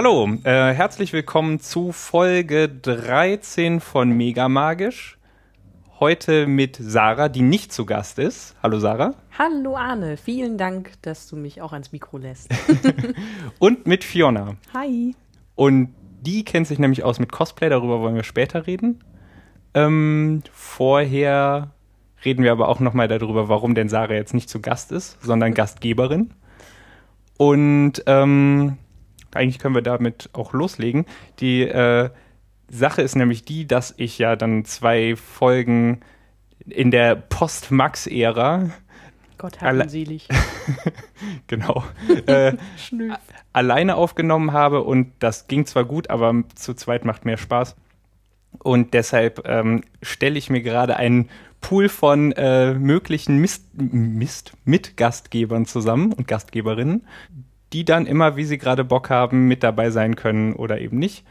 Hallo, äh, herzlich willkommen zu Folge 13 von Mega Magisch. Heute mit Sarah, die nicht zu Gast ist. Hallo Sarah. Hallo Arne, vielen Dank, dass du mich auch ans Mikro lässt. Und mit Fiona. Hi. Und die kennt sich nämlich aus mit Cosplay, darüber wollen wir später reden. Ähm, vorher reden wir aber auch nochmal darüber, warum denn Sarah jetzt nicht zu Gast ist, sondern Gastgeberin. Und ähm, eigentlich können wir damit auch loslegen. Die äh, Sache ist nämlich die, dass ich ja dann zwei Folgen in der Post-Max-Ära Gott hab ihn selig. genau. äh, alleine aufgenommen habe und das ging zwar gut, aber zu zweit macht mehr Spaß. Und deshalb ähm, stelle ich mir gerade einen Pool von äh, möglichen Mist, Mist mit Gastgebern zusammen und Gastgeberinnen, die dann immer, wie sie gerade Bock haben, mit dabei sein können oder eben nicht.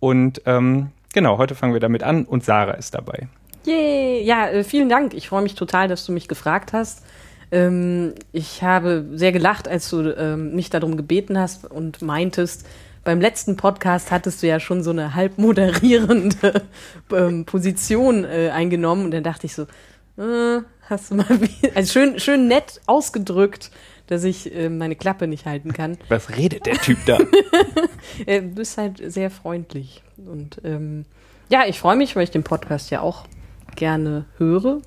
Und ähm, genau, heute fangen wir damit an und Sarah ist dabei. Yay! Ja, äh, vielen Dank. Ich freue mich total, dass du mich gefragt hast. Ähm, ich habe sehr gelacht, als du ähm, mich darum gebeten hast und meintest, beim letzten Podcast hattest du ja schon so eine halb moderierende ähm, Position äh, eingenommen und dann dachte ich so, äh, hast du mal also schön, schön nett ausgedrückt, dass ich äh, meine Klappe nicht halten kann. Was redet der Typ da? du bist halt sehr freundlich und ähm, ja, ich freue mich, weil ich den Podcast ja auch gerne höre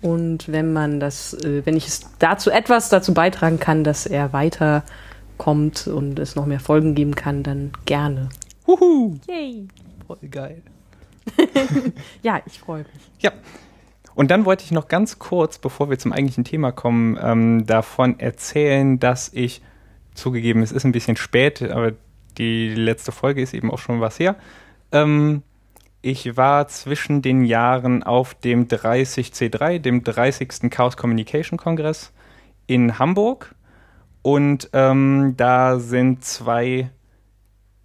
und wenn man das, äh, wenn ich es dazu etwas dazu beitragen kann, dass er weiterkommt und es noch mehr Folgen geben kann, dann gerne. Huhu! Yay! Voll geil. ja, ich freue mich. Ja. Und dann wollte ich noch ganz kurz, bevor wir zum eigentlichen Thema kommen, ähm, davon erzählen, dass ich zugegeben, es ist ein bisschen spät, aber die letzte Folge ist eben auch schon was her. Ähm, ich war zwischen den Jahren auf dem 30C3, dem 30. Chaos Communication Kongress in Hamburg. Und ähm, da sind zwei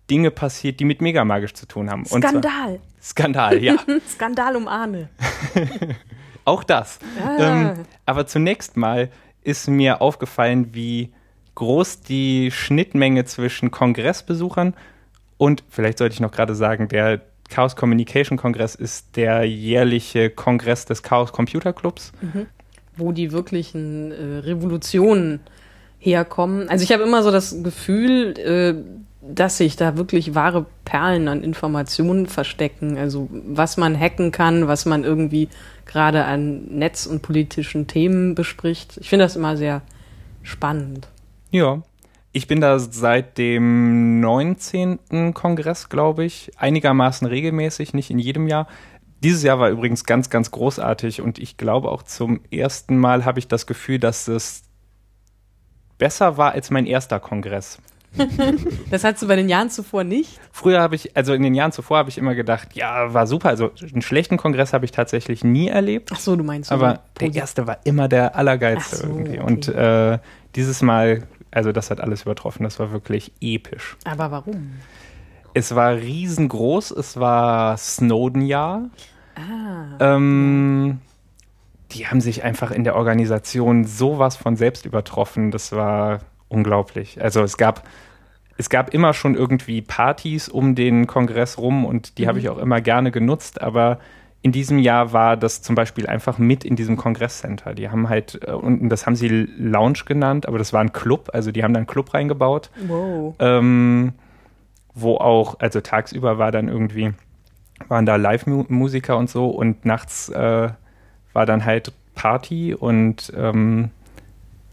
Dinge passiert, die mit Megamagisch zu tun haben. Skandal. Skandal, ja. Skandal um Arne. Auch das. Ah. Ähm, aber zunächst mal ist mir aufgefallen, wie groß die Schnittmenge zwischen Kongressbesuchern und, vielleicht sollte ich noch gerade sagen, der Chaos Communication Kongress ist der jährliche Kongress des Chaos Computer Clubs. Mhm. Wo die wirklichen äh, Revolutionen herkommen. Also ich habe immer so das Gefühl, äh, dass sich da wirklich wahre Perlen an Informationen verstecken. Also was man hacken kann, was man irgendwie gerade an Netz- und politischen Themen bespricht. Ich finde das immer sehr spannend. Ja, ich bin da seit dem 19. Kongress, glaube ich, einigermaßen regelmäßig, nicht in jedem Jahr. Dieses Jahr war übrigens ganz, ganz großartig und ich glaube auch zum ersten Mal habe ich das Gefühl, dass es besser war als mein erster Kongress. das hattest du bei den Jahren zuvor nicht? Früher habe ich, also in den Jahren zuvor habe ich immer gedacht, ja, war super. Also einen schlechten Kongress habe ich tatsächlich nie erlebt. Ach so, du meinst so. Aber der erste war immer der allergeilste so, irgendwie. Okay. Und äh, dieses Mal also das hat alles übertroffen. Das war wirklich episch. Aber warum? Es war riesengroß. Es war Snowden-Jahr. Ah. Ähm, die haben sich einfach in der Organisation sowas von selbst übertroffen. Das war unglaublich. Also es gab es gab immer schon irgendwie Partys um den Kongress rum und die mhm. habe ich auch immer gerne genutzt, aber in diesem Jahr war das zum Beispiel einfach mit in diesem Kongresscenter. Die haben halt, äh, unten, das haben sie Lounge genannt, aber das war ein Club, also die haben da einen Club reingebaut. Wow. Ähm, wo auch, also tagsüber war dann irgendwie, waren da Live-Musiker und so und nachts äh, war dann halt Party und ähm,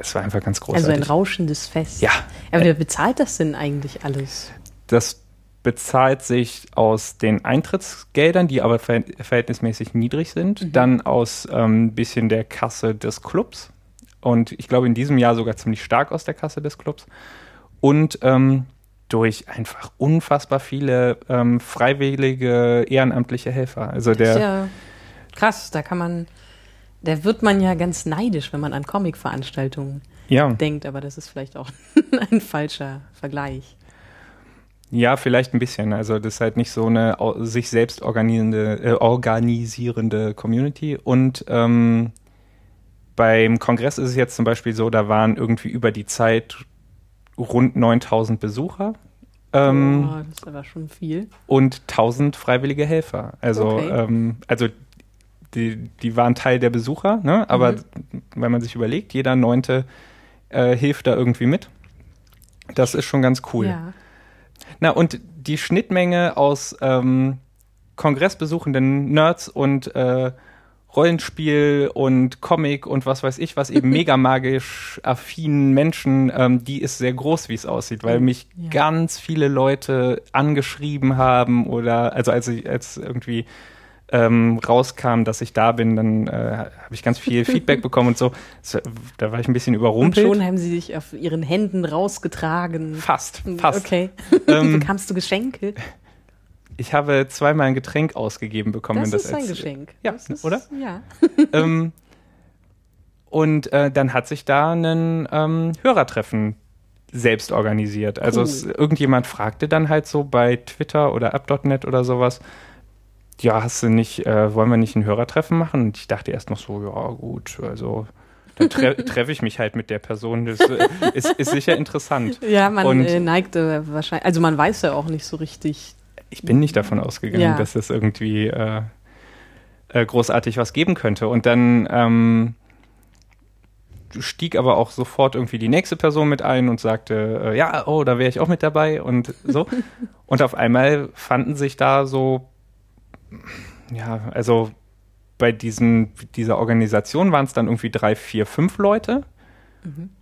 es war einfach ganz großartig. Also ein rauschendes Fest. Ja. Aber wer bezahlt das denn eigentlich alles? Das bezahlt sich aus den Eintrittsgeldern, die aber ver verhältnismäßig niedrig sind, mhm. dann aus ein ähm, bisschen der Kasse des Clubs und ich glaube in diesem Jahr sogar ziemlich stark aus der Kasse des Clubs und ähm, durch einfach unfassbar viele ähm, freiwillige ehrenamtliche Helfer. Also der ja krass, da kann man, da wird man ja ganz neidisch, wenn man an Comic-Veranstaltungen ja. denkt, aber das ist vielleicht auch ein falscher Vergleich. Ja, vielleicht ein bisschen. Also das ist halt nicht so eine sich selbst organisierende, äh, organisierende Community. Und ähm, beim Kongress ist es jetzt zum Beispiel so, da waren irgendwie über die Zeit rund 9000 Besucher. Ähm, oh, das ist aber schon viel. und 1000 freiwillige Helfer. Also, Okay. ähm, also die, die waren Teil der Besucher, ne? aber Mhm. wenn man sich überlegt, jeder Neunte äh, hilft da irgendwie mit. Das ist schon ganz cool. Ja. Na, und die Schnittmenge aus ähm, kongressbesuchenden Nerds und äh, Rollenspiel und Comic und was weiß ich, was eben mega magisch affinen Menschen, ähm, die ist sehr groß, wie es aussieht, weil mich Ja. ganz viele Leute angeschrieben haben oder also als ich als irgendwie ähm, rauskam, dass ich da bin, dann äh, habe ich ganz viel Feedback bekommen und so. Da war ich ein bisschen Und überrumpelt. schon haben sie dich auf ihren Händen rausgetragen. Fast, fast. Okay. Ähm, Bekamst du Geschenke? Ich habe zweimal ein Getränk ausgegeben bekommen. Das wenn ist ein Geschenk. Ja, das ist, oder? Ja. ähm, und äh, dann hat sich da ein ähm, Hörertreffen selbst organisiert. Also Cool. es, irgendjemand fragte dann halt so bei Twitter oder App.net oder sowas, ja, hast du nicht, äh, wollen wir nicht ein Hörertreffen machen? Und ich dachte erst noch so, ja gut, also dann tre treffe ich mich halt mit der Person. Das äh, ist, ist sicher interessant. Ja, man Und- äh, neigt äh, wahrscheinlich, also man weiß ja auch nicht so richtig. ich bin nicht davon ausgegangen, Ja. dass es irgendwie äh, äh, großartig was geben könnte. Und dann ähm, stieg aber auch sofort irgendwie die nächste Person mit ein und sagte, ja, oh, da wäre ich auch mit dabei und so. und auf einmal fanden sich da so, ja, also bei diesen, dieser Organisation waren es dann irgendwie drei, vier, fünf Leute.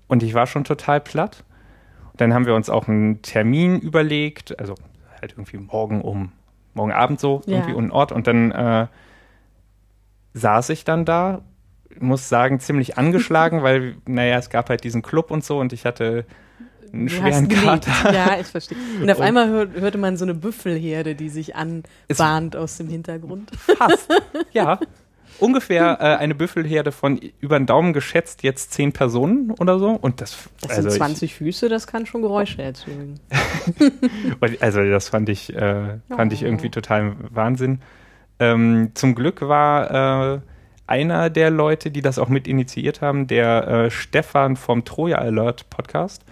Und ich war schon total platt. Dann haben wir uns auch einen Termin überlegt, also halt irgendwie morgen um, morgen Abend so, Ja. irgendwie und einen Ort. Und dann äh, saß ich dann da, muss sagen, ziemlich angeschlagen, weil, naja, es gab halt diesen Club und so und ich hatte einen Du schweren. Kater. Ja, ich verstehe. Und auf Und- einmal hör, hörte man so eine Büffelherde, die sich anbahnt aus dem Hintergrund. Fast. ja. Ungefähr äh, eine Büffelherde von über den Daumen geschätzt jetzt zehn Personen oder so. Und das, Das also sind ich- 20 Füße, das kann schon Geräusche erzeugen. Also das fand ich, äh, fand ich Oh. irgendwie total Wahnsinn. Ähm, zum Glück war äh, einer der Leute, die das auch mit initiiert haben, der äh, Stefan vom Troja Alert Podcast.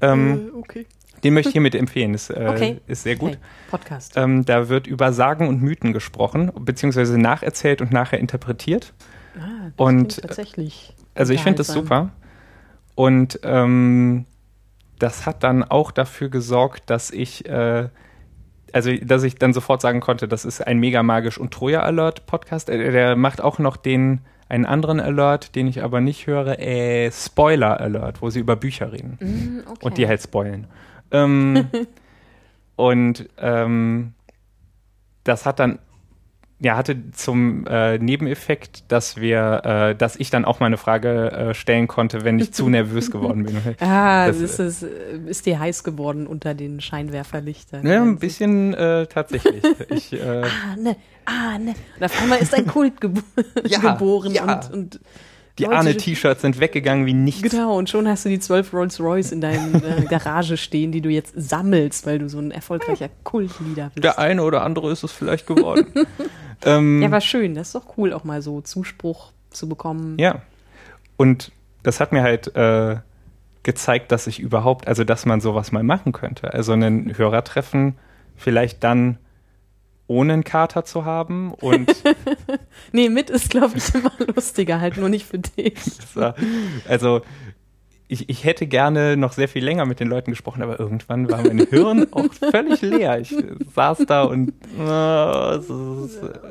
Ähm, Äh, okay. Den möchte ich hiermit empfehlen, ist, äh, Okay. ist sehr gut. Okay. Podcast. Ähm, da wird über Sagen und Mythen gesprochen, beziehungsweise nacherzählt und nachher interpretiert. ah, das und, klingt tatsächlich. Also ich finde das super. Und ähm, das hat dann auch dafür gesorgt, dass ich, äh, also dass ich dann sofort sagen konnte, das ist ein mega magisch und Troja Alert Podcast. Äh, der macht auch noch den einen anderen Alert, den ich aber nicht höre, äh, Spoiler Alert, wo sie über Bücher reden Mm, okay. und die halt spoilen. Ähm, und ähm, das hat dann ja, hatte zum äh, Nebeneffekt, dass wir, äh, dass ich dann auch mal eine Frage äh, stellen konnte, wenn ich zu nervös geworden bin. Ah, Das, das, ist, äh, ist dir heiß geworden unter den Scheinwerferlichtern. Ja, ein bisschen äh, tatsächlich. Ich, äh, Ah, ne, ah, ne. Und auf einmal ist ein Kult gebo Ja, geboren ja. und, und die Arne-T-Shirts sind weggegangen wie nichts. Genau, und schon hast du die 12 Rolls Royce in deiner äh, Garage stehen, die du jetzt sammelst, weil du so ein erfolgreicher Kultleader bist. Der eine oder andere ist es vielleicht geworden. ähm, ja, war schön. Das ist doch cool, auch mal so Zuspruch zu bekommen. Ja. Und das hat mir halt äh, gezeigt, dass ich überhaupt, also dass man sowas mal machen könnte. Also ein Hörertreffen vielleicht dann ohne einen Kater zu haben und Nee, mit ist, glaube ich, immer lustiger, halt nur nicht für dich. also ich, ich hätte gerne noch sehr viel länger mit den Leuten gesprochen, aber irgendwann war mein Hirn auch völlig leer. Ich saß da und äh,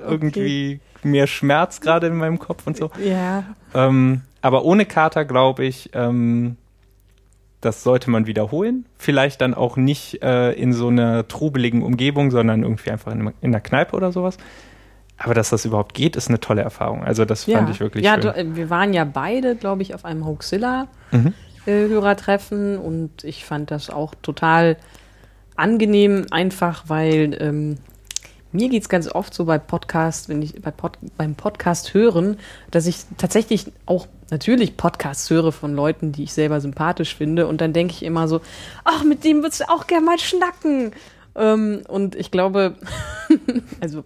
irgendwie mehr Schmerz gerade in meinem Kopf und so. Ja, Ähm, aber ohne Kater glaube ich, ähm, das sollte man wiederholen. Vielleicht dann auch nicht äh, in so einer trubeligen Umgebung, sondern irgendwie einfach in, in einer Kneipe oder sowas. Aber dass das überhaupt geht, ist eine tolle Erfahrung. Also das ja. fand ich wirklich ja, schön. du, äh, wir waren ja beide, glaube ich, auf einem Hoaxilla. Mhm. äh, und ich fand das auch total angenehm, einfach weil ähm, mir geht's ganz oft so bei Podcasts, wenn ich bei Pod, beim Podcast hören, dass ich tatsächlich auch natürlich Podcasts höre von Leuten, die ich selber sympathisch finde und dann denke ich immer so, ach, mit dem würdest du auch gerne mal schnacken. Ähm, und ich glaube, also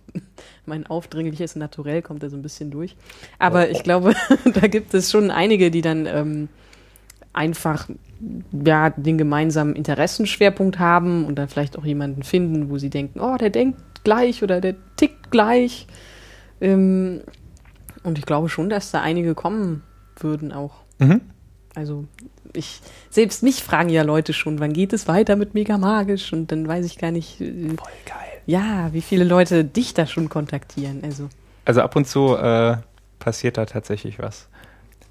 mein aufdringliches Naturell kommt da so ein bisschen durch. Aber ich glaube, da gibt es schon einige, die dann ähm, einfach ja, den gemeinsamen Interessenschwerpunkt haben und dann vielleicht auch jemanden finden, wo sie denken, oh, der denkt gleich oder der tickt gleich. Ähm, und ich glaube schon, dass da einige kommen würden auch. Mhm. Also ich, selbst mich fragen ja Leute schon, wann geht es weiter mit Mega Magisch? Und dann weiß ich gar nicht. Äh, Voll geil. Ja, wie viele Leute dich da schon kontaktieren. Also, also ab und zu äh, passiert da tatsächlich was.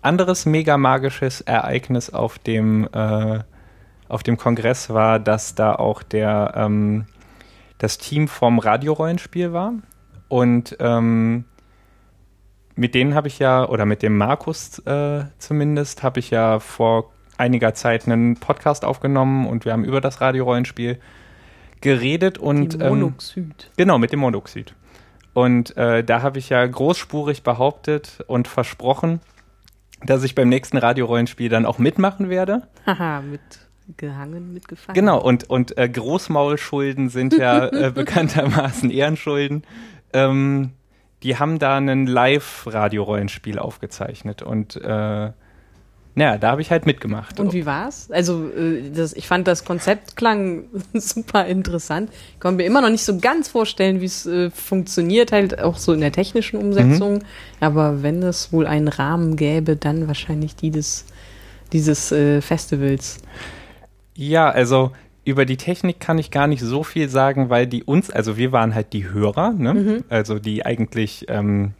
Anderes mega magisches Ereignis auf dem, äh, auf dem Kongress war, dass da auch der, ähm, das Team vom Radiorollenspiel war. Und ähm, mit denen habe ich ja, oder mit dem Markus äh, zumindest, habe ich ja vor einiger Zeit einen Podcast aufgenommen und wir haben über das Radiorollenspiel geredet und. Dem ähm, Monoxid. Ähm, genau, mit dem Monoxid. Und äh, da habe ich ja großspurig behauptet und versprochen, dass ich beim nächsten Radiorollenspiel dann auch mitmachen werde. Haha, mit gehangen, mitgefangen. Genau, und, und äh, Großmaulschulden sind ja äh, bekanntermaßen Ehrenschulden. Ähm, die haben da ein Live-Radio-Rollenspiel aufgezeichnet und äh, naja, da habe ich halt mitgemacht. Und wie war's? Also äh, das, ich fand das Konzept klang super interessant. Ich konnte mir immer noch nicht so ganz vorstellen, wie es äh, funktioniert, halt auch so in der technischen Umsetzung. Mhm. Aber wenn es wohl einen Rahmen gäbe, dann wahrscheinlich die des, dieses äh, Festivals. Ja, also über die Technik kann ich gar nicht so viel sagen, weil die uns, also wir waren halt die Hörer, ne? Mhm. also die eigentlich ähm,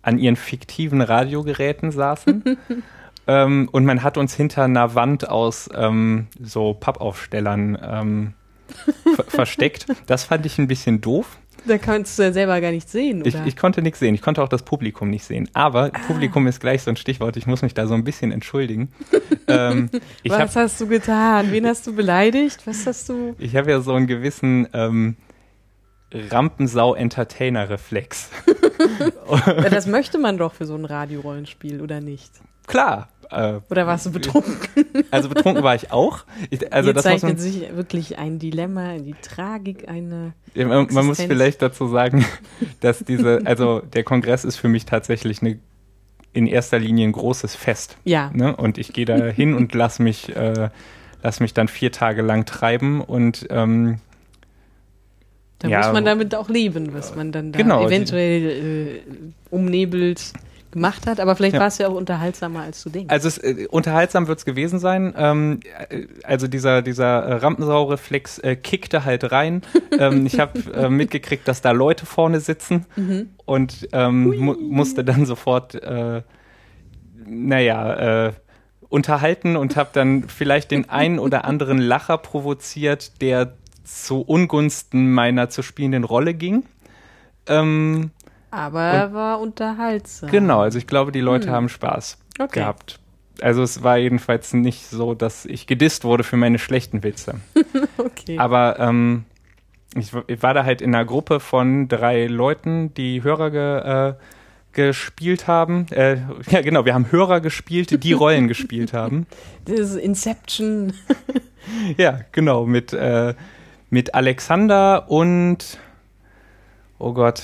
an ihren fiktiven Radiogeräten saßen. ähm, und man hat uns hinter einer Wand aus ähm, so Pappaufstellern ähm, versteckt. Das fand ich ein bisschen doof. Da kannst du ja selber gar nicht sehen, oder? Ich, ich konnte nichts sehen. Ich konnte auch das Publikum nicht sehen. Aber ah. Publikum ist gleich so ein Stichwort. Ich muss mich da so ein bisschen entschuldigen. ähm, Was hab, hast du getan? Wen hast du beleidigt? Was hast du? Ich habe ja so einen gewissen ähm, Rampensau-Entertainer-Reflex. das möchte man doch für so ein Radiorollenspiel, oder nicht? Klar, äh, Oder warst du betrunken? Also betrunken war ich auch. Ich, also Hier das zeichnet man, sich wirklich ein Dilemma, die Tragik, eine. Man, man, muss vielleicht dazu sagen, dass diese, also der Kongress ist für mich tatsächlich eine in erster Linie ein großes Fest. Ja. Ne? Und ich gehe da hin und lass mich, äh, lass mich dann vier Tage lang treiben und ähm, da ja, muss man damit auch leben, was man dann da genau, eventuell äh, umnebelt gemacht hat, aber vielleicht ja. war es ja auch unterhaltsamer, als du denkst. Also es, äh, unterhaltsam wird es gewesen sein. Ähm, äh, also dieser, dieser äh, Rampensau-Reflex äh, kickte halt rein. ähm, ich habe äh, mitgekriegt, dass da Leute vorne sitzen mhm. und ähm, mu musste dann sofort, äh, naja, äh, unterhalten und habe dann vielleicht den einen oder anderen Lacher provoziert, der zu Ungunsten meiner zu spielenden Rolle ging. Ähm, aber er war unterhaltsam. Genau, also ich glaube, die Leute hm. haben Spaß okay. gehabt. Also es war jedenfalls nicht so, dass ich gedisst wurde für meine schlechten Witze. okay. Aber ähm, ich, ich, war da halt in einer Gruppe von drei Leuten, die Hörer ge, äh, gespielt haben. Äh, ja, genau, wir haben Hörer gespielt, die Rollen gespielt haben. Das ist Inception. ja, genau, mit, äh, mit Alexander und oh Gott,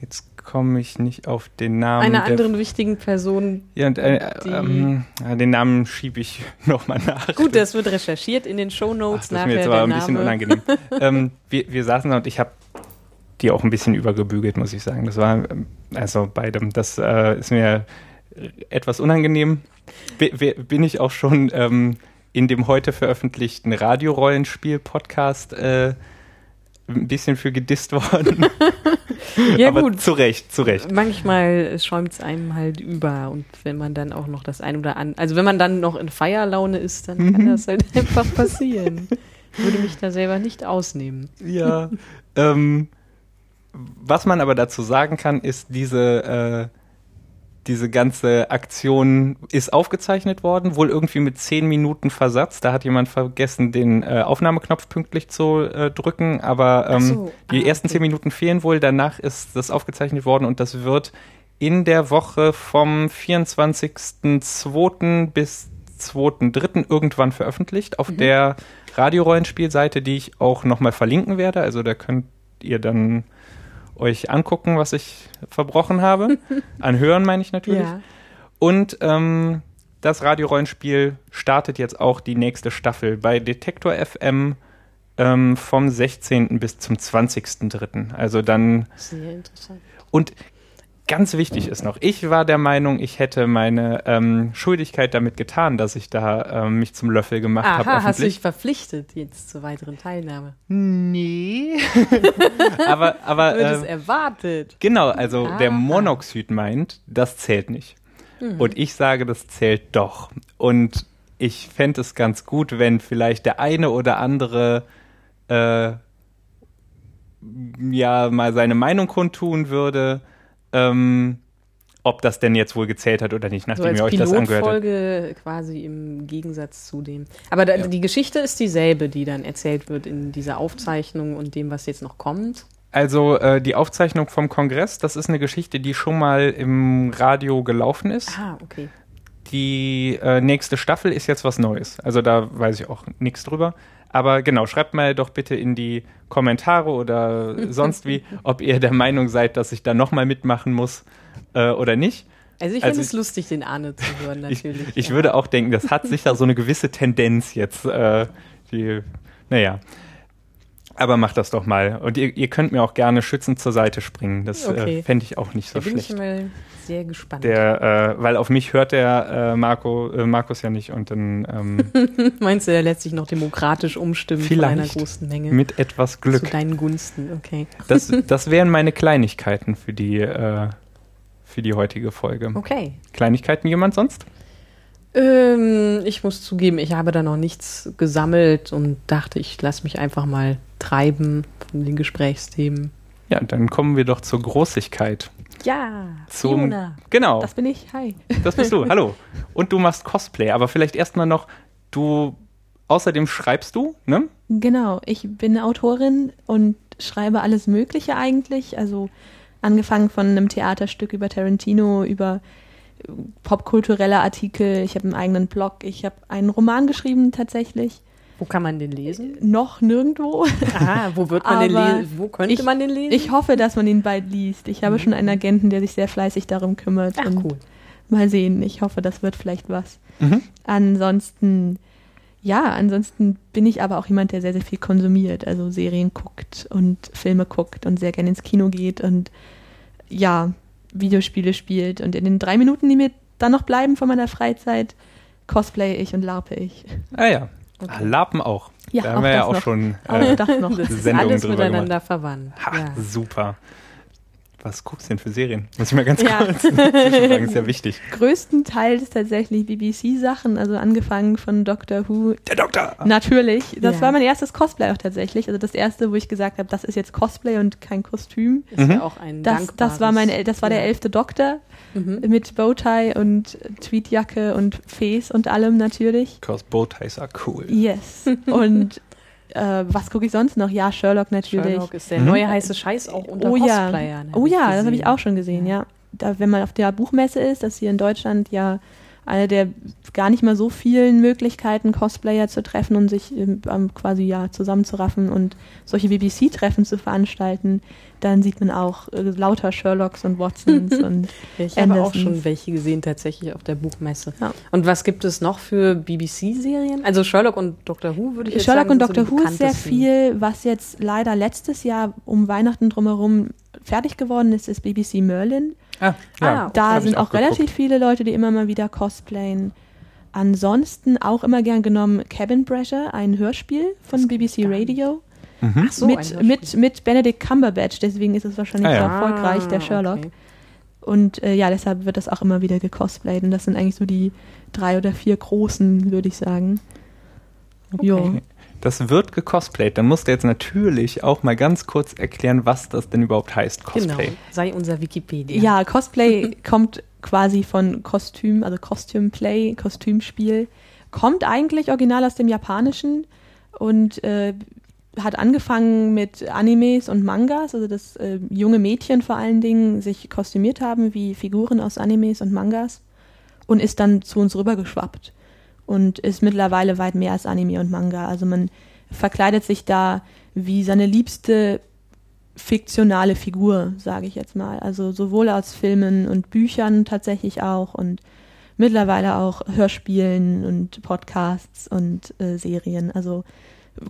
jetzt komme ich nicht auf den Namen. Einer anderen wichtigen Person. Ja, und, äh, ähm, den Namen schiebe ich nochmal nach. Gut, das wird recherchiert in den Shownotes nachher. Das ist mir jetzt aber ein Name. bisschen unangenehm. ähm, wir, wir saßen da und ich habe die auch ein bisschen übergebügelt, muss ich sagen. Das war, ähm, also beidem, das äh, ist mir etwas unangenehm. Bin ich auch schon ähm, in dem heute veröffentlichten Radiorollenspiel-Podcast äh, ein bisschen für gedisst worden. ja, Aber gut. Zu Recht, zu Recht. Manchmal schäumt es einem halt über und wenn man dann auch noch das ein oder andere, also wenn man dann noch in Feierlaune ist, dann kann mhm. das halt einfach passieren. Würde mich da selber nicht ausnehmen. Ja. ähm, was man aber dazu sagen kann, ist diese äh, diese ganze Aktion ist aufgezeichnet worden, wohl irgendwie mit zehn Minuten Versatz. Da hat jemand vergessen, den äh, Aufnahmeknopf pünktlich zu äh, drücken, aber ähm, so. die ah, ersten okay. zehn Minuten fehlen wohl. Danach ist das aufgezeichnet worden und das wird in der Woche vom 24.02. bis 2.3. irgendwann veröffentlicht auf mhm. der Radiorollenspielseite, die ich auch nochmal verlinken werde. Also da könnt ihr dann euch angucken, was ich verbrochen habe. Anhören meine ich natürlich. Ja. Und ähm, das Radiorollenspiel startet jetzt auch die nächste Staffel bei Detektor FM ähm, vom 16. bis zum 20.03. Also dann. Sehr interessant. Und ganz wichtig ist noch, ich war der Meinung, ich hätte meine ähm, Schuldigkeit damit getan, dass ich da ähm, mich zum Löffel gemacht habe. Aha, hast du dich verpflichtet jetzt zur weiteren Teilnahme? Nee. aber, aber. Wird es äh, erwartet. genau, also der Aha. Monoxid meint, das zählt nicht. Mhm. Und ich sage, das zählt doch. Und ich fände es ganz gut, wenn vielleicht der eine oder andere äh, ja mal seine Meinung kundtun würde, ähm, ob das denn jetzt wohl gezählt hat oder nicht, So nachdem als ihr euch das angehört habt. Pilotfolge quasi im Gegensatz zu dem. Aber da, Ja. die Geschichte ist dieselbe, die dann erzählt wird in dieser Aufzeichnung und dem, was jetzt noch kommt. Also äh, die Aufzeichnung vom Kongress, das ist eine Geschichte, die schon mal im Radio gelaufen ist. Ah, okay. Die äh, nächste Staffel ist jetzt was Neues. Also da weiß ich auch nichts drüber. Aber genau, schreibt mal doch bitte in die Kommentare oder sonst wie, ob ihr der Meinung seid, dass ich da nochmal mitmachen muss äh, oder nicht. Also ich Also finde es lustig, den Arne zu hören, Ich, natürlich. ich ja. würde auch denken, das hat sicher so eine gewisse Tendenz jetzt. Äh, die, naja. Aber macht das doch mal. Und ihr, ihr könnt mir auch gerne schützend zur Seite springen. Das Okay. äh, fände ich auch nicht so Da bin schlecht. ich mal sehr gespannt. Der, äh, weil auf mich hört der äh, Marco, äh, Markus ja nicht und dann ähm, Meinst du, er lässt sich noch demokratisch umstimmen von einer großen Menge? mit etwas Zu Glück. deinen Gunsten, okay. Das, das wären meine Kleinigkeiten für die, äh, für die heutige Folge. Okay. Kleinigkeiten jemand sonst? Ähm, ich muss zugeben, ich habe da noch nichts gesammelt und dachte, ich lasse mich einfach mal treiben von den Gesprächsthemen. Ja, dann kommen wir doch zur Großigkeit. Ja, Zum, Fiona. Genau, Das bin ich. Hi. das bist du. Hallo. Und du machst Cosplay, aber vielleicht erstmal noch, du, außerdem schreibst du, ne? Genau, ich bin Autorin und schreibe alles Mögliche eigentlich. Also angefangen von einem Theaterstück über Tarantino, über äh, popkulturelle Artikel. Ich habe einen eigenen Blog. Ich habe einen Roman geschrieben tatsächlich. Wo kann man den lesen? Noch nirgendwo. Aha, wo wird man den lesen? Wo könnte ich- man den lesen? Ich hoffe, dass man ihn bald liest. Ich habe schon einen Agenten, der sich sehr fleißig darum kümmert. Ach, und cool. Mal sehen. Ich hoffe, das wird vielleicht was. Mhm. Ansonsten, ja, ansonsten bin ich aber auch jemand, der sehr, sehr viel konsumiert. Also Serien guckt und Filme guckt und sehr gerne ins Kino geht und ja, Videospiele spielt. Und in den drei Minuten, die mir dann noch bleiben von meiner Freizeit, cosplay ich und larpe ich. Ah ja. Ah, Lapen auch. Ja, da auch haben wir ja auch noch. schon. Auch Äh, Sendungen alles drüber miteinander verwandt. ha, Ja. super. Was guckst du denn für Serien? Muss ich mal ganz Ja. kurz zwischenfragen, ist ja wichtig. Größtenteils tatsächlich BBC-Sachen, also angefangen von Doctor Who. Der Doktor! Natürlich, das Ja. war mein erstes Cosplay auch tatsächlich. Also das erste, wo ich gesagt habe, das ist jetzt Cosplay und kein Kostüm. Ist Mhm. ja auch ein Das, dankbares. das war meine, das war der elfte Doktor Mhm. mit Bowtie und Tweetjacke und Fes und allem natürlich. Cause Bowties are cool. Yes. Und äh, was gucke ich sonst noch? Ja, Sherlock natürlich. Sherlock ist der Mhm. neue heiße Scheiß auch unter oh ja, Cosplayern. oh ja, das habe ich gesehen. auch schon gesehen. Ja, da, wenn man auf der Buchmesse ist, das ist hier in Deutschland ja eine der gar nicht mal so vielen Möglichkeiten, Cosplayer zu treffen und sich ähm, quasi ja zusammenzuraffen und solche BBC-Treffen zu veranstalten, dann sieht man auch äh, lauter Sherlocks und Watsons und Ich habe auch Andersons. schon welche gesehen, tatsächlich auf der Buchmesse. Ja. Und was gibt es noch für BBC-Serien? Also Sherlock und Doctor Who würde ich jetzt Sherlock sagen. und sind so Doctor Who ist sehr viel, was jetzt leider letztes Jahr um Weihnachten drumherum fertig geworden ist, ist BBC Merlin. Ah, Ah, Da sind auch, geguckt. relativ viele Leute, die immer mal wieder cosplayen. Ansonsten auch immer gern genommen Cabin Pressure, ein Hörspiel von Das BBC. Radio. Mhm. Ach so, mit, mit, mit Benedict Cumberbatch, deswegen ist es wahrscheinlich Ah, so ja. erfolgreich, der Ah, Sherlock. okay. Und äh, ja, deshalb wird das auch immer wieder gecosplayt. Und das sind eigentlich so die drei oder vier großen, würde ich sagen. Jo. Das wird gecosplayt. Dann musst du jetzt natürlich auch mal ganz kurz erklären, was das denn überhaupt heißt, Genau, Cosplay. sei unser Wikipedia. Ja, Cosplay kommt quasi von Kostüm, also Costume-Play, Kostümspiel. Kommt eigentlich original aus dem Japanischen und äh, hat angefangen mit Animes und Mangas, also dass äh, junge Mädchen vor allen Dingen sich kostümiert haben wie Figuren aus Animes und Mangas und ist dann zu uns rübergeschwappt und ist mittlerweile weit mehr als Anime und Manga. Also man verkleidet sich da wie seine liebste fiktionale Figur, sage ich jetzt mal. Also sowohl aus Filmen und Büchern tatsächlich auch und mittlerweile auch Hörspielen und Podcasts und äh, Serien. Also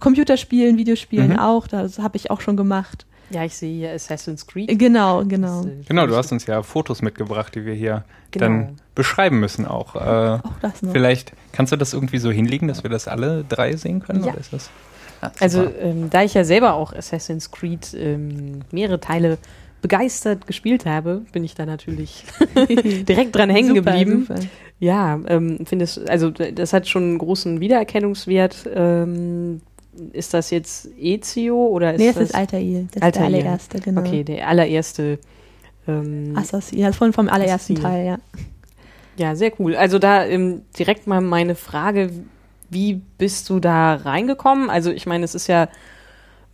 Computerspielen, Videospielen Mhm. auch, das habe ich auch schon gemacht. Ja, ich sehe hier Assassin's Creed. Genau, genau. Äh, Genau, du hast uns ja Fotos mitgebracht, die wir hier Genau. dann beschreiben müssen auch. Äh, Auch das noch. vielleicht kannst du das irgendwie so hinlegen, dass wir das alle drei sehen können? Ja. Oder ist das? Ah, Also, ähm, da ich ja selber auch Assassin's Creed ähm, mehrere Teile begeistert gespielt habe, bin ich da natürlich direkt dran hängen Super, geblieben. super. Ja, ähm, finde es, also das hat schon einen großen Wiedererkennungswert. Ähm, ist das jetzt Ezio oder ist Nee, das das ist Altair. Das ist Altair. der allererste, genau. Okay, der allererste. Ähm, Assassin, ja, von vom allerersten Assassin. Teil, ja. Ja, sehr cool. Also da ähm, direkt mal meine Frage, wie bist du da reingekommen? Also ich meine, es ist ja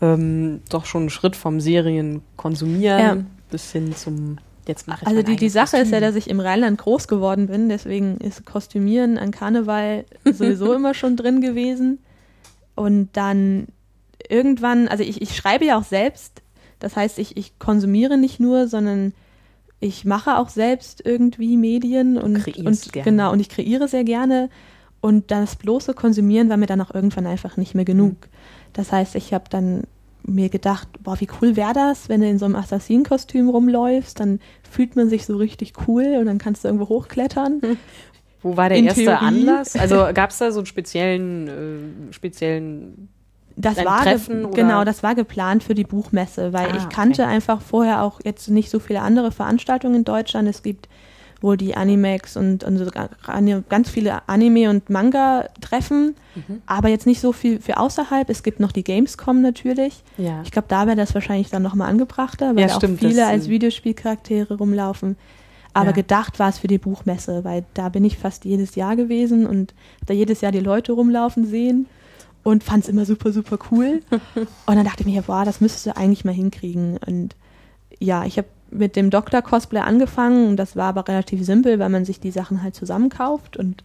ähm, doch schon ein Schritt vom Serien konsumieren Ja. bis hin zum jetzt mache ich Also die, die Sache ist ja, Kostüm. dass ich im Rheinland groß geworden bin, deswegen ist Kostümieren an Karneval sowieso immer schon drin gewesen. Und dann irgendwann, also ich, ich schreibe ja auch selbst, das heißt, ich, ich konsumiere nicht nur, sondern ich mache auch selbst irgendwie Medien und, und gerne. genau, und ich kreiere sehr gerne. Und das bloße Konsumieren war mir dann auch irgendwann einfach nicht mehr genug. Das heißt, ich habe dann mir gedacht, boah, wie cool wäre das, wenn du in so einem Assassinenkostüm rumläufst, dann fühlt man sich so richtig cool und dann kannst du irgendwo hochklettern. Wo war der in erste Theorie. Anlass? Also gab es da so einen speziellen, äh, speziellen Das war Treffen genau, das war geplant für die Buchmesse, weil Ah, ich kannte okay. einfach vorher auch jetzt nicht so viele andere Veranstaltungen in Deutschland. Es gibt wohl die Animex und, und so ganz viele Anime- und Manga-Treffen, Mhm. aber jetzt nicht so viel für außerhalb. Es gibt noch die Gamescom natürlich. Ja. Ich glaube, da wäre das wahrscheinlich dann nochmal angebrachter, weil Ja, da auch stimmt, viele als Videospielcharaktere rumlaufen. Aber Ja. gedacht war es für die Buchmesse, weil da bin ich fast jedes Jahr gewesen und da jedes Jahr die Leute rumlaufen sehen und fand es immer super, super cool. und dann dachte ich mir, boah, das müsstest du eigentlich mal hinkriegen. Und ja, ich habe mit dem Doktor-Cosplay angefangen und das war aber relativ simpel, weil man sich die Sachen halt zusammenkauft und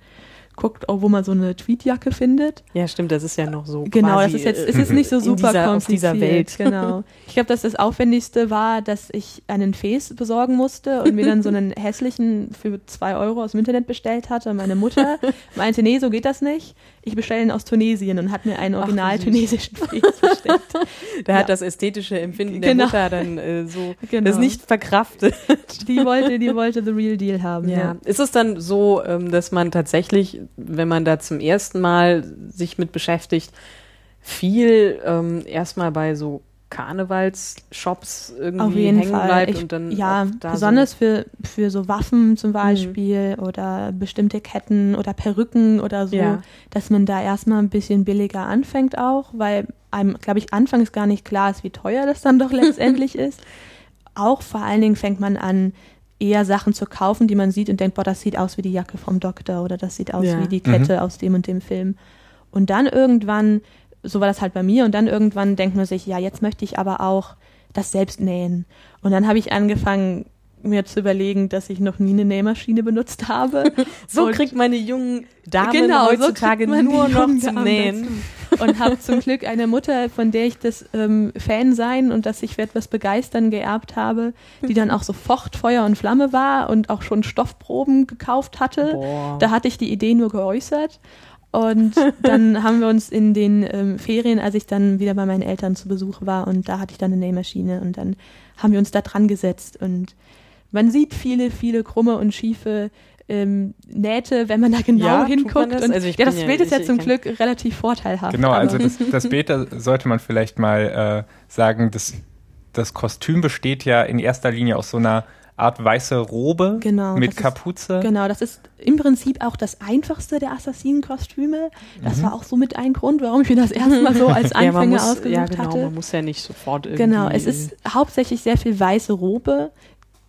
guckt, auch, wo man so eine Tweetjacke findet. ja, stimmt, das ist ja noch so. Genau, das ist jetzt, äh, es ist nicht so super dieser, kompliziert. dieser Welt. Genau. Ich glaube, dass das Aufwendigste war, dass ich einen Face besorgen musste und mir dann so einen hässlichen für zwei Euro aus dem Internet bestellt hatte. Meine Mutter meinte, nee, so geht das nicht. Ich bestelle ihn aus Tunesien und hat mir einen Ach, original süß. tunesischen Face bestellt. Da Ja. hat das ästhetische Empfinden der Genau. Mutter dann äh, so Genau. das nicht verkraftet. Die wollte, die wollte the real deal haben. Ja. Ist es dann so, ähm, dass man tatsächlich, wenn man da zum ersten Mal sich mit beschäftigt, viel ähm, erstmal bei so Karnevalsshops irgendwie hängen Fall. bleibt Ich, und dann ja, besonders für, für so Waffen zum Beispiel oder bestimmte Ketten oder Perücken oder so, Ja. dass man da erstmal ein bisschen billiger anfängt auch, weil einem, glaube ich, anfangs gar nicht klar ist, wie teuer das dann doch letztendlich ist. Auch vor allen Dingen fängt man an, eher Sachen zu kaufen, die man sieht und denkt, boah, das sieht aus wie die Jacke vom Doktor oder das sieht aus Ja. wie die Kette aus dem und dem Film. Und dann irgendwann, so war das halt bei mir, und dann irgendwann denkt man sich, ja, jetzt möchte ich aber auch das selbst nähen. Und dann habe ich angefangen, mir zu überlegen, dass ich noch nie eine Nähmaschine benutzt habe. So Und- kriegt meine jungen Damen Genau, so heutzutage man nur noch zum Damen Nähen. Und habe zum Glück eine Mutter, von der ich das ähm, Fan sein und dass ich für etwas begeistern geerbt habe, die dann auch sofort Feuer und Flamme war und auch schon Stoffproben gekauft hatte. Boah. Da hatte ich die Idee nur geäußert. Und dann haben wir uns in den ähm, Ferien, als ich dann wieder bei meinen Eltern zu Besuch war, und da hatte ich dann eine Nähmaschine und dann haben wir uns da dran gesetzt. Und man sieht viele, viele krumme und schiefe ähm, Nähte, wenn man da genau Ja, hinguckt. das? Und, Also ich ja, das ja- Bild ist ich- ja zum Glück relativ vorteilhaft. Genau, also das, das Bild, da sollte man vielleicht mal äh, sagen, das, das Kostüm besteht ja in erster Linie aus so einer Art weiße Robe Genau, mit das ist- Kapuze. Genau, das ist im Prinzip auch das einfachste der Assassinenkostüme. Das Mhm. war auch so mit ein Grund, warum ich mir das erstmal so als ja, Anfänger muss, ausgesucht ja, genau, hatte. man muss ja nicht sofort irgendwie. Genau, es ist hauptsächlich sehr viel weiße Robe,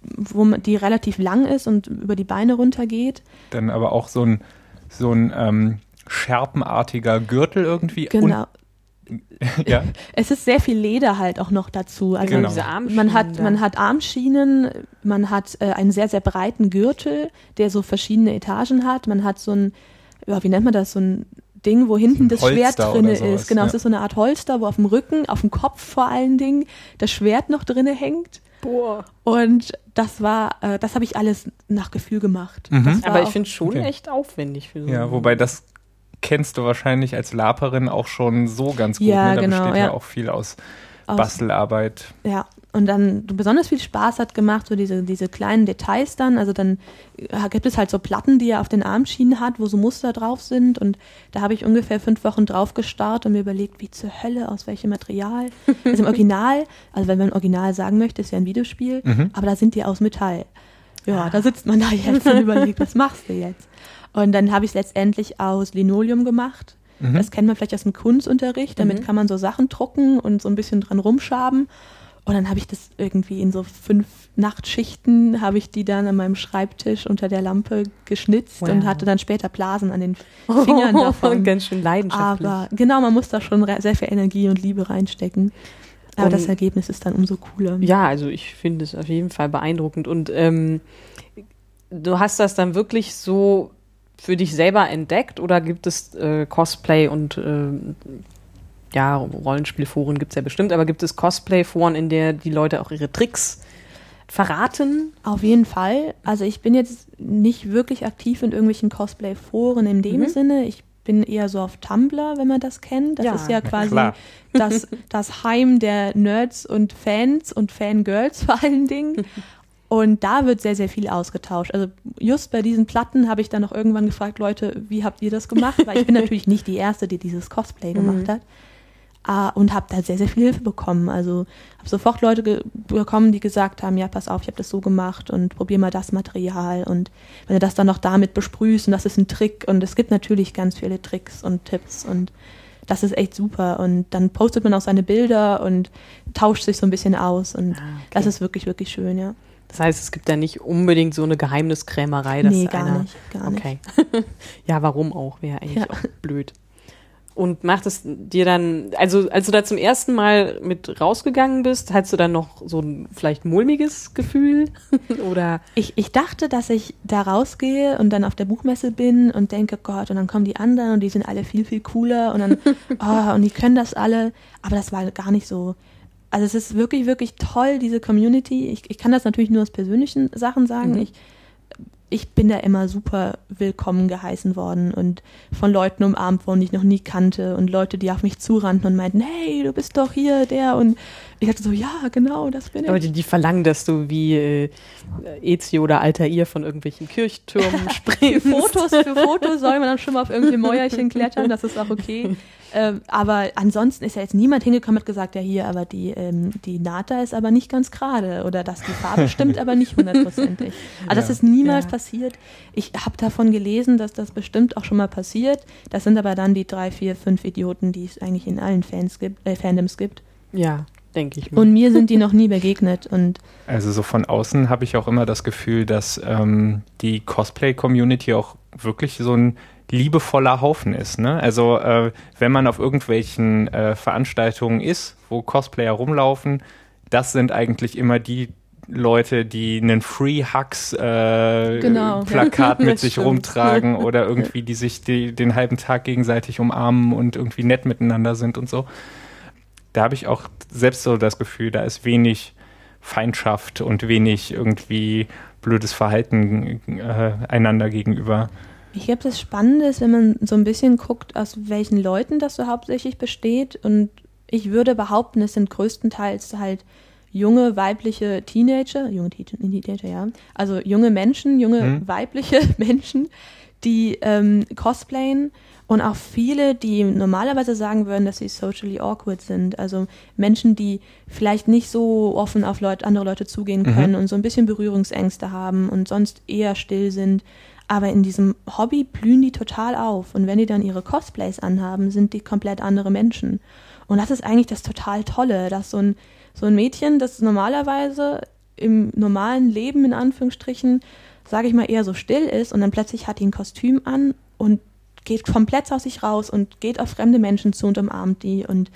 wo man, die relativ lang ist und über die Beine runtergeht. Dann aber auch so ein, so ein ähm, scherpenartiger Gürtel irgendwie. Genau. Und, ja, Es ist sehr viel Leder halt auch noch dazu. Also Genau. diese Armschienen man hat, da. man hat Armschienen, man hat äh, einen sehr, sehr breiten Gürtel, der so verschiedene Etagen hat. Man hat so ein, ja, wie nennt man das, so ein Ding, wo hinten das Holster Schwert drinne sowas, ist. Genau, ja. es ist so eine Art Holster, wo auf dem Rücken, auf dem Kopf vor allen Dingen, das Schwert noch drinne hängt. Boah. Und das war, äh, das habe ich alles nach Gefühl gemacht. Mhm. Aber ich finde schon Okay. echt aufwendig für so. Ja, wobei das kennst du wahrscheinlich als Laperin auch schon so ganz gut. Ja, ne? Da genau, besteht ja. ja. auch viel aus, aus- Bastelarbeit. Ja, und dann besonders viel Spaß hat gemacht, so diese, diese kleinen Details dann. Also dann äh, gibt es halt so Platten, die er auf den Armschienen hat, wo so Muster drauf sind. Und da habe ich ungefähr fünf Wochen drauf gestarrt und mir überlegt, wie zur Hölle, aus welchem Material. Also im Original, also wenn man Original sagen möchte, ist ja ein Videospiel, Mhm. aber da sind die aus Metall. Ja, da sitzt man da jetzt und überlegt, was machst du jetzt? Und dann habe ich es letztendlich aus Linoleum gemacht. Mhm. Das kennt man vielleicht aus dem Kunstunterricht. Damit Mhm. kann man so Sachen drucken und so ein bisschen dran rumschaben. Und dann habe ich das irgendwie in so fünf Nachtschichten, habe ich die dann an meinem Schreibtisch unter der Lampe geschnitzt Wow. und hatte dann später Blasen an den Fingern davon. Ganz schön leidenschaftlich. Aber genau, man muss da schon sehr viel Energie und Liebe reinstecken. Aber Und- das Ergebnis ist dann umso cooler. Ja, also ich finde es auf jeden Fall beeindruckend. Und ähm, du hast das dann wirklich so für dich selber entdeckt oder gibt es äh, Cosplay und ähm, ja, Rollenspielforen gibt es ja bestimmt, aber gibt es Cosplay-Foren, in der die Leute auch ihre Tricks verraten? Auf jeden Fall. Also ich bin jetzt nicht wirklich aktiv in irgendwelchen Cosplay-Foren in dem Mhm. Sinne. Ich bin eher so auf Tumblr, wenn man das kennt. Das Ja. ist ja quasi das, das Heim der Nerds und Fans und Fangirls vor allen Dingen. Und da wird sehr, sehr viel ausgetauscht. Also just bei diesen Platten habe ich dann noch irgendwann gefragt, Leute, wie habt ihr das gemacht? Weil ich bin natürlich nicht die Erste, die dieses Cosplay gemacht Mhm. hat. Ah, und habe da sehr, sehr viel Hilfe bekommen. Also habe sofort Leute bekommen, die gesagt haben, ja, pass auf, ich habe das so gemacht und probier mal das Material. Und wenn du das dann noch damit besprühst und das ist ein Trick. Und es gibt natürlich ganz viele Tricks und Tipps und das ist echt super. Und dann postet man auch seine Bilder und tauscht sich so ein bisschen aus. Und Ah, okay. das ist wirklich, wirklich schön, ja. Das heißt, es gibt da nicht unbedingt so eine Geheimniskrämerei, dass nee, gar einer nicht. Gar nicht. Okay. ja, warum auch? Wäre eigentlich Ja. auch blöd. Und macht es dir dann, also als du da zum ersten Mal mit rausgegangen bist, hattest du dann noch so ein vielleicht mulmiges Gefühl? Oder Ich, ich dachte, dass ich da rausgehe und dann auf der Buchmesse bin und denke, Gott, und dann kommen die anderen und die sind alle viel, viel cooler und dann, oh, und die können das alle. Aber das war gar nicht so. Also es ist wirklich, wirklich toll, diese Community. Ich, ich kann das natürlich nur aus persönlichen Sachen sagen. Mhm. Ich, ich bin da immer super willkommen geheißen worden und von Leuten umarmt worden, die ich noch nie kannte und Leute, die auf mich zurannten und meinten, hey, du bist doch hier, der und ich dachte so, ja, genau, das bin ich. Leute, die verlangen, dass du wie äh, Ezio oder Altair von irgendwelchen Kirchtürmen springst? Fotos für Fotos soll man dann schon mal auf irgendwelche Mäuerchen klettern, das ist auch okay. Ähm, aber ansonsten ist ja jetzt niemand hingekommen und hat gesagt, ja hier, aber die, ähm, die Naht da ist aber nicht ganz gerade oder dass die Farbe stimmt aber nicht hundertprozentig. Also das Ja. ist niemals Ja. passiert. Ich habe davon gelesen, dass das bestimmt auch schon mal passiert. Das sind aber dann die drei, vier, fünf Idioten, die es eigentlich in allen Fans gibt, äh, Fandoms gibt. Ja, denke ich mir. Und mir sind die noch nie begegnet und Also so von außen habe ich auch immer das Gefühl, dass ähm, die Cosplay-Community auch wirklich so ein liebevoller Haufen ist. Ne? Also äh, wenn man auf irgendwelchen äh, Veranstaltungen ist, wo Cosplayer rumlaufen, das sind eigentlich immer die Leute, die einen Free Hugs äh, Genau. Plakat mit sich stimmt. rumtragen oder irgendwie die sich die, den halben Tag gegenseitig umarmen und irgendwie nett miteinander sind und so. Da habe ich auch selbst so das Gefühl, da ist wenig Feindschaft und wenig irgendwie blödes Verhalten äh, einander gegenüber. Ich glaube, das Spannende ist, wenn man so ein bisschen guckt, aus welchen Leuten das so hauptsächlich besteht. Und ich würde behaupten, es sind größtenteils halt junge weibliche Teenager, junge Te- Teenager, ja. Also junge Menschen, junge Hm. weibliche Menschen, die ähm, cosplayen und auch viele, die normalerweise sagen würden, dass sie socially awkward sind. Also Menschen, die vielleicht nicht so offen auf Leute, andere Leute zugehen Mhm. können und so ein bisschen Berührungsängste haben und sonst eher still sind. Aber in diesem Hobby blühen die total auf. Und wenn die dann ihre Cosplays anhaben, sind die komplett andere Menschen. Und das ist eigentlich das total Tolle, dass so ein, so ein Mädchen, das normalerweise im normalen Leben in Anführungsstrichen, sage ich mal, eher so still ist und dann plötzlich hat die ein Kostüm an und geht komplett aus sich raus und geht auf fremde Menschen zu und umarmt die und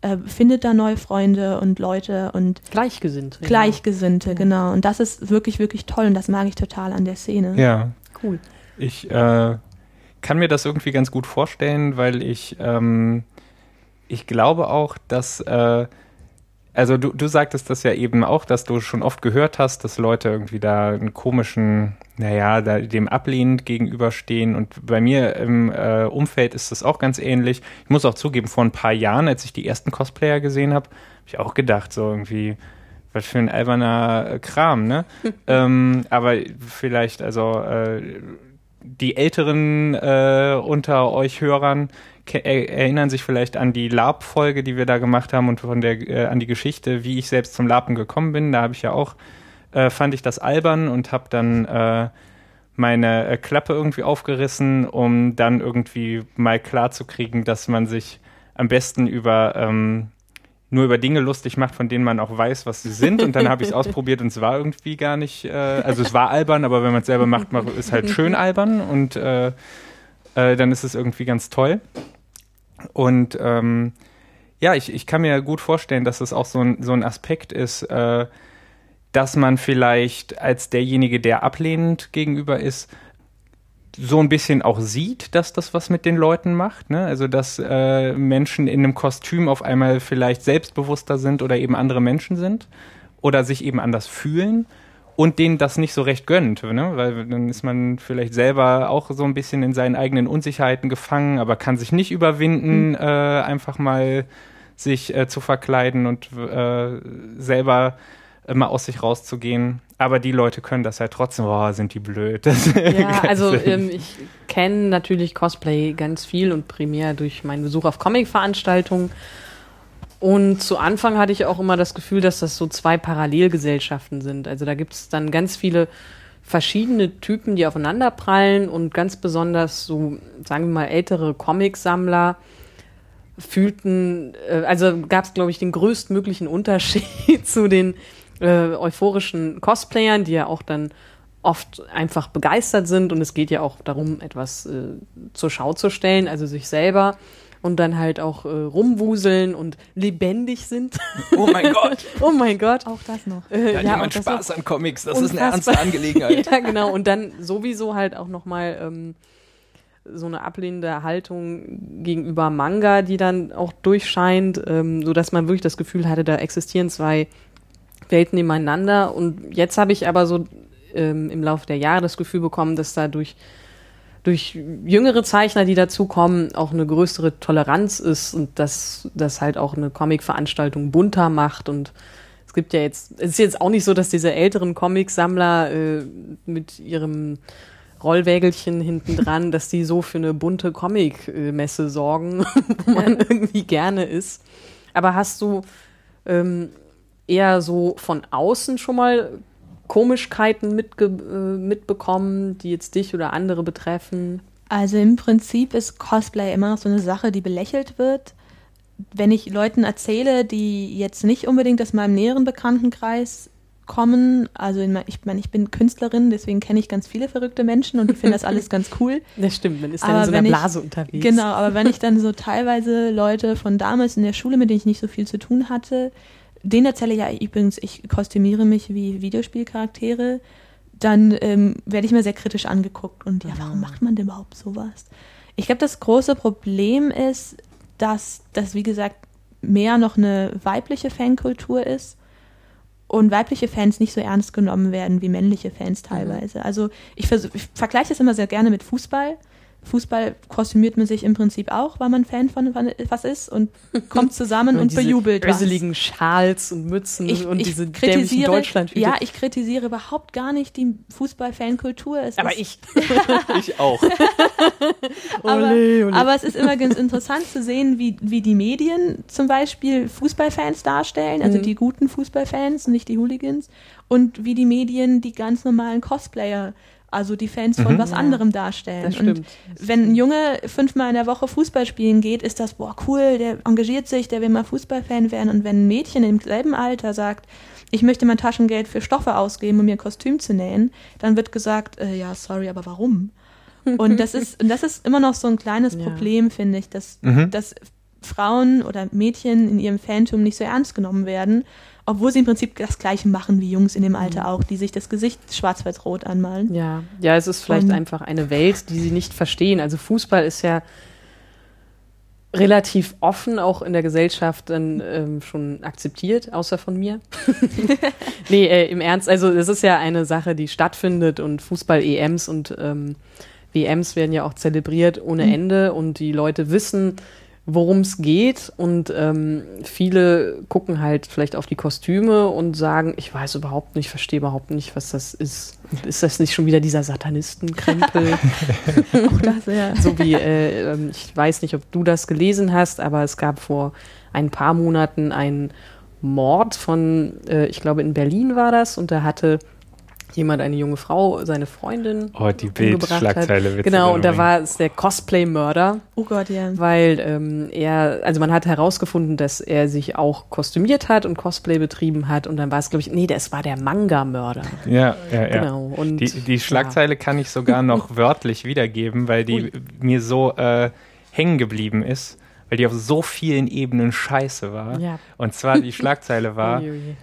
äh, findet da neue Freunde und Leute und Gleichgesinnt. Gleichgesinnte, genau. Und das ist wirklich, wirklich toll und das mag ich total an der Szene. Ja, Cool. ich äh, kann mir das irgendwie ganz gut vorstellen, weil ich, ähm, ich glaube auch, dass, äh, also du, du sagtest das ja eben auch, dass du schon oft gehört hast, dass Leute irgendwie da einen komischen, naja, da dem ablehnend gegenüberstehen. Und bei mir im äh, Umfeld ist das auch ganz ähnlich. Ich muss auch zugeben, vor ein paar Jahren, als ich die ersten Cosplayer gesehen habe, habe ich auch gedacht, so irgendwie, was für ein alberner Kram, ne? ähm, aber vielleicht, also äh, die Älteren äh, unter euch Hörern erinnern sich vielleicht an die Lab-Folge, die wir da gemacht haben und von der äh, an die Geschichte, wie ich selbst zum Lapen gekommen bin. Da habe ich ja auch äh, fand ich das albern und habe dann äh, meine äh, Klappe irgendwie aufgerissen, um dann irgendwie mal klar zu kriegen, dass man sich am besten über ähm, nur über Dinge lustig macht, von denen man auch weiß, was sie sind. Und dann habe ich es ausprobiert und es war irgendwie gar nicht, äh, also es war albern, aber wenn man es selber macht, ist halt schön albern und äh, äh, dann ist es irgendwie ganz toll. Und ähm, ja, ich, ich kann mir gut vorstellen, dass es auch so ein, so ein Aspekt ist, äh, dass man vielleicht als derjenige, der ablehnend gegenüber ist, so ein bisschen auch sieht, dass das was mit den Leuten macht. Ne? Also dass äh, Menschen in einem Kostüm auf einmal vielleicht selbstbewusster sind oder eben andere Menschen sind oder sich eben anders fühlen und denen das nicht so recht gönnt, ne? weil dann ist man vielleicht selber auch so ein bisschen in seinen eigenen Unsicherheiten gefangen, aber kann sich nicht überwinden, mhm. äh, einfach mal sich äh, zu verkleiden und äh, selber immer aus sich rauszugehen. Aber die Leute können das halt trotzdem, boah, sind die blöd. ja, also ähm, ich kenne natürlich Cosplay ganz viel und primär durch meinen Besuch auf Comic-Veranstaltungen. Und zu Anfang hatte ich auch immer das Gefühl, dass das so zwei Parallelgesellschaften sind. Also da gibt es dann ganz viele verschiedene Typen, die aufeinander prallen und ganz besonders so, sagen wir mal, ältere Comicsammler fühlten, äh, also gab es, glaube ich, den größtmöglichen Unterschied zu den äh, euphorischen Cosplayern, die ja auch dann oft einfach begeistert sind und es geht ja auch darum, etwas äh, zur Schau zu stellen, also sich selber und dann halt auch äh, rumwuseln und lebendig sind. Oh mein Gott. oh mein Gott. Auch das noch. Äh, ja, jemand Spaß an Comics, das ist eine ernste Angelegenheit. ja, genau. Und dann sowieso halt auch nochmal ähm, so eine ablehnende Haltung gegenüber Manga, die dann auch durchscheint, ähm, so dass man wirklich das Gefühl hatte, da existieren zwei Welten nebeneinander. Und jetzt habe ich aber so ähm, im Laufe der Jahre das Gefühl bekommen, dass da durch, jüngere Zeichner, die dazukommen, auch eine größere Toleranz ist und dass das halt auch eine Comic-Veranstaltung bunter macht und es gibt ja jetzt, es ist jetzt auch nicht so, dass diese älteren Comicsammler äh, mit ihrem Rollwägelchen hinten dran, dass die so für eine bunte Comic-Messe sorgen, wo man irgendwie gerne ist. Aber hast du ähm, eher so von außen schon mal Komischkeiten mitge äh, mitbekommen, die jetzt dich oder andere betreffen? Also im Prinzip ist Cosplay immer noch so eine Sache, die belächelt wird. Wenn ich Leuten erzähle, die jetzt nicht unbedingt aus meinem näheren Bekanntenkreis kommen, also in, ich meine, ich bin Künstlerin, deswegen kenne ich ganz viele verrückte Menschen und ich finde das alles ganz cool. Das stimmt, man ist dann aber in so einer Blase ich, unterwegs. Genau, aber wenn ich dann so teilweise Leute von damals in der Schule, mit denen ich nicht so viel zu tun hatte, den erzähle ja übrigens, ich kostümiere mich wie Videospielcharaktere, dann ähm, werde ich mir sehr kritisch angeguckt. Und ja, warum macht man denn überhaupt sowas? Ich glaube, das große Problem ist, dass das, wie gesagt, mehr noch eine weibliche Fankultur ist und weibliche Fans nicht so ernst genommen werden wie männliche Fans mhm. teilweise. Mhm. Also ich, ich vergleiche das immer sehr gerne mit Fußball. Fußball kostümiert man sich im Prinzip auch, weil man Fan von was ist und kommt zusammen und, und bejubelt was. rieseligen Schals und Mützen ich, und ich diese kritisiere, Deutschland. Ja, ich kritisiere überhaupt gar nicht die Fußball-Fankultur. Aber ich. ich auch. aber, ole, ole. aber es ist immer ganz interessant zu sehen, wie, wie die Medien zum Beispiel Fußballfans darstellen, also mhm. die guten Fußballfans, nicht die Hooligans, und wie die Medien die ganz normalen Cosplayer also die Fans von mhm. was anderem darstellen. Und wenn ein Junge fünfmal in der Woche Fußball spielen geht, ist das, boah, cool, der engagiert sich, der will mal Fußballfan werden. Und wenn ein Mädchen im selben Alter sagt, ich möchte mein Taschengeld für Stoffe ausgeben, um mir ein Kostüm zu nähen, dann wird gesagt, äh, ja, sorry, aber warum? Und das ist, und das ist immer noch so ein kleines ja. Problem, finde ich, dass, mhm. dass Frauen oder Mädchen in ihrem Phantom nicht so ernst genommen werden obwohl sie im Prinzip das Gleiche machen wie Jungs in dem Alter auch, die sich das Gesicht schwarz-weiß-rot anmalen. Ja, ja, es ist vielleicht Und- einfach eine Welt, die sie nicht verstehen. Also Fußball ist ja relativ offen auch in der Gesellschaft dann ähm, schon akzeptiert, außer von mir. nee, äh, im Ernst, also es ist ja eine Sache, die stattfindet und Fußball-EMs und ähm, WMs werden ja auch zelebriert ohne Mhm. Ende und die Leute wissen, worum es geht und ähm, viele gucken halt vielleicht auf die Kostüme und sagen, ich weiß überhaupt nicht, verstehe überhaupt nicht, was das ist. Ist das nicht schon wieder dieser Satanistenkrempel? Auch das, ja. so wie, äh, ähm, ich weiß nicht, ob du das gelesen hast, aber es gab vor ein paar Monaten einen Mord von, äh, ich glaube in Berlin war das, und da hatte jemand, eine junge Frau, seine Freundin Oh, die umgebracht hat. Bildschlagzeile. Genau, und da war es der Cosplay-Mörder, Oh Gott, ja. weil ähm, er, also man hat herausgefunden, dass er sich auch kostümiert hat und Cosplay betrieben hat, und dann war es, glaube ich, nee, das war der Manga-Mörder. Ja, ja, ja. Genau. Und, Die, die Schlagzeile kann ich sogar noch wörtlich wiedergeben, weil die Ui. mir so äh, hängen geblieben ist, weil die auf so vielen Ebenen scheiße war. Ja. Und zwar die Schlagzeile war Ui, ui.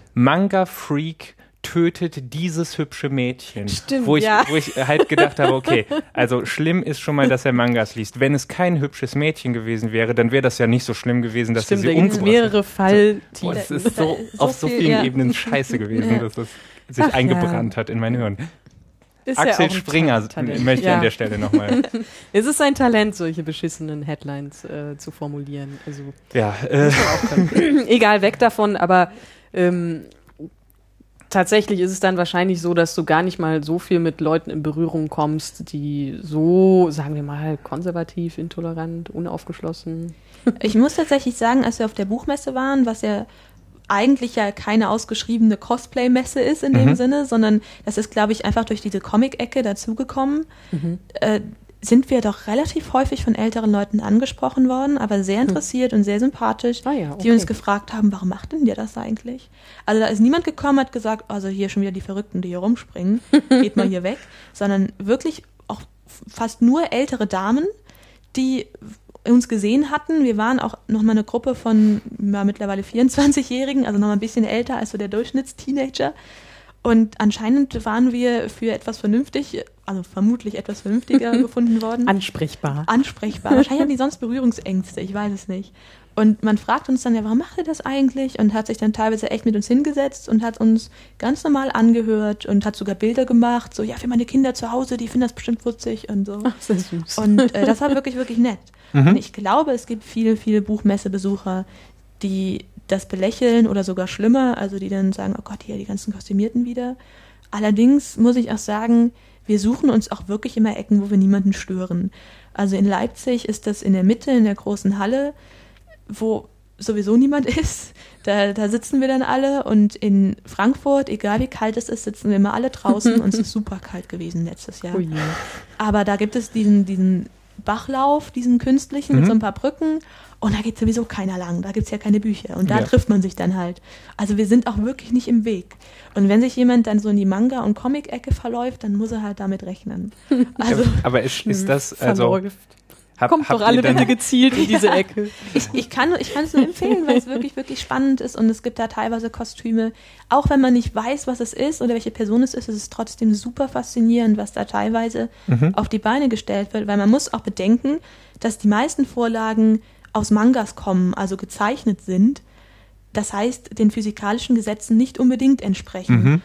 Tötet dieses hübsche Mädchen. Stimmt, wo ich, ja. Wo ich halt gedacht habe, okay, also schlimm ist schon mal, dass er Mangas liest. Wenn es kein hübsches Mädchen gewesen wäre, dann wäre das ja nicht so schlimm gewesen, dass Stimmt, sie sie es umgebracht mehrere. Boah, es ist so, So auf so viel, vielen ja. Ebenen scheiße gewesen, dass das sich Ach ja. eingebrannt hat in mein Hirn. Ist ja Axel ein Springer Talent. möchte ich Ja. an der Stelle nochmal. Es ist ein Talent, solche beschissenen Headlines äh, zu formulieren. Also ja, äh, egal, weg davon, aber ähm, tatsächlich ist es dann wahrscheinlich so, dass du gar nicht mal so viel mit Leuten in Berührung kommst, die so, sagen wir mal, konservativ, intolerant, unaufgeschlossen. Ich muss tatsächlich sagen, als wir auf der Buchmesse waren, was ja eigentlich ja keine ausgeschriebene Cosplay-Messe ist in dem Mhm. Sinne, sondern das ist, glaube ich, einfach durch diese Comic-Ecke dazugekommen, äh, sind wir doch relativ häufig von älteren Leuten angesprochen worden, aber sehr interessiert und sehr sympathisch, Ah ja, die uns okay. gefragt haben, warum macht denn dir das eigentlich? Also da ist niemand gekommen, hat gesagt, also hier schon wieder die Verrückten, die hier rumspringen, geht mal hier weg, sondern wirklich auch fast nur ältere Damen, die uns gesehen hatten. Wir waren auch nochmal eine Gruppe von ja, mittlerweile 24-Jährigen, also nochmal ein bisschen älter als so der Durchschnittsteenager. Und anscheinend waren wir für etwas vernünftig, also vermutlich etwas vernünftiger gefunden worden. Ansprechbar. ansprechbar. Wahrscheinlich haben die sonst Berührungsängste, ich weiß es nicht. Und man fragt uns dann ja, warum macht ihr das eigentlich? Und hat sich dann teilweise echt mit uns hingesetzt und hat uns ganz normal angehört und hat sogar Bilder gemacht, so, ja, für meine Kinder zu Hause, die finden das bestimmt witzig und so. Ach, sehr süß. Und äh, das war wirklich, wirklich nett. Und ich glaube, es gibt viele, viele Buchmessebesucher, die das belächeln oder sogar schlimmer, also die dann sagen, oh Gott, hier die ganzen Kostümierten wieder. Allerdings muss ich auch sagen, wir suchen uns auch wirklich immer Ecken, wo wir niemanden stören. Also in Leipzig ist das in der Mitte, in der großen Halle, wo sowieso niemand ist. Da, da sitzen wir dann alle und in Frankfurt, egal wie kalt es ist, sitzen wir immer alle draußen und es ist super kalt gewesen letztes Jahr. Oh. Aber da gibt es diesen, diesen Bachlauf, diesen künstlichen mit Mhm. so ein paar Brücken. Und da geht sowieso keiner lang. Da gibt es ja keine Bücher. Und da Ja. trifft man sich dann halt. Also wir sind auch wirklich nicht im Weg. Und wenn sich jemand dann so in die Manga- und Comic-Ecke verläuft, dann muss er halt damit rechnen. Also aber ist, ist das, also, Verläuft. hab, Kommt doch alle bitte gezielt in diese Ecke. ich, ich kann ich kann es nur empfehlen, weil es wirklich, wirklich spannend ist. Und es gibt da teilweise Kostüme. Auch wenn man nicht weiß, was es ist oder welche Person es ist, ist es trotzdem super faszinierend, was da teilweise Mhm. auf die Beine gestellt wird. Weil man muss auch bedenken, dass die meisten Vorlagen aus Mangas kommen, also gezeichnet sind. Das heißt, den physikalischen Gesetzen nicht unbedingt entsprechen. Mhm.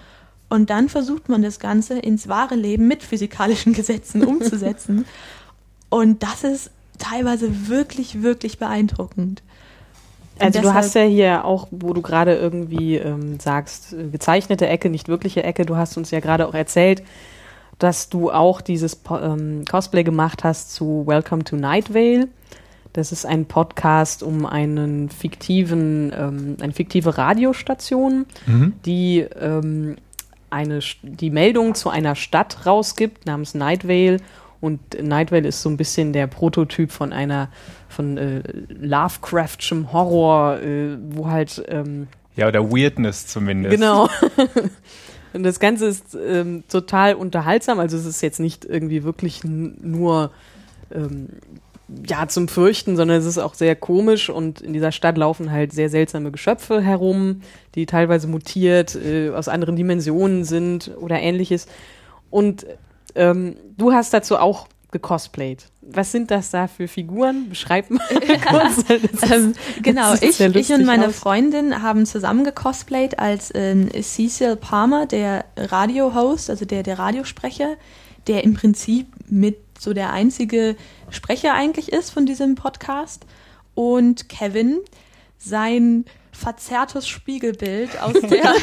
Und dann versucht man das Ganze ins wahre Leben mit physikalischen Gesetzen umzusetzen. Und das ist teilweise wirklich, wirklich beeindruckend. Und Also du hast ja hier auch, wo du gerade irgendwie ähm, sagst, äh, gezeichnete Ecke, nicht wirkliche Ecke, du hast uns ja gerade auch erzählt, dass du auch dieses ähm, Cosplay gemacht hast zu Welcome to Night Vale. Das ist ein Podcast um einen fiktiven, ähm, eine fiktive Radiostation, Mhm. die ähm, eine, die Meldung zu einer Stadt rausgibt namens Night Vale. Und Night Vale ist so ein bisschen der Prototyp von einer, von äh, Lovecraftschem Horror, äh, wo halt, ähm, Ja, oder Weirdness zumindest. genau. Und das Ganze ist ähm, total unterhaltsam. Also es ist jetzt nicht irgendwie wirklich nur ähm, ja zum Fürchten, sondern es ist auch sehr komisch und in dieser Stadt laufen halt sehr seltsame Geschöpfe herum, die teilweise mutiert, äh, aus anderen Dimensionen sind oder ähnliches. Und ähm, du hast dazu auch gecosplayt. Was sind das da für Figuren? Beschreib mal kurz. ähm, genau, ich, ich und meine aus. Freundin haben zusammen gecosplayt als ähm, Cecil Palmer, der Radio-Host, also der, der Radiosprecher, der im Prinzip mit so der einzige Sprecher eigentlich ist von diesem Podcast. Und Kevin, sein verzerrtes Spiegelbild aus der,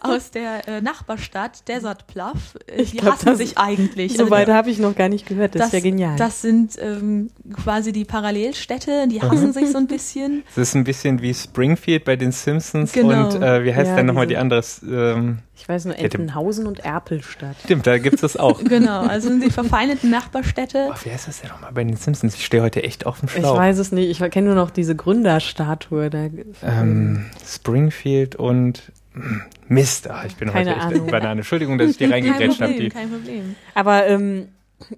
aus der äh, Nachbarstadt Desert Bluff. Äh, die glaub, hassen das- sich eigentlich. So Also weit habe ich noch gar nicht gehört. Das, ist ja genial. Das sind ähm, quasi die Parallelstädte, die Mhm. hassen sich so ein bisschen. Es ist ein bisschen wie Springfield bei den Simpsons Genau. und äh, wie heißt Ja, denn nochmal die andere? Ähm, ich weiß nur, Entenhausen und Erpelstadt. stimmt, da gibt es das auch. Genau, also sind die verfeindeten Nachbarstädte. Oh, wie heißt das denn nochmal bei den Simpsons? Ich stehe heute echt auf dem Ich Schlauch. weiß es nicht. Ich kenne nur noch diese Gründerstatue. Da, Ähm, Springfield und hm, Mist, ach, ich bin Keine heute echt Ahnung. Banane. Entschuldigung, dass ich dir reingegrätscht habe. Kein Problem. Aber ähm,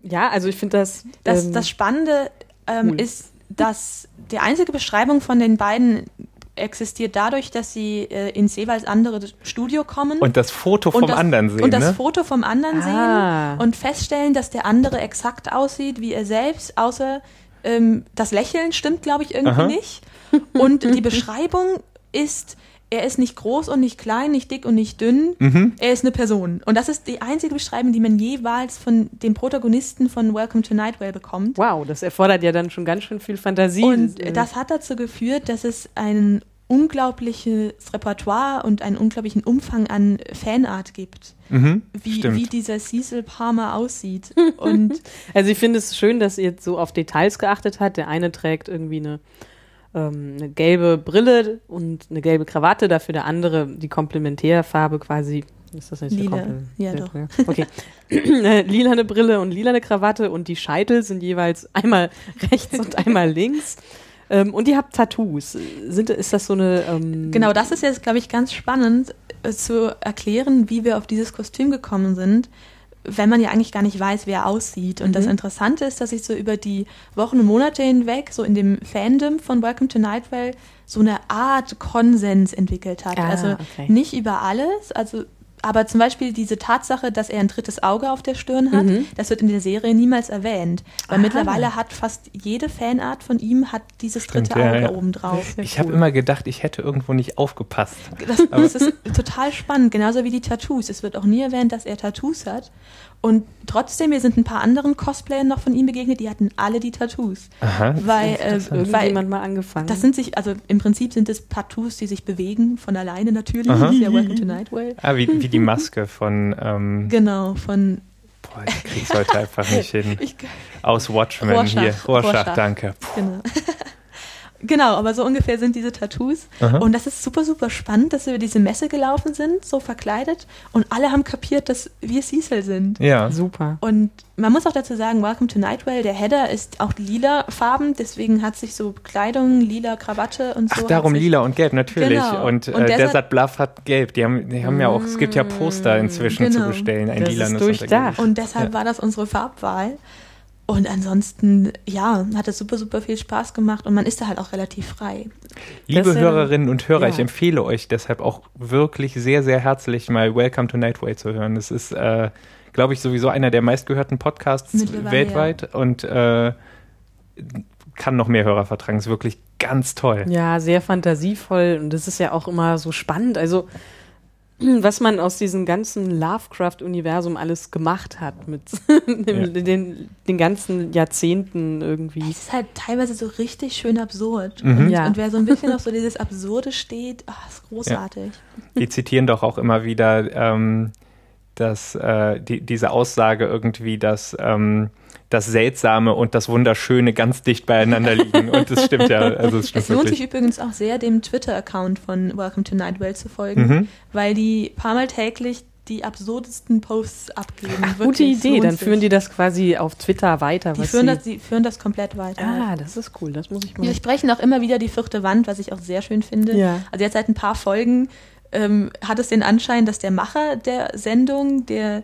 ja, also ich finde das. Das, ähm, das Spannende ähm, cool. ist, dass die einzige Beschreibung von den beiden existiert dadurch, dass sie äh, ins jeweils andere Studio kommen Und das Foto vom das- anderen sehen, und das ne? Foto vom anderen Ah. sehen und feststellen, dass der andere exakt aussieht wie er selbst, außer ähm, das Lächeln stimmt, glaube ich, irgendwie Aha. nicht. Und die Beschreibung ist, er ist nicht groß und nicht klein, nicht dick und nicht dünn, Mhm. er ist eine Person. Und das ist die einzige Beschreibung, die man jeweils von dem Protagonisten von Welcome to Night Vale bekommt. Wow, das erfordert ja dann schon ganz schön viel Fantasie. Und äh, das hat dazu geführt, dass es ein unglaubliches Repertoire und einen unglaublichen Umfang an Fanart gibt, Mhm. wie, wie dieser Cecil Palmer aussieht. Und Also ich finde es schön, dass ihr so auf Details geachtet habt. Der eine trägt irgendwie eine, ähm, eine gelbe Brille und eine gelbe Krawatte, dafür der andere die Komplementärfarbe quasi. Ist das nicht Lila. Ja, doch. Okay. Lilane Brille und lilane Krawatte und die Scheitel sind jeweils einmal rechts und einmal links. Ähm, und ihr habt Tattoos. Sind, ist das so eine. Ähm, genau das ist jetzt, glaube ich, ganz spannend äh, zu erklären, wie wir auf dieses Kostüm gekommen sind, wenn man ja eigentlich gar nicht weiß, wer aussieht. Und das Mhm. Interessante ist, dass sich so über die Wochen und Monate hinweg, so in dem Fandom von Welcome to Night Vale, so eine Art Konsens entwickelt hat. Ah, also okay. nicht über alles, also aber zum Beispiel diese Tatsache, dass er ein drittes Auge auf der Stirn hat, Mhm. das wird in der Serie niemals erwähnt. Weil Aha. mittlerweile hat fast jede Fanart von ihm hat dieses Stimmt, dritte ja, Auge ja. oben drauf. Ich habe immer gedacht, ich hätte irgendwo nicht aufgepasst. Das, das ist total spannend, genauso wie die Tattoos. Es wird auch nie erwähnt, dass er Tattoos hat. Und trotzdem, wir sind ein paar anderen Cosplayern noch von ihm begegnet, die hatten alle die Tattoos. Aha. Weil, äh, weil Irgendjemand mal angefangen. das sind sich, also im Prinzip sind es Tattoos, die sich bewegen, von alleine natürlich. Aha. Das ist ja Welcome to Night Vale. Ah, wie, wie die Maske von, ähm, Genau, von boah, ich krieg's heute einfach nicht hin. ich, Aus Watchmen Rorschach. hier. Rorschach, Rorschach. danke. Puh. genau. Genau, aber so ungefähr sind diese Tattoos. Aha. Und das ist super, super spannend, dass wir über diese Messe gelaufen sind, so verkleidet. Und alle haben kapiert, dass wir Cecil sind. Ja. Super. Und man muss auch dazu sagen, Welcome to Night Vale, der Header ist auch lila Farben, deswegen hat sich so Kleidung, lila Krawatte und so. Ach, darum lila und gelb, natürlich. Genau. Und, Und äh, Desert- Desert Bluff hat gelb. Die haben, die haben ja auch, es gibt ja Poster inzwischen zu Genau. bestellen. Ein Das ist lilanes durchdacht. Und deshalb Ja. war das unsere Farbwahl. Und ansonsten, ja, hat es super, super viel Spaß gemacht und man ist da halt auch relativ frei. Liebe ja- Hörerinnen und Hörer, ja. ich empfehle euch deshalb auch wirklich sehr, sehr herzlich mal Welcome to Nightway zu hören. Das ist, äh, glaube ich, sowieso einer der meistgehörten Podcasts weltweit und äh, kann noch mehr Hörer vertragen. Ist wirklich ganz toll. Ja, sehr fantasievoll und das ist ja auch immer so spannend. Also, was man aus diesem ganzen Lovecraft-Universum alles gemacht hat mit dem, den, den ganzen Jahrzehnten irgendwie. Es ist halt teilweise so richtig schön absurd. Mhm. Und, Ja. und wer so ein bisschen auf so dieses Absurde steht, ach, ist großartig. Die zitieren doch auch immer wieder ähm, dass, äh, die, diese Aussage irgendwie, dass ähm, das Seltsame und das Wunderschöne ganz dicht beieinander liegen. Und das stimmt ja. Also es stimmt Es lohnt wirklich. sich übrigens auch sehr, dem Twitter-Account von Welcome to Night Vale zu folgen, Mhm. weil die paar Mal täglich die absurdesten Posts abgeben. Ach, gute Idee, dann führen die das quasi auf Twitter weiter. Die was führen sie- das, die führen das komplett weiter. Ah, das ist cool, das muss ich mal. Wir sprechen auch immer wieder die vierte Wand, was ich auch sehr schön finde. Ja. Also jetzt seit ein paar Folgen ähm, hat es den Anschein, dass der Macher der Sendung, der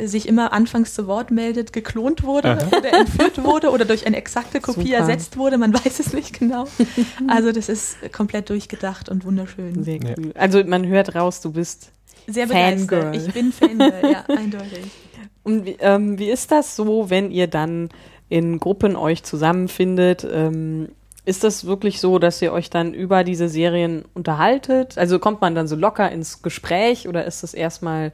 sich immer anfangs zu Wort meldet, geklont wurde oder entführt wurde oder durch eine exakte Kopie Super. ersetzt wurde. Man weiß es nicht genau. Also das ist komplett durchgedacht und wunderschön. Sehr cool. Also man hört raus, du bist. Sehr Fangirl. begeistert. Ich bin Fangirl, ja, eindeutig. Und wie, ähm, wie ist das so, wenn ihr dann in Gruppen euch zusammenfindet? Ähm, ist das wirklich so, dass ihr euch dann über diese Serien unterhaltet? Also kommt man dann so locker ins Gespräch oder ist das erstmal,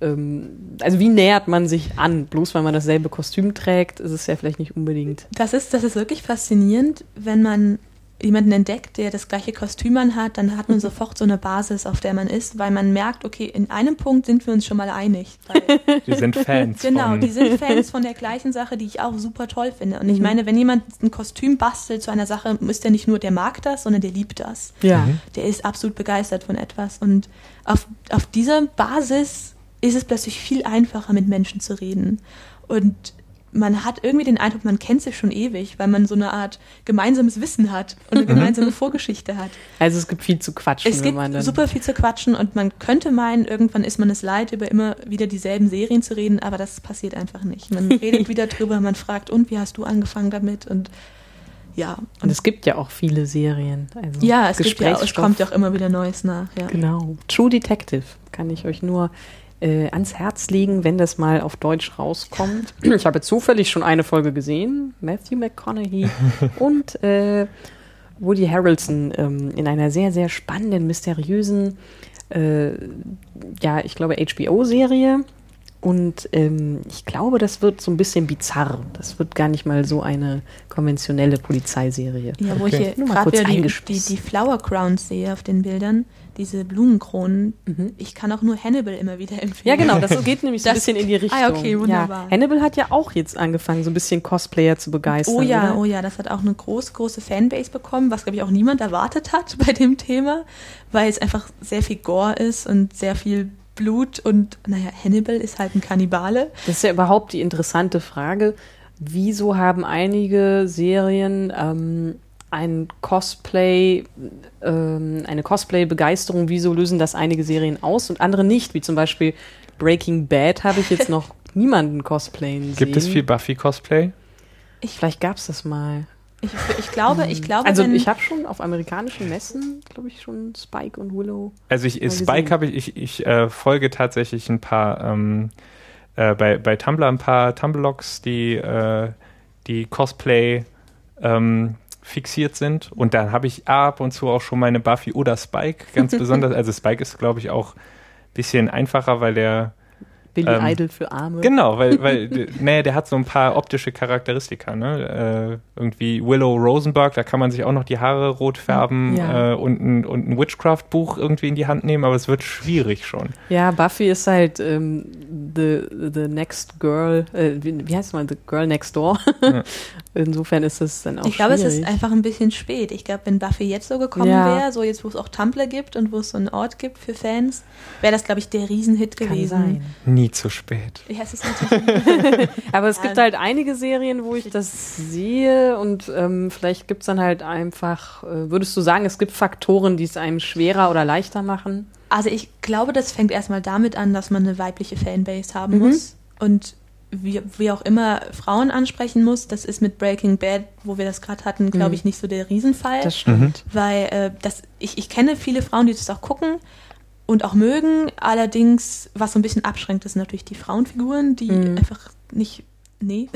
also wie nähert man sich an? Bloß weil man dasselbe Kostüm trägt, ist es ja vielleicht nicht unbedingt. Das ist, das ist wirklich faszinierend, wenn man jemanden entdeckt, der das gleiche Kostüm anhat, dann hat man sofort so eine Basis, auf der man ist, weil man merkt, okay, in einem Punkt sind wir uns schon mal einig. Wir sind Fans. Genau, von, die sind Fans von der gleichen Sache, die ich auch super toll finde. Und ich meine, wenn jemand ein Kostüm bastelt zu einer Sache, ist der nicht nur, der mag das, sondern der liebt das. Ja. Der ist absolut begeistert von etwas. Und auf, auf dieser Basis ist es plötzlich viel einfacher, mit Menschen zu reden. Und man hat irgendwie den Eindruck, man kennt sich schon ewig, weil man so eine Art gemeinsames Wissen hat und eine gemeinsame Vorgeschichte hat. Also es gibt viel zu quatschen, Es wenn gibt super viel zu quatschen und man könnte meinen, irgendwann ist man es leid, über immer wieder dieselben Serien zu reden, aber das passiert einfach nicht. Man redet wieder drüber, man fragt, und wie hast du angefangen damit? Und ja, Und es gibt ja auch viele Serien. Also ja, es, gibt ja, es kommt ja auch immer wieder Neues nach. Ja. Genau. True Detective kann ich euch nur äh, ans Herz legen, wenn das mal auf Deutsch rauskommt. Ich habe zufällig schon eine Folge gesehen. Matthew McConaughey und äh, Woody Harrelson ähm, in einer sehr, sehr spannenden, mysteriösen, äh, ja, ich glaube, HBO-Serie. Und ähm, ich glaube, das wird so ein bisschen bizarr. Das wird gar nicht mal so eine konventionelle Polizeiserie. Ja, wo Okay. ich hier Nur mal gerade kurz wieder die, die, die Flower Crowns sehe auf den Bildern, diese Blumenkronen. Mhm. Ich kann auch nur Hannibal immer wieder empfehlen. Ja, genau, das geht nämlich so ein bisschen in die Richtung. Ah, okay, wunderbar. Ja. Hannibal hat ja auch jetzt angefangen, so ein bisschen Cosplayer zu begeistern. Oh ja, oder? oh ja, das hat auch eine große, große Fanbase bekommen, was glaube ich auch niemand erwartet hat bei dem Thema, weil es einfach sehr viel Gore ist und sehr viel Blut und naja, Hannibal ist halt ein Kannibale. Das ist ja überhaupt die interessante Frage. Wieso haben einige Serien ähm, ein Cosplay, ähm, eine Cosplay-Begeisterung? Wieso lösen das einige Serien aus und andere nicht? Wie zum Beispiel Breaking Bad habe ich jetzt noch niemanden cosplayen sehen. Gibt es viel Buffy-Cosplay? Vielleicht gab es das mal. Ich, ich glaube, ich glaube, Also ich habe schon auf amerikanischen Messen, glaube ich, schon Spike und Willow. Also ich, Spike habe ich, ich, ich äh, folge tatsächlich ein paar, ähm, äh, bei, bei Tumblr ein paar Tumblr-Logs, die, äh, die Cosplay ähm, fixiert sind. Und dann habe ich ab und zu auch schon meine Buffy oder Spike, ganz besonders. Also Spike ist, glaube ich, auch ein bisschen einfacher, weil der Billy Ähm, Idol für Arme. Genau, weil, weil nee, der hat so ein paar optische Charakteristika, ne? Äh, irgendwie Willow Rosenberg, da kann man sich auch noch die Haare rot färben Ja. äh, und ein, und ein Witchcraft-Buch irgendwie in die Hand nehmen, aber es wird schwierig schon. Ja, Buffy ist halt ähm, the, the next girl, äh, wie, wie heißt es mal, the girl next door. Ja. Insofern ist es dann auch ich glaube, es schwierig. ist einfach ein bisschen spät. Ich glaube, wenn Buffy jetzt so gekommen Ja. wäre, so jetzt, wo es auch Tumblr gibt und wo es so einen Ort gibt für Fans, wäre das, glaube ich, der Riesenhit Kann gewesen. sein. Nie zu spät. Ja, es ist natürlich Aber es Ja. gibt halt einige Serien, wo ich das sehe und ähm, vielleicht gibt's dann halt einfach, äh, würdest du sagen, es gibt Faktoren, die es einem schwerer oder leichter machen? Also ich glaube, das fängt erstmal damit an, dass man eine weibliche Fanbase haben Mhm. muss und wie, wie auch immer Frauen ansprechen muss. Das ist mit Breaking Bad, wo wir das gerade hatten, glaube Mhm. ich, nicht so der Riesenfall. Das stimmt. weil äh, das, ich, ich kenne viele Frauen, die das auch gucken und auch mögen. Allerdings, was so ein bisschen abschränkt, ist natürlich die Frauenfiguren, die Mhm. einfach nicht. Nee,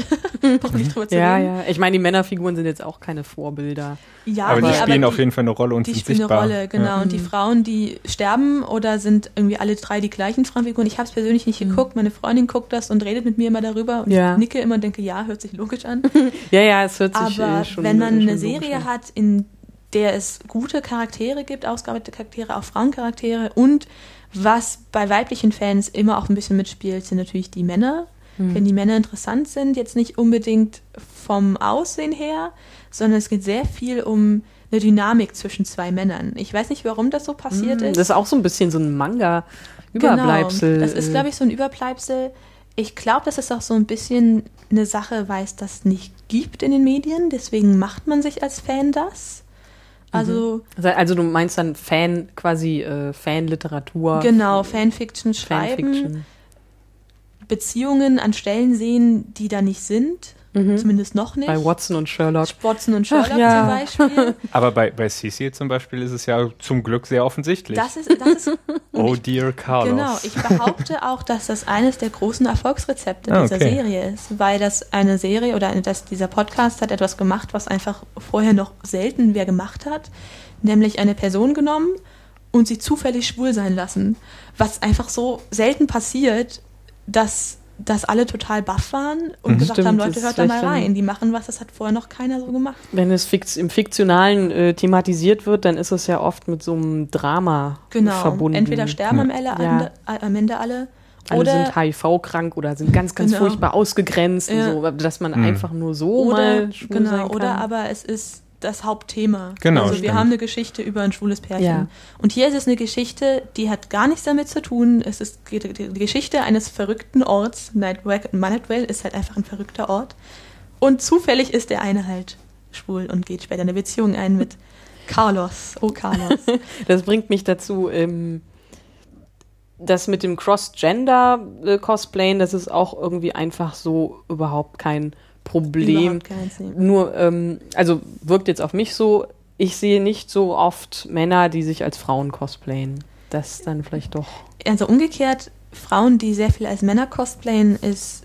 brauchen nicht drüber zu Ja, reden. ja. Ich meine, die Männerfiguren sind jetzt auch keine Vorbilder. Ja, aber die nee, spielen die, auf jeden Fall eine Rolle und Die sind spielen sichtbar. eine Rolle, genau. Ja. Und die Mhm. Frauen, die sterben oder sind irgendwie alle drei die gleichen Frauenfiguren. Ich habe es persönlich nicht Mhm. geguckt. Meine Freundin guckt das und redet mit mir immer darüber. Und Ja. ich nicke immer und denke, ja, hört sich logisch an. Ja, ja, es hört sich Aber äh, schon wenn man schon eine Serie hat, in der es gute Charaktere gibt, ausgearbeitete Charaktere, auch Frauencharaktere und was bei weiblichen Fans immer auch ein bisschen mitspielt, sind natürlich die Männer. Hm. Wenn die Männer interessant sind, jetzt nicht unbedingt vom Aussehen her, sondern es geht sehr viel um eine Dynamik zwischen zwei Männern. Ich weiß nicht, warum das so passiert Mm, ist. Das ist auch so ein bisschen so ein Manga-Überbleibsel. Genau. Das ist, glaube ich, so ein Überbleibsel. Ich glaube, das ist auch so ein bisschen eine Sache, weil es das nicht gibt in den Medien. Deswegen macht man sich als Fan das. Also, Also, also du meinst dann Fan, quasi äh, Fanliteratur. genau, Fanfiction schreiben. Fanfiction. Beziehungen an Stellen sehen, die da nicht sind. Zumindest noch nicht. Bei Watson und Sherlock. Watson und Sherlock Ach, ja. zum Beispiel. Aber bei, bei Cecil zum Beispiel ist es ja zum Glück sehr offensichtlich. Das ist, das ist oh dear Carlos. Genau, ich behaupte auch, dass das eines der großen Erfolgsrezepte Ah, dieser okay. Serie ist, weil das eine Serie oder eine, dass dieser Podcast hat etwas gemacht, was einfach vorher noch selten wer gemacht hat, nämlich eine Person genommen und sie zufällig schwul sein lassen, was einfach so selten passiert, dass dass alle total baff waren und Mhm. gesagt Stimmt, haben, Leute, hört da mal rein, die machen was, das hat vorher noch keiner so gemacht. Wenn es fix, im Fiktionalen äh, thematisiert wird, dann ist es ja oft mit so einem Drama Genau, verbunden. entweder sterben am, Ende, Ja. am Ende alle alle oder sind HIV-krank oder sind ganz, ganz Genau. furchtbar ausgegrenzt, und Ja. so, dass man Mhm. einfach nur so oder, mal schwul genau, sein kann. oder aber es ist das Hauptthema. Genau, Also wir stimmt. haben eine Geschichte über ein schwules Pärchen. Ja. Und hier ist es eine Geschichte, die hat gar nichts damit zu tun. Es ist die Geschichte eines verrückten Orts. Nightwell Nightwell ist halt einfach ein verrückter Ort. Und zufällig ist der eine halt schwul und geht später eine Beziehung ein mit Carlos. Oh, Carlos. Das bringt mich dazu, ähm, das mit dem Cross-Gender-Cosplayen, das ist auch irgendwie einfach so überhaupt kein Problem. Nur, ähm, also wirkt jetzt auf mich so, ich sehe nicht so oft Männer, die sich als Frauen cosplayen. Das dann vielleicht doch. Also umgekehrt, Frauen, die sehr viel als Männer cosplayen, ist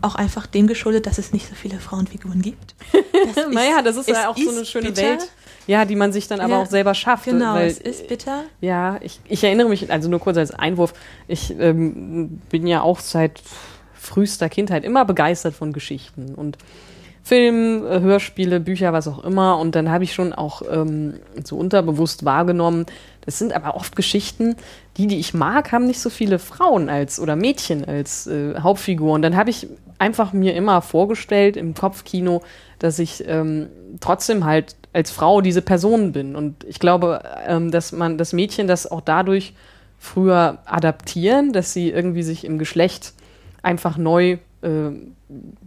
auch einfach dem geschuldet, dass es nicht so viele Frauenfiguren gibt. Das naja, das ist ja auch so ist eine schöne bitter. Welt. Ja, die man sich dann aber Ja, auch selber schafft. Genau, weil, es ist bitter. Ja, ich, ich erinnere mich, also nur kurz als Einwurf, ich ähm, bin ja auch seit frühester Kindheit immer begeistert von Geschichten und Film, äh, Hörspiele, Bücher, was auch immer. Und dann habe ich schon auch ähm, so unterbewusst wahrgenommen, das sind aber oft Geschichten, die, die ich mag, haben nicht so viele Frauen als oder Mädchen als äh, Hauptfigur. Und dann habe ich einfach mir immer vorgestellt im Kopfkino, dass ich ähm, trotzdem halt als Frau diese Person bin. Und ich glaube, ähm, dass man das Mädchen das auch dadurch früher adaptieren, dass sie irgendwie sich im Geschlecht einfach neu äh,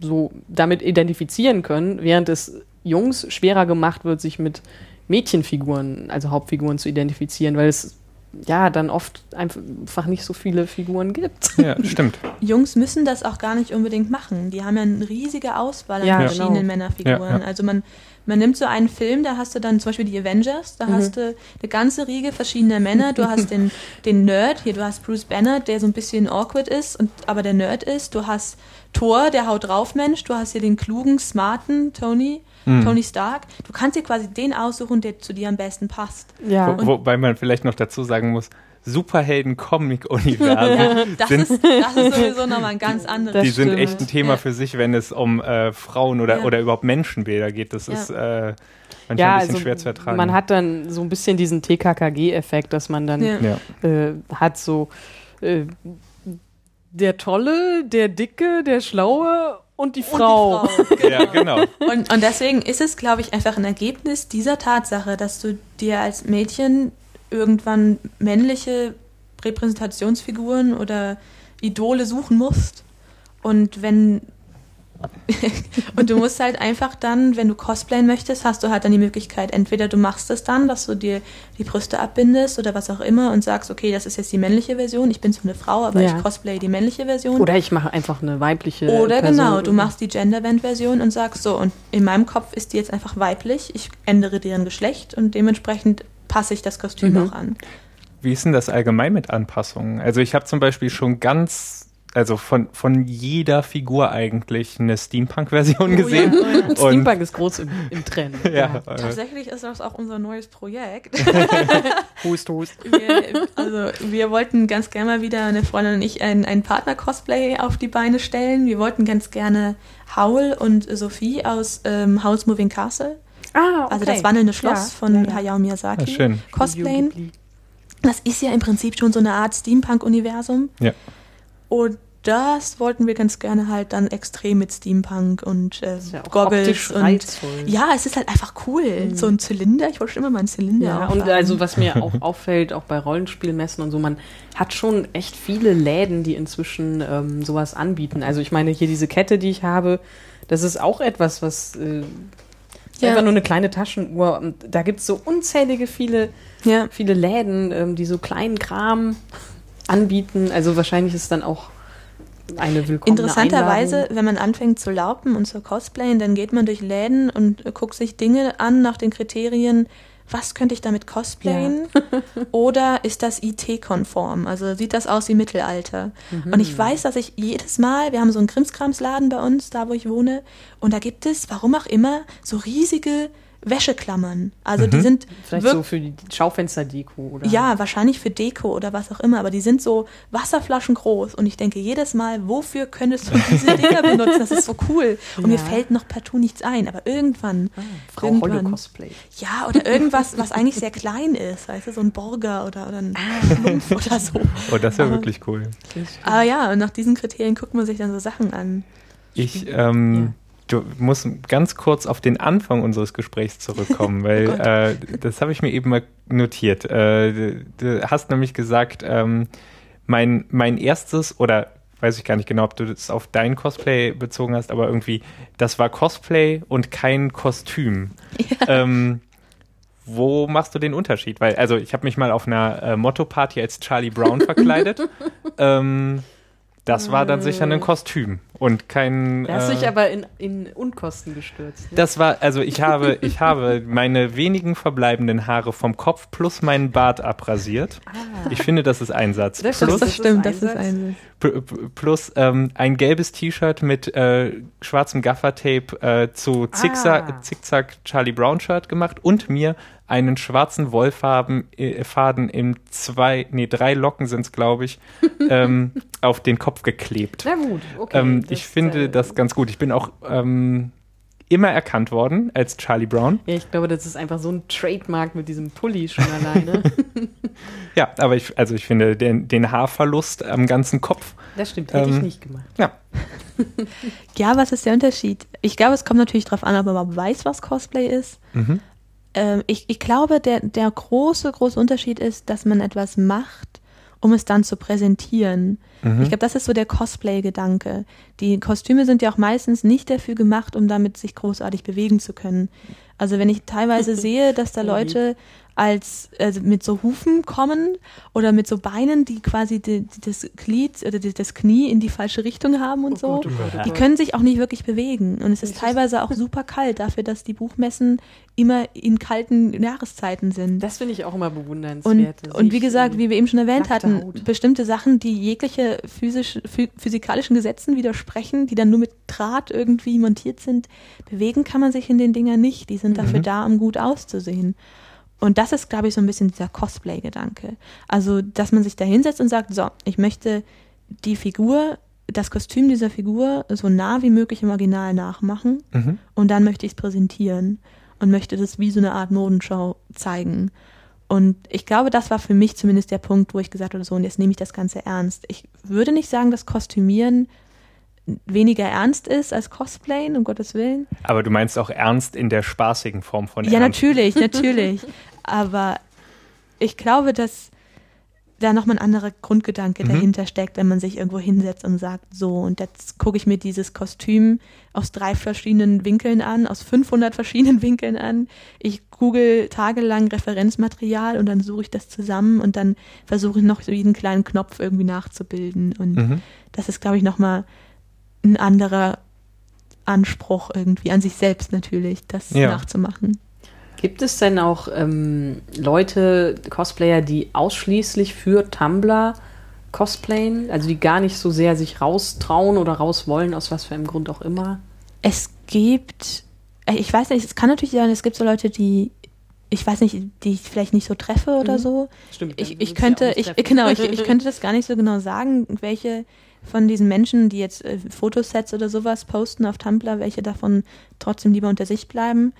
so damit identifizieren können, während es Jungs schwerer gemacht wird, sich mit Mädchenfiguren, also Hauptfiguren zu identifizieren, weil es ja dann oft einfach nicht so viele Figuren gibt. Ja, stimmt. Jungs müssen das auch gar nicht unbedingt machen. Die haben ja eine riesige Auswahl an Ja, verschiedenen genau. Männerfiguren. Ja, ja. Also man, man nimmt so einen Film, da hast du dann zum Beispiel die Avengers, da hast du eine ganze Riege verschiedener Männer. Du hast den, den Nerd, hier du hast Bruce Banner, der so ein bisschen awkward ist, und, aber der Nerd ist. Du hast Thor, der haut drauf Mensch. Du hast hier den klugen, smarten Tony, Tony Stark. Du kannst dir quasi den aussuchen, der zu dir am besten passt. Ja. Wo, wobei man vielleicht noch dazu sagen muss, Superhelden-Comic-Universen Das, sind, ist, das ist sowieso nochmal ein ganz anderes die sind stimmt. echt ein Thema Ja. für sich, wenn es um äh, Frauen oder, Ja. oder überhaupt Menschenbilder geht. Das Ja. ist äh, manchmal ja, ein bisschen also schwer zu ertragen. man hat dann so ein bisschen diesen TKKG-Effekt, dass man dann Ja. ja. äh, hat so äh, der Tolle, der Dicke, der Schlaue und die Frau. Und die Frau. ja, genau. Und, und deswegen ist es, glaube ich, einfach ein Ergebnis dieser Tatsache, dass du dir als Mädchen irgendwann männliche Repräsentationsfiguren oder Idole suchen musst. Und wenn und du musst halt einfach dann, wenn du cosplayen möchtest, hast du halt dann die Möglichkeit, entweder du machst es dann, dass du dir die Brüste abbindest oder was auch immer und sagst, okay, das ist jetzt die männliche Version, ich bin zwar eine Frau, aber Ja. ich cosplay die männliche Version. Oder ich mache einfach eine weibliche Oder Person. genau, du machst die Gender-Band-Version und sagst so, und in meinem Kopf ist die jetzt einfach weiblich, ich ändere deren Geschlecht und dementsprechend passe ich das Kostüm Mhm. auch an. Wie ist denn das allgemein mit Anpassungen? Also ich habe zum Beispiel schon ganz, also von, von jeder Figur eigentlich eine Steampunk-Version gesehen. Oh ja, oh ja. Und Steampunk ist groß im, im Trend. ja, Tatsächlich ist das auch unser neues Projekt. Hust, hust. wir, also wir wollten ganz gerne mal wieder, eine Freundin und ich, ein, ein Partner-Cosplay auf die Beine stellen. Wir wollten ganz gerne Howl und Sophie aus ähm, House Moving Castle, Ah, okay. also das wandelnde Schloss Ja, von ja, ja. Hayao Miyazaki, Ah, schön. cosplayen. Das ist ja im Prinzip schon so eine Art Steampunk-Universum. ja. Und das wollten wir ganz gerne halt dann extrem mit Steampunk und äh, Ist ja auch Goggles und reizvoll. ja, es ist halt einfach cool. So ein Zylinder, ich wollte schon immer mal einen Zylinder. Ja, und also was mir auch auffällt, auch bei Rollenspielmessen und so, man hat schon echt viele Läden, die inzwischen ähm, sowas anbieten. Also ich meine, hier diese Kette, die ich habe, das ist auch etwas, was äh, Ja. einfach nur eine kleine Taschenuhr. Und da gibt es so unzählige viele, ja. viele Läden, ähm, die so kleinen Kram anbieten. Also wahrscheinlich ist dann auch eine willkommene Interessanterweise, wenn man anfängt zu laufen und zu cosplayen, dann geht man durch Läden und guckt sich Dinge an nach den Kriterien, was könnte ich damit cosplayen? Oder ist das IT-konform? Also sieht das aus wie Mittelalter? Und ich weiß, dass ich jedes Mal, wir haben so einen Krimskramsladen bei uns, da wo ich wohne, und da gibt es, warum auch immer, so riesige Wäscheklammern. Also die sind Vielleicht so für die Schaufensterdeko oder ja, wahrscheinlich für Deko oder was auch immer, aber die sind so Wasserflaschen groß und ich denke jedes Mal, wofür könntest du diese Dinger benutzen? Das ist so cool. Und mir Ja. fällt noch partout nichts ein, aber irgendwann, Frau Holle irgendwann, Cosplay. ja, oder irgendwas, was eigentlich sehr klein ist, weißt du, so ein Borger oder, oder ein Schlumpf oder so. Oh, das wäre wirklich cool. Aber ja, und nach diesen Kriterien guckt man sich dann so Sachen an. Ich ähm, du musst ganz kurz auf den Anfang unseres Gesprächs zurückkommen, weil äh, das habe ich mir eben mal notiert. Äh, du, du hast nämlich gesagt, ähm, mein, mein erstes oder weiß ich gar nicht genau, ob du das auf dein Cosplay bezogen hast, aber irgendwie, das war Cosplay und kein Kostüm. Ähm, wo machst du den Unterschied? Weil, also ich habe mich mal auf einer äh, Motto-Party als Charlie Brown verkleidet. ähm, das war dann sicher ein Kostüm und kein. Da hast äh, dich aber in, in Unkosten gestürzt. Ne? das war, also ich habe, ich habe meine wenigen verbleibenden Haare vom Kopf plus meinen Bart abrasiert. Ich finde, das ist Einsatz. Das plus stimmt, Das stimmt, das Einsatz. ist ein. P- p- plus ähm, ein gelbes T-Shirt mit äh, schwarzem Gaffertape äh, zu Zickzack, Ah. Zickzack Charlie Brown Shirt gemacht und mir einen schwarzen Wollfaden äh, Faden in zwei, nee, drei Locken sind es, glaube ich, ähm, auf den Kopf geklebt. Na gut, okay. ähm, das, ich finde äh, das ganz gut. Ich bin auch ähm, immer erkannt worden als Charlie Brown. Ja, ich glaube, das ist einfach so ein Trademark mit diesem Pulli schon alleine. Ja, aber ich, also ich finde den, den Haarverlust am ganzen Kopf. Das stimmt, hätte ich Ähm, nicht gemacht. Ja, Ja, was ist der Unterschied? Ich glaube, es kommt natürlich darauf an, ob man weiß, was Cosplay ist. Mhm. Ähm, ich, ich glaube, der, der große, große Unterschied ist, dass man etwas macht, um es dann zu präsentieren. Mhm. Ich glaube, das ist so der Cosplay-Gedanke. Die Kostüme sind ja auch meistens nicht dafür gemacht, um damit sich großartig bewegen zu können. Also wenn ich teilweise sehe, dass da. Leute als also mit so Hufen kommen oder mit so Beinen, die quasi die, die das Glied oder die, das Knie in die falsche Richtung haben und so. Gott, oh Gott, oh Die können sich auch nicht wirklich bewegen. Und es ist teilweise auch super kalt dafür, dass die Buchmessen immer in kalten Jahreszeiten sind. Das finde ich auch immer Und, bewundernswert. dass und wie gesagt, wie wir eben schon erwähnt hatten, Haut. bestimmte Sachen, die jegliche physisch, phy physikalischen Gesetzen widersprechen, die dann nur mit Draht irgendwie montiert sind, bewegen kann man sich in den Dingern nicht. Die sind dafür Mhm. da, um gut auszusehen. Und das ist, glaube ich, so ein bisschen dieser Cosplay-Gedanke. Also, dass man sich da hinsetzt und sagt, so, ich möchte die Figur, das Kostüm dieser Figur so nah wie möglich im Original nachmachen Mhm. und dann möchte ich es präsentieren und möchte das wie so eine Art Modenschau zeigen. Und ich glaube, das war für mich zumindest der Punkt, wo ich gesagt habe, so, und jetzt nehme ich das Ganze ernst. Ich würde nicht sagen, dass Kostümieren weniger ernst ist als Cosplayen, um Gottes Willen. Aber du meinst auch ernst in der spaßigen Form von Ja, ernst. natürlich, natürlich. Aber ich glaube, dass da nochmal ein anderer Grundgedanke Mhm. dahinter steckt, wenn man sich irgendwo hinsetzt und sagt, so, und jetzt gucke ich mir dieses Kostüm aus drei verschiedenen Winkeln an, aus 500 verschiedenen Winkeln an. Ich google tagelang Referenzmaterial und dann suche ich das zusammen und dann versuche ich noch so jeden kleinen Knopf irgendwie nachzubilden. Und Mhm. das ist, glaube ich, nochmal ein anderer Anspruch irgendwie an sich selbst natürlich, das Ja. nachzumachen. Gibt es denn auch ähm, Leute, Cosplayer, die ausschließlich für Tumblr cosplayen? Also die gar nicht so sehr sich raustrauen oder raus wollen, aus was für einem Grund auch immer? Es gibt, äh, ich weiß nicht, es kann natürlich sein, es gibt so Leute, die, ich weiß nicht, die ich vielleicht nicht so treffe oder Mhm. so. Stimmt. Ich, ich könnte, ich, genau, ich, ich könnte das gar nicht so genau sagen, welche von diesen Menschen, die jetzt äh, Fotosets oder sowas posten auf Tumblr, welche davon trotzdem lieber unter sich bleiben.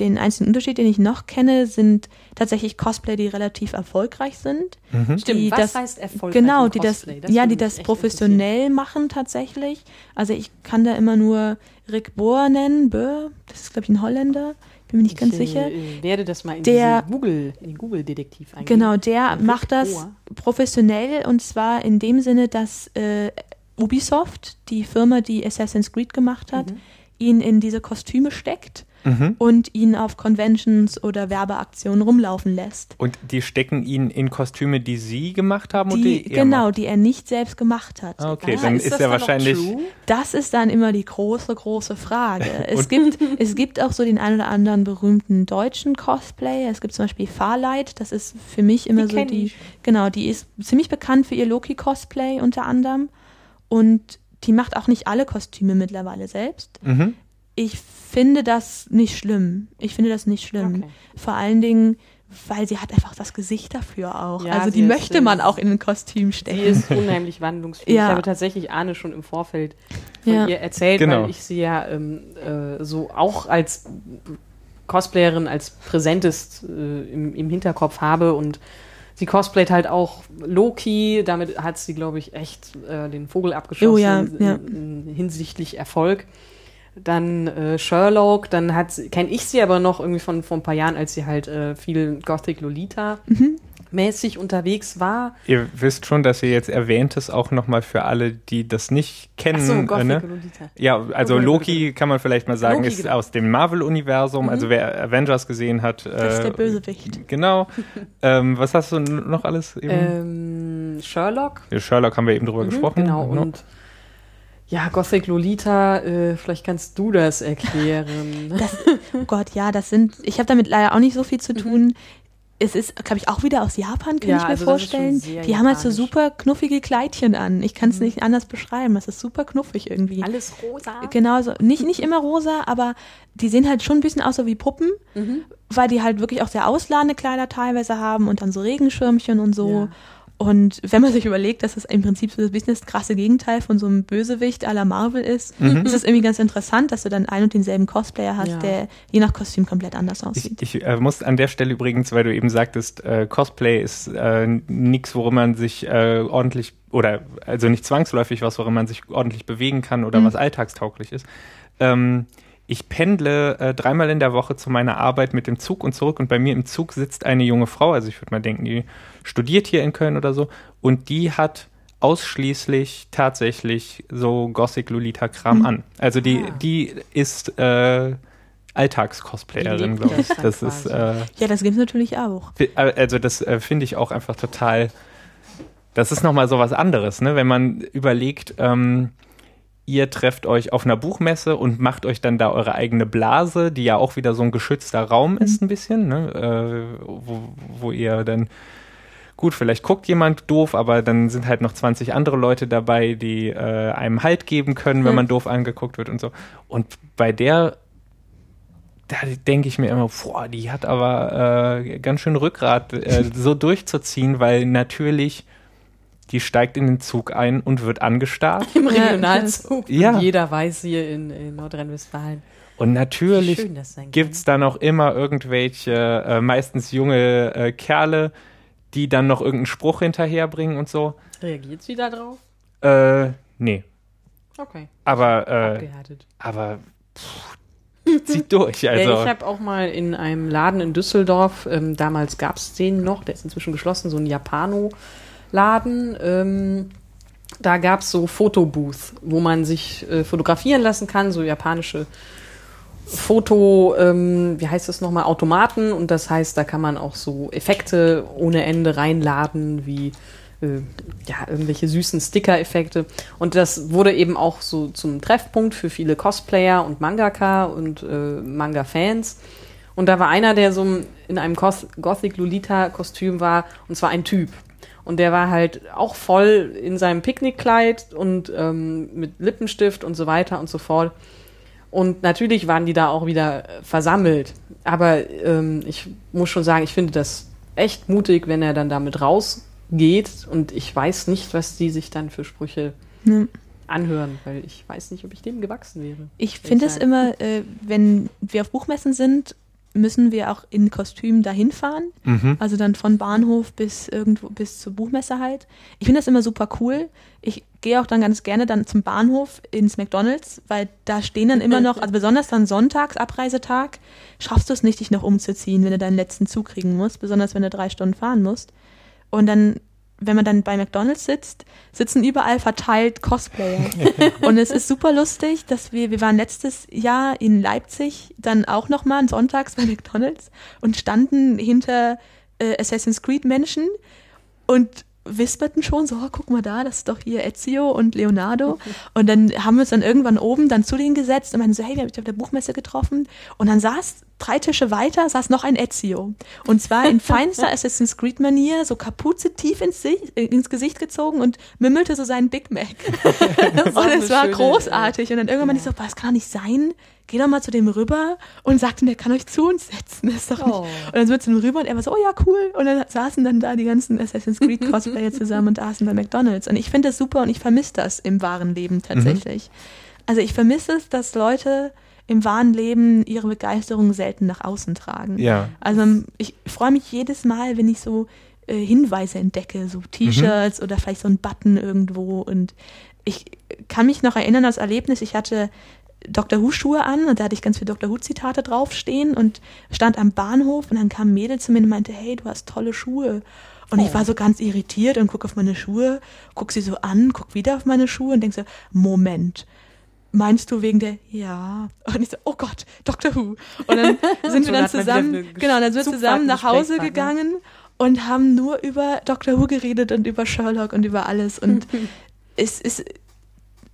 Den einzigen Unterschied, den ich noch kenne, sind tatsächlich Cosplay, die relativ erfolgreich sind. Mhm. Stimmt, die was das- heißt erfolgreich Genau, die das, Cosplay? ja, die das professionell machen tatsächlich. Also ich kann da immer nur Rick Bohr nennen, Bohr, das ist glaube ich ein Holländer, bin mir nicht ganz ich, sicher. Äh, werde das mal in Der- Google, in den Google-Detektiv eingeben. Genau, der Rick macht das Bohr. professionell und zwar in dem Sinne, dass äh, Ubisoft, die Firma, die Assassin's Creed gemacht hat, Mhm. ihn in diese Kostüme steckt Mhm. und ihn auf Conventions oder Werbeaktionen rumlaufen lässt. Und die stecken ihn in Kostüme, die sie gemacht haben und Die, die er genau, macht. die er nicht selbst gemacht hat. Ah, okay, Ah, dann ist ist, er wahrscheinlich. Das ist dann immer die große, große Frage. Es gibt, es gibt auch so den einen oder anderen berühmten deutschen Cosplayer. Es gibt zum Beispiel Farlight, das ist für mich immer Die so die, ich. genau, die ist ziemlich bekannt für ihr Loki-Cosplay unter anderem. Und die macht auch nicht alle Kostüme mittlerweile selbst. Mhm. Ich finde das nicht schlimm. Ich finde das nicht schlimm. Okay. Vor allen Dingen, weil sie hat einfach das Gesicht dafür auch. Ja, also sie die ist- möchte man sie auch in ein Kostüm Sie stecken. ist unheimlich wandlungsfähig. Ja. Ich habe tatsächlich Arne schon im Vorfeld von Ja. ihr erzählt, Genau. weil ich sie ja ähm, äh, so auch als Cosplayerin, als präsentest äh, im, im Hinterkopf habe und sie cosplayt halt auch Loki, damit hat sie, glaube ich, echt äh, den Vogel abgeschossen Oh ja, in- hinsichtlich Erfolg. Dann äh, Sherlock, dann hat kenne ich sie aber noch irgendwie von vor ein paar Jahren, als sie halt äh, viel Gothic Lolita Mhm. mäßig unterwegs war. Ihr wisst schon, dass ihr jetzt erwähnt es auch nochmal für alle, die das nicht kennen. Ach so, äh, Gothic ne? Lolita. Ja, also Loki kann man vielleicht mal sagen, Loki, ist genau. aus dem Marvel-Universum. Also wer Avengers gesehen hat. Das ist der äh, Bösewicht. Genau. ähm, was hast du noch alles eben? Ähm, Sherlock. Ja, Sherlock haben wir eben drüber Mhm, gesprochen. Genau, Ne? und ja, Gothic Lolita, äh, vielleicht kannst du das erklären. Das, oh Gott, ja, das sind, ich habe damit leider auch nicht so viel zu tun. Es ist, glaube ich, auch wieder aus Japan, kann Ja, ich mir also vorstellen. Die haben halt so super knuffige Kleidchen an. Ich kann es nicht anders beschreiben. Es ist super knuffig irgendwie. Alles rosa. Genau so. Nicht, nicht immer rosa, aber die sehen halt schon ein bisschen aus so wie Puppen, Mhm. weil die halt wirklich auch sehr ausladende Kleider teilweise haben und dann so Regenschirmchen und so. Ja. Und wenn man sich überlegt, dass das im Prinzip so das krasse Gegenteil von so einem Bösewicht à la Marvel ist, Mhm. ist es irgendwie ganz interessant, dass du dann einen und denselben Cosplayer hast, Ja. der je nach Kostüm komplett anders Ich, aussieht. ich äh, muss an der Stelle übrigens, weil du eben sagtest, äh, Cosplay ist äh, nichts, worin man sich äh, ordentlich oder also nicht zwangsläufig was, worin man sich ordentlich bewegen kann oder Mhm. was alltagstauglich ist. Ähm, ich pendle äh, dreimal in der Woche zu meiner Arbeit mit dem Zug und zurück und bei mir im Zug sitzt eine junge Frau, also ich würde mal denken, die studiert hier in Köln oder so und die hat ausschließlich tatsächlich so Gothic Lolita Kram Mhm. an. Also die Ah. die ist äh, Alltagscosplayerin, glaube ich. das ist äh, Ja, das gibt's natürlich auch. Fi- Also das äh, finde ich auch einfach total. Das ist nochmal so was anderes, ne? Wenn man überlegt, ähm, ihr trefft euch auf einer Buchmesse und macht euch dann da eure eigene Blase, die ja auch wieder so ein geschützter Raum ist, ein bisschen, ne? Äh, wo, wo ihr dann gut, vielleicht guckt jemand doof, aber dann sind halt noch 20 andere Leute dabei, die äh, einem Halt geben können, wenn Ja. man doof angeguckt wird und so. Und bei der da denke ich mir immer, boah, die hat aber äh, ganz schön Rückgrat, äh, so durchzuziehen, weil natürlich die steigt in den Zug ein und wird angestarrt. Im Regionalzug. Ja. Jeder weiß hier in, in Nordrhein-Westfalen. Und natürlich schön das sein kann. gibt's da noch immer irgendwelche, äh, meistens junge äh, Kerle, die dann noch irgendeinen Spruch hinterherbringen und so. Reagiert sie da drauf? Äh, nee. Okay. Aber, äh, Abgehärtet. aber pff, zieht durch. Also, ja, ich habe auch mal in einem Laden in Düsseldorf, ähm, damals gab es den noch, der ist inzwischen geschlossen, so ein Japano-Laden. Ähm, da gab es so Fotobooth, wo man sich äh, fotografieren lassen kann, so japanische Foto, ähm, wie heißt das nochmal, Automaten. Und das heißt, da kann man auch so Effekte ohne Ende reinladen, wie äh, ja, irgendwelche süßen Sticker-Effekte. Und das wurde eben auch so zum Treffpunkt für viele Cosplayer und Mangaka und äh, Manga-Fans. Und da war einer, der so in einem Gos- Gothic Lolita-Kostüm war, und zwar ein Typ. Und der war halt auch voll in seinem Picknickkleid und ähm, mit Lippenstift und so weiter und so fort. Und natürlich waren die da auch wieder versammelt. Aber ähm, ich muss schon sagen, ich finde das echt mutig, wenn er dann damit rausgeht. Und ich weiß nicht, was die sich dann für Sprüche Ne. anhören, weil ich weiß nicht, ob ich dem gewachsen wäre. Ich finde es immer, äh, wenn wir auf Buchmessen sind, müssen wir auch in Kostüm dahin fahren. mhm. Also dann von Bahnhof bis irgendwo bis zur Buchmesse halt. Ich finde das immer super cool. Ich gehe auch dann ganz gerne dann zum Bahnhof ins McDonalds, weil da stehen dann immer noch, also besonders dann sonntags, Abreisetag, schaffst du es nicht, dich noch umzuziehen, wenn du deinen letzten Zug kriegen musst, besonders wenn du drei Stunden fahren musst. Und dann wenn man dann bei McDonalds sitzt, sitzen überall verteilt Cosplayer. und es ist super lustig, dass wir, wir waren letztes Jahr in Leipzig dann auch nochmal sonntags bei McDonalds und standen hinter äh, Assassin's Creed Menschen und wisperten schon so, oh, guck mal da, das ist doch hier Ezio und Leonardo. Und dann haben wir uns dann irgendwann oben dann zu denen gesetzt und meinten so, hey, wir haben dich auf der Buchmesse getroffen. Und dann saß drei Tische weiter, saß noch ein Ezio. Und zwar in feinster Assassin's Creed Manier, so Kapuze tief ins, ins Gesicht gezogen und mümmelte so seinen Big Mac. und es war großartig. Und dann irgendwann ja. ich so, das kann doch nicht sein geh doch mal zu dem rüber und sagte, der kann euch zu uns setzen. Das ist doch nicht. Oh. Und dann sind wir zu dem rüber und er war so, oh ja, cool. Und dann saßen dann da die ganzen Assassin's Creed Cosplayer zusammen und aßen bei McDonalds. Und ich finde das super und ich vermisse das im wahren Leben tatsächlich. Mhm. Also ich vermisse es, dass Leute im wahren Leben ihre Begeisterung selten nach außen tragen. Ja. Also ich freue mich jedes Mal, wenn ich so äh, Hinweise entdecke, so T-Shirts mhm. oder vielleicht so ein Button irgendwo. Und ich kann mich noch erinnern, das Erlebnis, ich hatte Dr. Who-Schuhe an und da hatte ich ganz viele Dr. Who-Zitate draufstehen und stand am Bahnhof und dann kam ein Mädel zu mir und meinte, hey, du hast tolle Schuhe. Und oh. ich war so ganz irritiert und gucke auf meine Schuhe, guck sie so an, guck wieder auf meine Schuhe und denke so, Moment, meinst du wegen der, ja. Und ich so, oh Gott, Dr. Who. Und dann sind wir dann zusammen, genau, dann sind wir zusammen nach Hause gegangen und haben nur über Dr. Who geredet und über Sherlock und über alles. Und es ist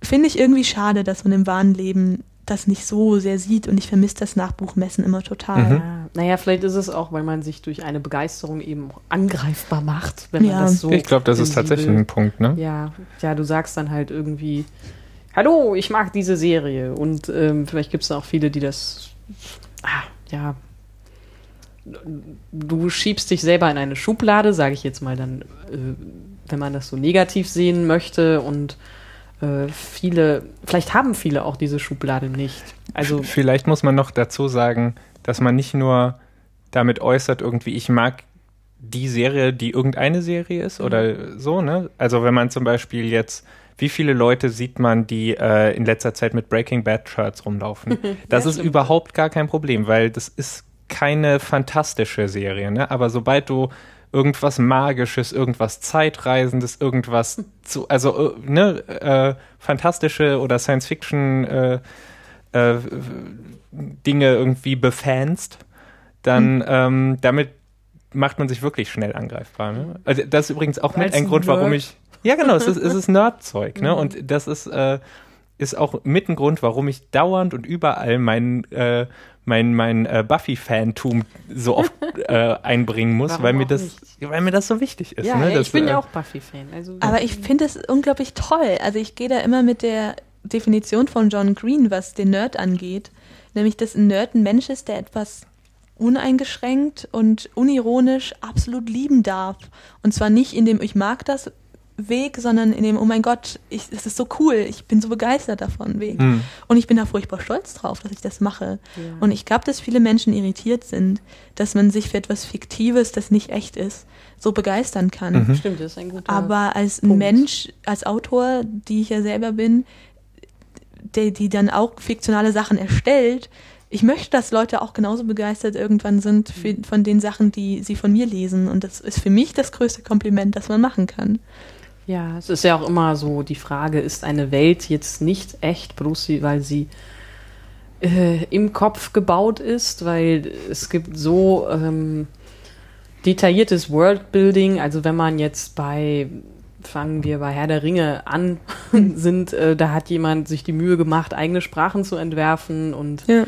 finde ich irgendwie schade, dass man im wahren Leben das nicht so sehr sieht und ich vermisse das Nachbuchmessen immer total. Mhm. Ja, naja, vielleicht ist es auch, weil man sich durch eine Begeisterung eben angreifbar macht, wenn man ja. das so. Ich glaube, das ist tatsächlich ein Punkt, ne? Ja, ja, du sagst dann halt irgendwie, hallo, ich mag diese Serie und ähm, vielleicht gibt es auch viele, die das, ah, ja, du schiebst dich selber in eine Schublade, sage ich jetzt mal dann, äh, wenn man das so negativ sehen möchte und äh, viele, vielleicht haben viele auch diese Schublade nicht. Also vielleicht muss man noch dazu sagen, dass man nicht nur damit äußert, irgendwie, ich mag die Serie, die irgendeine Serie ist mhm. oder so, ne? Also wenn man zum Beispiel jetzt, wie viele Leute sieht man, die äh, in letzter Zeit mit Breaking Bad Shirts rumlaufen? Das ist überhaupt gar kein Problem, weil das ist keine fantastische Serie, ne? Aber sobald du irgendwas Magisches, irgendwas Zeitreisendes, irgendwas zu, also äh, ne, äh, fantastische oder Science-Fiction äh, äh, Dinge irgendwie befanst, dann hm. ähm, damit macht man sich wirklich schnell angreifbar. Ne? Also das ist übrigens auch Weil's mit ein Grund, warum ich. Ja, genau, es ist, es ist Nerdzeug, ne? Mhm. Und das ist, äh, ist auch mit ein Grund, warum ich dauernd und überall mein äh, mein, mein äh, Buffy-Fantum so oft äh, einbringen muss, weil mir, das, weil mir das so wichtig ist. Ja, ne? das, ich bin äh, ja auch Buffy-Fan. Also, aber ich finde es unglaublich toll. Also ich gehe da immer mit der Definition von John Green, was den Nerd angeht. Nämlich, dass ein Nerd ein Mensch ist, der etwas uneingeschränkt und unironisch absolut lieben darf. Und zwar nicht in dem, ich mag das, Weg, sondern in dem, oh mein Gott, es ist so cool, ich bin so begeistert davon Weg. Mhm. Und ich bin da furchtbar stolz drauf, dass ich das mache. Ja. Und ich glaube, dass viele Menschen irritiert sind, dass man sich für etwas Fiktives, das nicht echt ist, so begeistern kann. Mhm. Stimmt, das ist ein guter Aber als Punkt. Mensch, als Autor, die ich ja selber bin, der, die dann auch fiktionale Sachen erstellt, ich möchte, dass Leute auch genauso begeistert irgendwann sind für, von den Sachen, die sie von mir lesen. Und das ist für mich das größte Kompliment, das man machen kann. Ja, es ist ja auch immer so die Frage, ist eine Welt jetzt nicht echt, bloß weil sie äh, im Kopf gebaut ist, weil es gibt so ähm, detailliertes Worldbuilding, also wenn man jetzt bei fangen wir bei Herr der Ringe an, sind, äh, da hat jemand sich die Mühe gemacht, eigene Sprachen zu entwerfen und ja.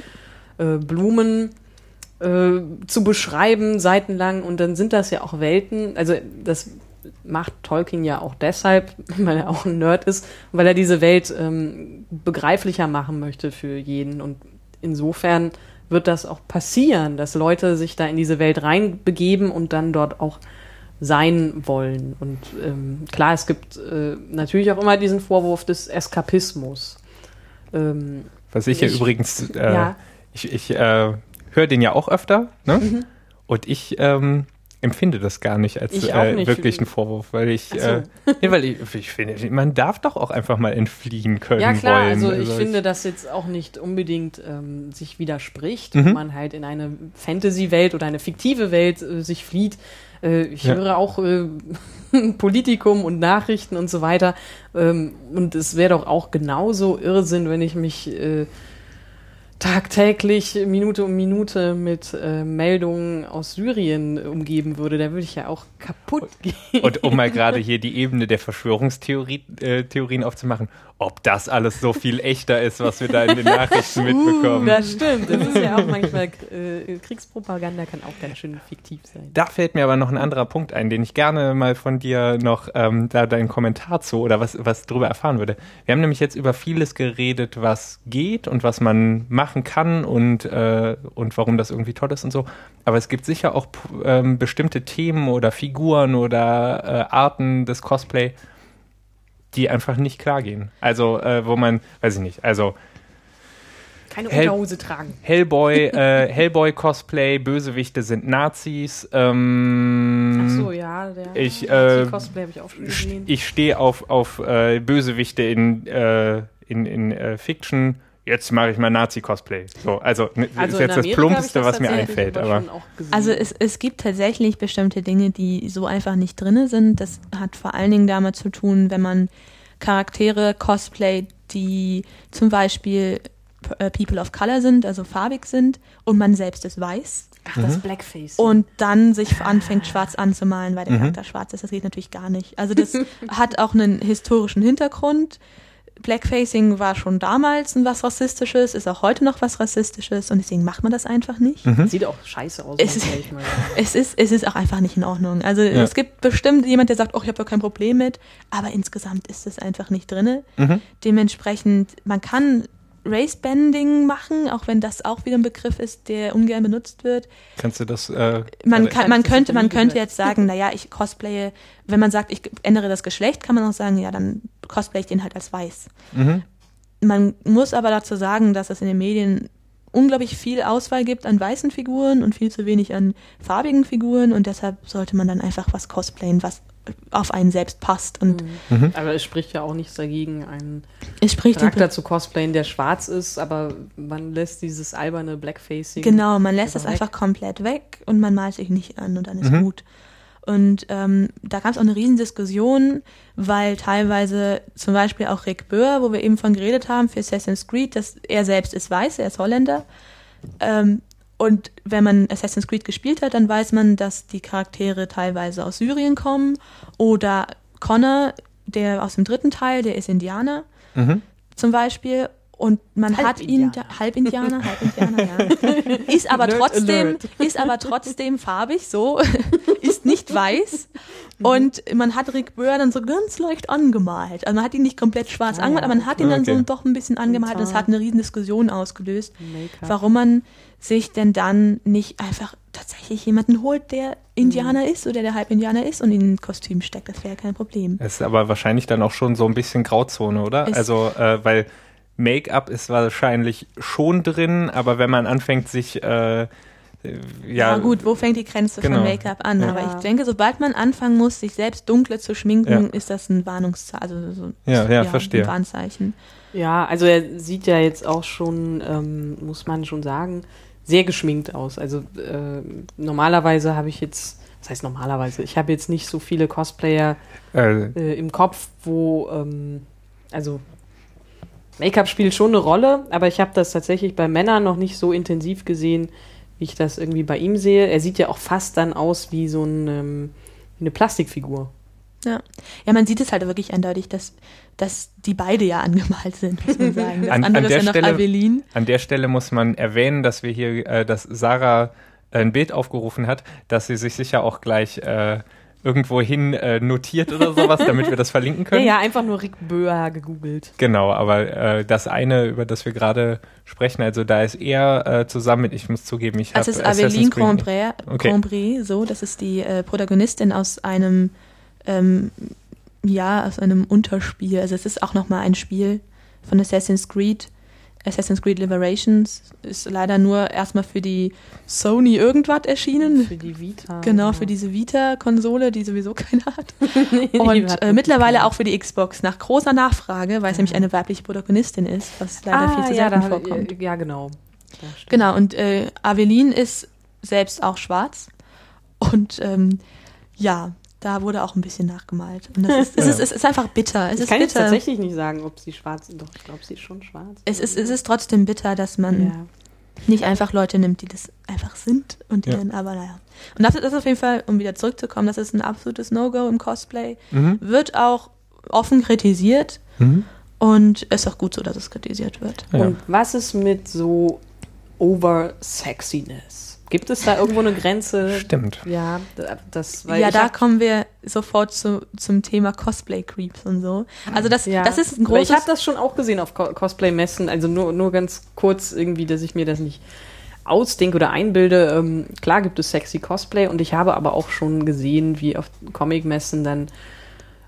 äh, Blumen äh, zu beschreiben, seitenlang. Und dann sind das ja auch Welten. Also das macht Tolkien ja auch deshalb, weil er auch ein Nerd ist, weil er diese Welt ähm, begreiflicher machen möchte für jeden. Und insofern wird das auch passieren, dass Leute sich da in diese Welt reinbegeben und dann dort auch sein wollen. Und ähm, klar, es gibt äh, natürlich auch immer diesen Vorwurf des Eskapismus. Ähm, Was ich ja übrigens, äh, ja. ich, ich äh, höre den ja auch öfter, ne? Mhm. Und ich ähm, empfinde das gar nicht als Ich äh, wirklich einen Vorwurf, weil ich, so. äh, nee, weil ich, ich finde, man darf doch auch einfach mal entfliehen können Ja klar, wollen. also ich finde das jetzt auch nicht unbedingt ähm, sich widerspricht, Mhm. wenn man halt in eine Fantasy-Welt oder eine fiktive Welt äh, sich flieht. Äh, ich Ja. höre auch äh, Politikum und Nachrichten und so weiter. Ähm, und es wäre doch auch genauso Irrsinn, wenn ich mich äh, tagtäglich Minute um Minute mit äh, Meldungen aus Syrien umgeben würde. Da würde ich ja auch kaputt gehen. Und um mal gerade hier die Ebene der Verschwörungstheorien äh, aufzumachen, ob das alles so viel echter ist, was wir da in den Nachrichten mitbekommen. Das stimmt. Das ist ja auch manchmal äh, Kriegspropaganda kann auch ganz schön fiktiv sein. Da fällt mir aber noch ein anderer Punkt ein, den ich gerne mal von dir noch ähm, da deinen Kommentar zu oder was, was drüber erfahren würde. Wir haben nämlich jetzt über vieles geredet, was geht und was man machen kann und, äh, und warum das irgendwie toll ist und so. Aber es gibt sicher auch ähm, bestimmte Themen oder Figuren oder äh, Arten des Cosplay, die einfach nicht klar gehen. Also, äh, wo man, weiß ich nicht, also Keine Hel- Unterhose tragen. Hellboy, äh, Hellboy-Cosplay, Bösewichte sind Nazis. Ähm, Ach so, ja, der ich, äh, Cosplay habe ich auch schon gesehen. ich stehe auf, auf äh, Bösewichte in, äh, in, in äh, Fiction. Jetzt mache ich mal Nazi-Cosplay. So, also, Also ist jetzt das Plumpste, was mir einfällt. Aber. Also es, es gibt tatsächlich bestimmte Dinge, die so einfach nicht drin sind. Das hat vor allen Dingen damit zu tun, wenn man Charaktere cosplay, die zum Beispiel äh, People of Color sind, also farbig sind, und man selbst es weiß. Ach, das Blackface. Und dann sich anfängt, schwarz anzumalen, weil der Charakter schwarz ist. Das geht natürlich gar nicht. Also das hat auch einen historischen Hintergrund. Blackfacing war schon damals ein was Rassistisches, ist auch heute noch was Rassistisches und deswegen macht man das einfach nicht. Sieht auch scheiße aus, Es ist- ich mal. Es ist, es ist auch einfach nicht in Ordnung. Also Ja. es gibt bestimmt jemand, der sagt, oh, ich habe ja kein Problem mit, aber insgesamt ist es einfach nicht drinne. Mhm. Dementsprechend, man kann Racebanding machen, auch wenn das auch wieder ein Begriff ist, der ungern benutzt wird. kannst du das. Äh, Man, äh, kann, man könnte, man könnte jetzt sagen, naja, ich cosplaye, wenn man sagt, ich ändere das Geschlecht, kann man auch sagen, ja, dann cosplay ich den halt als weiß. mhm. Man muss aber dazu sagen, dass es in den Medien unglaublich viel Auswahl gibt an weißen Figuren und viel zu wenig an farbigen Figuren und deshalb sollte man dann einfach was cosplayen, was auf einen selbst passt und Aber es spricht ja auch nichts dagegen, einen es spricht im Charakter zu cosplayen, der schwarz ist, aber man lässt dieses alberne Blackfacing. Genau, man lässt es einfach einfach komplett weg und man malt sich nicht an und dann ist Mhm. gut. Und ähm, da gab es auch eine Riesendiskussion, weil teilweise zum Beispiel auch Rick Böhr, wo wir eben von geredet haben, für Assassin's Creed, dass er selbst ist weiß, er ist Holländer. Ähm, und wenn man Assassin's Creed gespielt hat, dann weiß man, dass die Charaktere teilweise aus Syrien kommen. Oder Connor, der aus dem dritten Teil, der ist Indianer Mhm. zum Beispiel. Und man hat ihn Halbindianer. da, Halbindianer, Halbindianer, ja. Ist aber Nerd trotzdem, alert. ist aber trotzdem farbig, so, ist nicht weiß. Und man hat Rick Böhr dann so ganz leicht angemalt. Also man hat ihn nicht komplett schwarz Ah, angemalt, aber man hat ihn dann Okay. so doch ein bisschen angemalt. Das hat eine riesen Diskussion ausgelöst, warum man sich denn dann nicht einfach tatsächlich jemanden holt, der Indianer ist oder der Halbindianer ist und ihn in ein Kostüm steckt. Das wäre kein Problem. Es ist aber wahrscheinlich dann auch schon so ein bisschen Grauzone, oder? Es- also, äh, weil Make-up ist wahrscheinlich schon drin, aber wenn man anfängt, sich äh, äh, ja, Ja, gut, wo fängt die Grenze Genau. von Make-up an? Ja. Aber ich denke, sobald man anfangen muss, sich selbst dunkler zu schminken, Ja. ist das ein Warnungszeichen, also so Ja, ja, verstehe. ein Warnzeichen. Ja, also er sieht ja jetzt auch schon, ähm, muss man schon sagen, sehr geschminkt aus. Also äh, normalerweise habe ich jetzt, was heißt normalerweise, ich habe jetzt nicht so viele Cosplayer äh, äh, im Kopf, wo, ähm, also Make-up spielt schon eine Rolle, aber ich habe das tatsächlich bei Männern noch nicht so intensiv gesehen, wie ich das irgendwie bei ihm sehe. Er sieht ja auch fast dann aus wie so ein, ähm, wie eine Plastikfigur. Ja. ja, man sieht es halt wirklich eindeutig, dass, dass die beide ja angemalt sind, muss man sagen. Das An- an andere der ist ja noch Stelle- Avelin. An der Stelle muss man erwähnen, dass wir hier, äh, dass Sarah ein Bild aufgerufen hat, dass sie sich sicher auch gleich äh, irgendwo hin äh, notiert oder sowas, damit wir das verlinken Ja, können. ja, einfach nur Rick Böhr gegoogelt. Genau, aber äh, das eine, über das wir gerade sprechen, also da ist er äh, zusammen mit, ich muss zugeben, ich habe Also es ist Aveline Grandpré, Okay. Grandpré, so, das ist die äh, Protagonistin aus einem, ähm, ja, aus einem Unterspiel. Also es ist auch nochmal ein Spiel von Assassin's Creed. Assassin's Creed Liberations ist leider nur erstmal für die Sony irgendwas erschienen. Für die Vita. Genau, für diese Vita-Konsole, die sowieso keiner hat. nee, Und äh, mittlerweile auch für die Xbox, nach großer Nachfrage, weil es nämlich eine weibliche Protagonistin ist, was leider ah, viel zu ja, selten da, vorkommt. Ja, genau. Ja, stimmt. Genau, und äh, Avelin ist selbst auch schwarz. Und ähm, ja, da wurde auch ein bisschen nachgemalt. Und das ist, es, ist, es ist einfach bitter. Es Ich ist kann jetzt bitter. tatsächlich nicht sagen, ob sie schwarz ist. Doch, ich glaube, sie ist schon schwarz. Es ist, es ist trotzdem bitter, dass man ja. nicht einfach Leute nimmt, die das einfach sind und die Ja. dann aber naja. Und das, das ist auf jeden Fall, um wieder zurückzukommen, das ist ein absolutes No-Go im Cosplay. Mhm. Wird auch offen kritisiert Mhm. und ist auch gut so, dass es kritisiert wird. Ja. Und was ist mit so Over-Sexiness? Gibt es da irgendwo eine Grenze? Stimmt. Ja, das, weil ja, da kommen wir sofort zu, zum Thema Cosplay-Creeps und so. Also das, ja, das ist ein großes... Ich habe das schon auch gesehen auf Co Cosplay-Messen, also nur, nur ganz kurz irgendwie, dass ich mir das nicht ausdenke oder einbilde. Ähm, klar gibt es sexy Cosplay und ich habe aber auch schon gesehen, wie auf Comic-Messen dann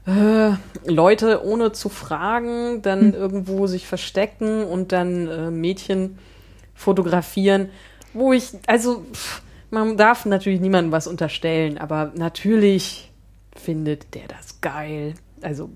äh, Leute ohne zu fragen dann irgendwo sich verstecken und dann äh, Mädchen fotografieren, wo ich, also pff, man darf natürlich niemandem was unterstellen, aber natürlich findet der das geil. Also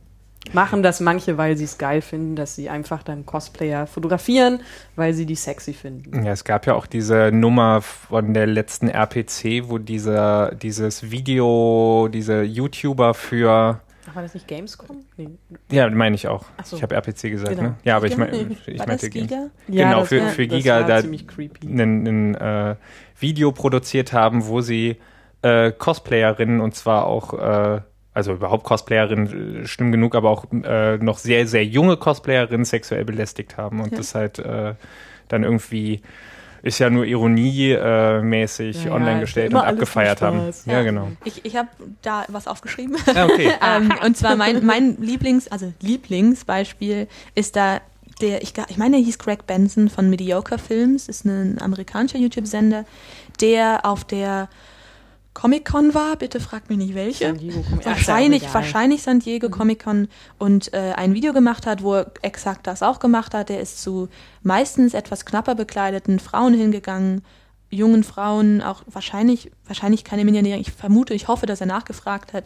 machen das manche, weil sie es geil finden, dass sie einfach dann Cosplayer fotografieren, weil sie die sexy finden. Ja, es gab ja auch diese Nummer von der letzten RPC, wo dieser, dieses Video, diese YouTuber für, Ach, war das nicht Gamescom? Nee. ja, meine ich auch. So. Ich habe RPC gesagt, Genau. ne? Ja, aber ich, Giga? mein, ich War meinte Giga? Genau, für- war- für das Giga da- ein, äh, Video produziert haben, wo sie äh, Cosplayerinnen und zwar auch, äh, also überhaupt Cosplayerinnen, äh, schlimm genug, aber auch äh, noch sehr, sehr junge Cosplayerinnen sexuell belästigt haben und Ja. das halt äh, dann irgendwie ist ja nur ironiemäßig äh, mäßig Ja, online gestellt und abgefeiert haben. Ja, Ja. genau. Ich, ich habe da was aufgeschrieben. Ah, okay. ähm, und zwar mein, mein Lieblings, also Lieblingsbeispiel ist da der, ich, ich meine, der hieß Greg Benson von Mediocre Films, ist ein amerikanischer YouTube-Sender, der auf der Comic-Con war, bitte fragt mich nicht welche. Comic- Ja, Wahrscheinlich, wahrscheinlich San Diego Comic Con und äh, ein Video gemacht hat, wo er exakt das auch gemacht hat. Der ist zu meistens etwas knapper bekleideten Frauen hingegangen, jungen Frauen, auch wahrscheinlich, wahrscheinlich keine Millionäre. Ich vermute, ich hoffe, dass er nachgefragt hat.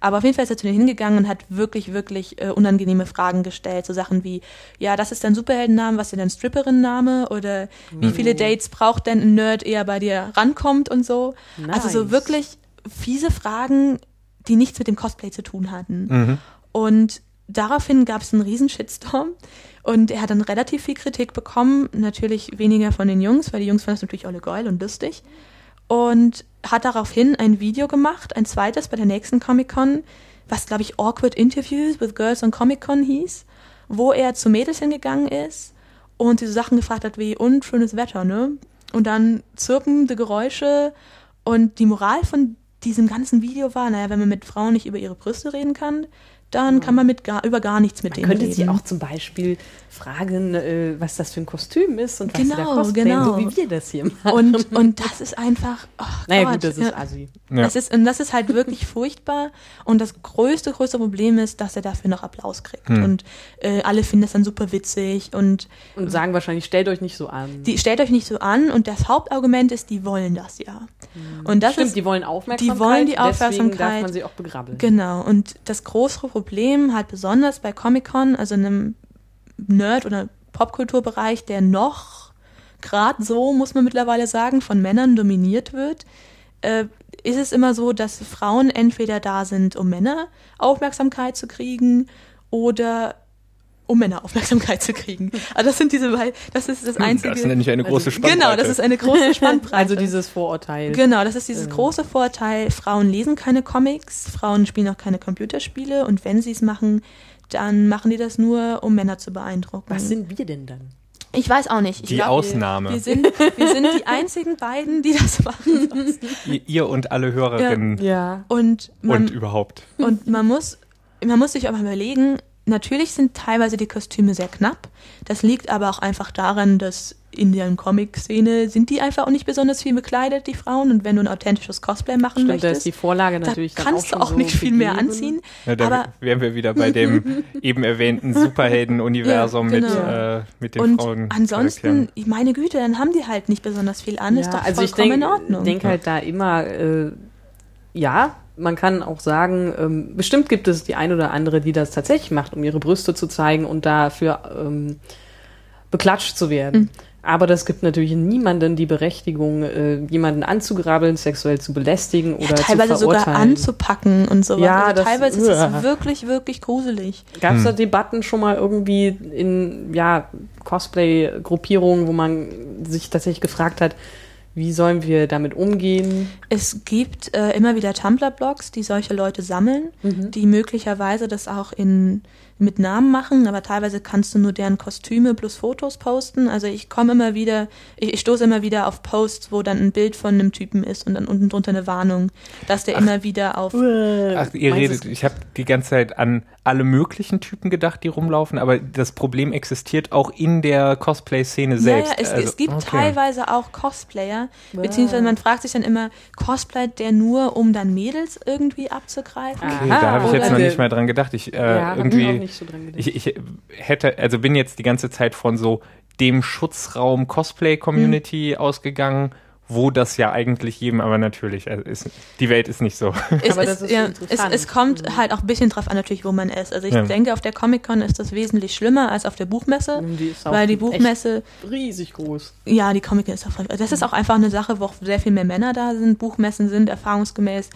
Aber auf jeden Fall ist er zu denen hingegangen und hat wirklich, wirklich äh, unangenehme Fragen gestellt. So Sachen wie, ja, das ist dein Superheldenname, was ist dein Stripperinname? Oder wie viele Dates braucht denn ein Nerd, eher bei dir rankommt und so. Also so Nice. wirklich fiese Fragen, die nichts mit dem Cosplay zu tun hatten. Mhm. Und daraufhin gab es einen riesen Shitstorm und er hat dann relativ viel Kritik bekommen, natürlich weniger von den Jungs, weil die Jungs fanden das natürlich alle geil und lustig. Und hat daraufhin ein Video gemacht, ein zweites bei der nächsten Comic-Con, was glaube ich Awkward Interviews with Girls on Comic-Con hieß, wo er zu Mädels hingegangen ist und diese Sachen gefragt hat wie, und schönes Wetter, ne? Und dann zirpende Geräusche und die Moral von diesem ganzen Video war, naja, wenn man mit Frauen nicht über ihre Brüste reden kann, dann kann man mit gar, über gar nichts mit Man denen könnte reden. sie auch zum Beispiel fragen, äh, was das für ein Kostüm ist und was sie da Genau, cosplayen, genau. so wie wir das hier machen. und, und das ist einfach, oh naja Gott, gut, das ist assi. Ja. Das ist, und das ist halt wirklich furchtbar. Und das größte, größte Problem ist, dass er dafür noch Applaus kriegt. Hm. Und äh, alle finden das dann super witzig. Und Und sagen wahrscheinlich, stellt euch nicht so an. die stellt euch nicht so an. Und das Hauptargument ist, die wollen das ja. Und das Stimmt, ist die wollen Aufmerksamkeit. die wollen die Deswegen darf Aufmerksamkeit. man sie auch begrabbeln. Genau, und das große Problem halt besonders bei Comic-Con, also in einem Nerd- oder Popkulturbereich, der noch gerade so, muss man mittlerweile sagen, von Männern dominiert wird, äh, ist es immer so, dass Frauen entweder da sind, um Männer Aufmerksamkeit zu kriegen oder um Männer Aufmerksamkeit zu kriegen. Also das sind diese beiden, das ist das einzige. Das ist nämlich eine große Also- Spannbreite. genau, das ist eine große Spannbreite. Also dieses Vorurteil. Genau, das ist dieses Äh. große Vorteil. Frauen lesen keine Comics, Frauen spielen auch keine Computerspiele und wenn sie es machen, dann machen die das nur, um Männer zu beeindrucken. Was sind wir denn dann? ich weiß auch nicht. Ich Die glaub, Ausnahme. Wir sind, wir sind die einzigen beiden, die das machen. Ihr, ihr und alle Hörerinnen Ja. Und man, und überhaupt. und man muss, man muss sich auch mal überlegen, natürlich sind teilweise die Kostüme sehr knapp. Das liegt aber auch einfach daran, dass in der Comic-Szene sind die einfach auch nicht besonders viel bekleidet, die Frauen. Und wenn du ein authentisches Cosplay machen Stimmt, da möchtest, ist die Vorlage natürlich da dann kannst auch du auch schon nicht so viel mehr anziehen. Ja, da aber wären wir wieder bei dem eben erwähnten Superhelden-Universum Ja, mit, genau. äh, mit den und Frauen. ansonsten, ich meine Güte, dann haben die halt nicht besonders viel an. ist Ja, doch also ich vollkommen denke in Ordnung. denk halt da immer, äh, ja, man kann auch sagen, ähm, bestimmt gibt es die ein oder andere, die das tatsächlich macht, um ihre Brüste zu zeigen und dafür ähm, beklatscht zu werden. Mhm. Aber das gibt natürlich niemanden die Berechtigung, äh, jemanden anzugrabeln, sexuell zu belästigen oder teilweise zu sogar verurteilen. anzupacken und sowas. Ja, also das- teilweise ist es wirklich, wirklich gruselig. Gab es da Debatten schon mal irgendwie in ja, Cosplay-Gruppierungen, wo man sich tatsächlich gefragt hat, wie sollen wir damit umgehen? Es gibt äh, immer wieder Tumblr-Blogs, die solche Leute sammeln, Mhm. die möglicherweise das auch in, mit Namen machen, aber teilweise kannst du nur deren Kostüme plus Fotos posten. Also ich komme immer wieder, ich, ich stoße immer wieder auf Posts, wo dann ein Bild von einem Typen ist und dann unten drunter eine Warnung, dass der immer wieder auf Ach, ihr redet, ich habe die ganze Zeit an alle möglichen Typen gedacht, die rumlaufen, aber das Problem existiert auch in der Cosplay-Szene selbst. Ja, ja, es, Also, es gibt okay. teilweise auch Cosplayer, beziehungsweise man fragt sich dann immer, cosplayt der nur, um dann Mädels irgendwie abzugreifen? Okay, da habe ich Aha, jetzt noch nicht mal dran gedacht. Ich, äh, ja, irgendwie, auch nicht so dran gedacht. ich, ich hätte, also bin jetzt die ganze Zeit von so dem Schutzraum Cosplay-Community Hm. ausgegangen, wo das ja eigentlich jedem, aber natürlich, also ist, die Welt ist nicht so. Es, Aber ist, das ist ja, es, interessant. es kommt halt auch ein bisschen drauf an, natürlich, wo man ist. Also ich Ja. denke, auf der Comic-Con ist das wesentlich schlimmer als auf der Buchmesse, Die ist auch weil die echt Buchmesse, riesig groß. ja, die Comic ist auch, das ist auch einfach eine Sache, wo auch sehr viel mehr Männer da sind. Buchmessen sind erfahrungsgemäß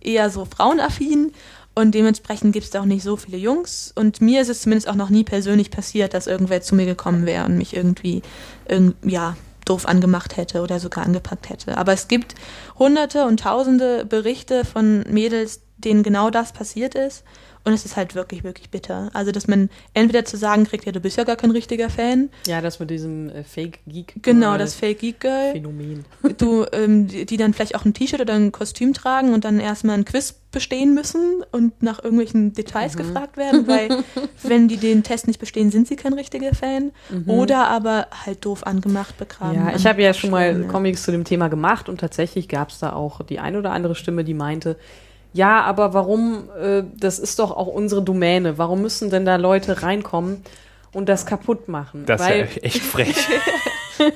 eher so frauenaffin und dementsprechend gibt es da auch nicht so viele Jungs. Und mir ist es zumindest auch noch nie persönlich passiert, dass irgendwer zu mir gekommen wäre und mich irgendwie, irgend, ja, doof angemacht hätte oder sogar angepackt hätte. Aber es gibt hunderte und tausende Berichte von Mädels, denen genau das passiert ist. Und es ist halt wirklich, wirklich bitter. Also, dass man entweder zu sagen kriegt, ja, du bist ja gar kein richtiger Fan. Ja, das mit diesem äh, Fake-Geek. Genau, das Fake Geek Girl. Phänomen. Du, ähm, die, die dann vielleicht auch ein T-Shirt oder ein Kostüm tragen und dann erstmal ein Quiz bestehen müssen und nach irgendwelchen Details Mhm. gefragt werden, weil wenn die den Test nicht bestehen, sind sie kein richtiger Fan. Oder aber halt doof angemacht begraben. Mhm. Ja, ich habe ja schon mal ja. Comics zu dem Thema gemacht und tatsächlich gab es da auch die ein oder andere Stimme, die meinte, ja, aber warum, äh, das ist doch auch unsere Domäne, warum müssen denn da Leute reinkommen und das kaputt machen? Das Weil, ist ja echt frech.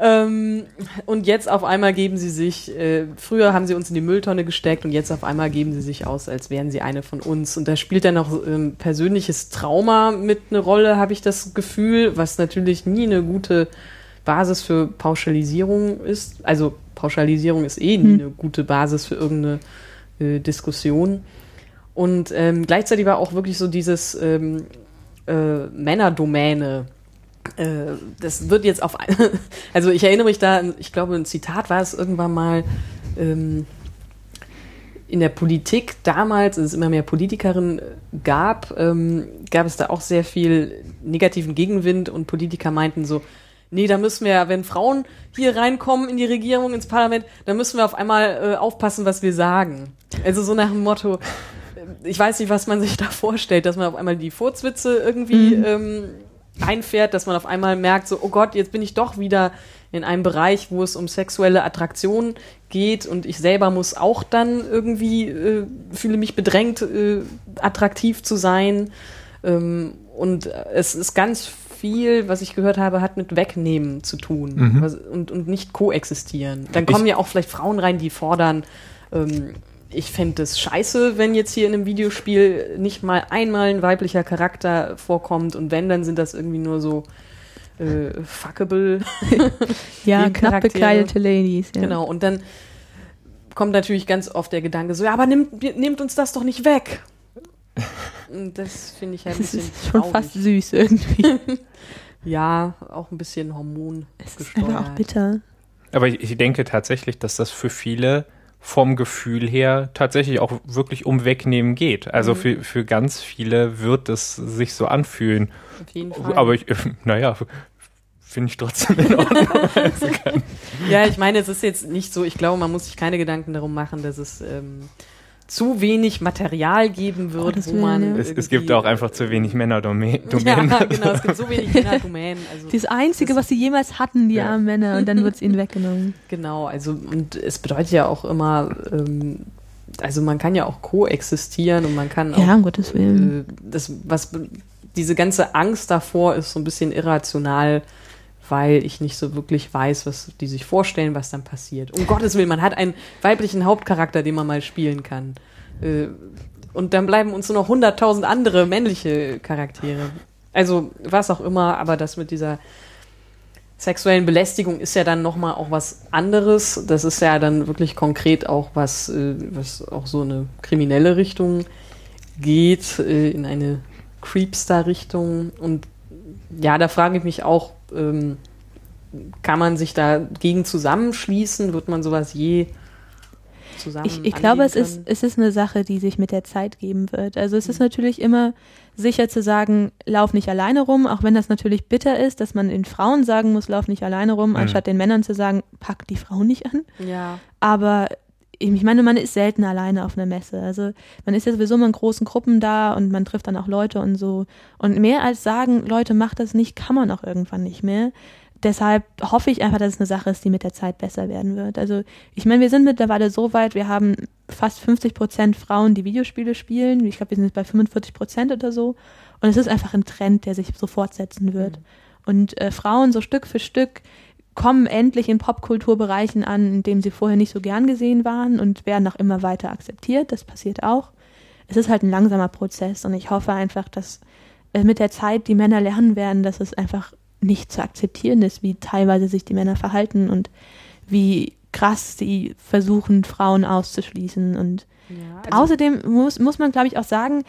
ähm, und jetzt auf einmal geben sie sich, äh, früher haben sie uns in die Mülltonne gesteckt und jetzt auf einmal geben sie sich aus, als wären sie eine von uns. Und da spielt dann auch ähm, persönliches Trauma mit eine Rolle, habe ich das Gefühl, was natürlich nie eine gute Basis für Pauschalisierung ist. Also Pauschalisierung ist eh nie Hm. eine gute Basis für irgendeine äh, Diskussion. Und ähm, gleichzeitig war auch wirklich so dieses ähm, äh, Männerdomäne. Äh, das wird jetzt auf, also ich erinnere mich da, ich glaube, ein Zitat war es irgendwann mal ähm, in der Politik damals, als es immer mehr Politikerinnen gab, ähm, gab es da auch sehr viel negativen Gegenwind und Politiker meinten so, nee, da müssen wir, ja, wenn Frauen hier reinkommen in die Regierung, ins Parlament, dann müssen wir auf einmal äh, aufpassen, was wir sagen. Also so nach dem Motto, äh, ich weiß nicht, was man sich da vorstellt, dass man auf einmal die Furzwitze irgendwie ähm, einfährt, dass man auf einmal merkt, so, oh Gott, jetzt bin ich doch wieder in einem Bereich, wo es um sexuelle Attraktion geht und ich selber muss auch dann irgendwie, äh, fühle mich bedrängt, äh, attraktiv zu sein. Ähm, und es ist ganz viel, was ich gehört habe, hat mit Wegnehmen zu tun Mhm. was, und, und nicht koexistieren. Dann Ich- kommen ja auch vielleicht Frauen rein, die fordern, ähm, ich fände es scheiße, wenn jetzt hier in einem Videospiel nicht mal einmal ein weiblicher Charakter vorkommt und wenn, dann sind das irgendwie nur so äh, fuckable. Ja, knapp bekleidete Ladies. Ja. Genau, und dann kommt natürlich ganz oft der Gedanke so, ja, aber nimmt, nehmt uns das doch nicht weg. Das finde ich halt ein Das bisschen ist schon traurig. fast süß irgendwie. Ja, auch ein bisschen Hormon Es ist einfach auch bitter. Aber ich, ich denke tatsächlich, dass das für viele vom Gefühl her tatsächlich auch wirklich um Wegnehmen geht. Also Mhm. für, für ganz viele wird es sich so anfühlen. Auf jeden Fall. Aber ich, naja, finde ich trotzdem in Ordnung. Also Ja, ich meine, es ist jetzt nicht so, ich glaube, man muss sich keine Gedanken darum machen, dass es ähm, zu wenig Material geben wird, Gottes wo man. Es, es gibt auch einfach zu wenig Männerdomänen. Ja, genau, es gibt so wenig Männerdomänen. Also, Das Einzige, was sie jemals hatten, die Ja. armen Männer, und dann wird es ihnen weggenommen. genau, also und es bedeutet ja auch immer, ähm, also man kann ja auch koexistieren und man kann auch Ja, um Gottes Willen. äh, das, was diese ganze Angst davor ist so ein bisschen irrational, weil ich nicht so wirklich weiß, was die sich vorstellen, was dann passiert. Um Gottes Willen, man hat einen weiblichen Hauptcharakter, den man mal spielen kann. Äh, und dann bleiben uns nur noch hunderttausend andere männliche Charaktere. Also was auch immer, aber das mit dieser sexuellen Belästigung ist ja dann nochmal auch was anderes. Das ist ja dann wirklich konkret auch was, äh, was auch so eine kriminelle Richtung geht, äh, in eine Creepstar-Richtung. Und ja, da frage ich mich auch, ähm, kann man sich dagegen zusammenschließen? Wird man sowas je zusammen Ich, ich glaube, es ist, es ist eine Sache, die sich mit der Zeit geben wird. Also es ist natürlich immer sicher zu sagen, lauf nicht alleine rum, auch wenn das natürlich bitter ist, dass man den Frauen sagen muss, lauf nicht alleine rum, anstatt den Männern zu sagen, pack die Frauen nicht an. Ja, Aber ich meine, man ist selten alleine auf einer Messe. Also man ist ja sowieso immer in großen Gruppen da und man trifft dann auch Leute und so. Und mehr als sagen, Leute, macht das nicht, kann man auch irgendwann nicht mehr. Deshalb hoffe ich einfach, dass es eine Sache ist, die mit der Zeit besser werden wird. Also ich meine, wir sind mittlerweile so weit, wir haben fast 50 Prozent Frauen, die Videospiele spielen. Ich glaube, wir sind jetzt bei 45 Prozent oder so. Und es ist einfach ein Trend, der sich so fortsetzen wird. Und äh, Frauen so Stück für Stück kommen endlich in Popkulturbereichen an, in denen sie vorher nicht so gern gesehen waren und werden auch immer weiter akzeptiert. Das passiert auch. Es ist halt ein langsamer Prozess und ich hoffe einfach, dass äh, mit der Zeit die Männer lernen werden, dass es einfach nicht zu akzeptieren ist, wie teilweise sich die Männer verhalten und wie krass sie versuchen, Frauen auszuschließen. Und ja also, außerdem muss, muss man, glaube ich, auch sagen,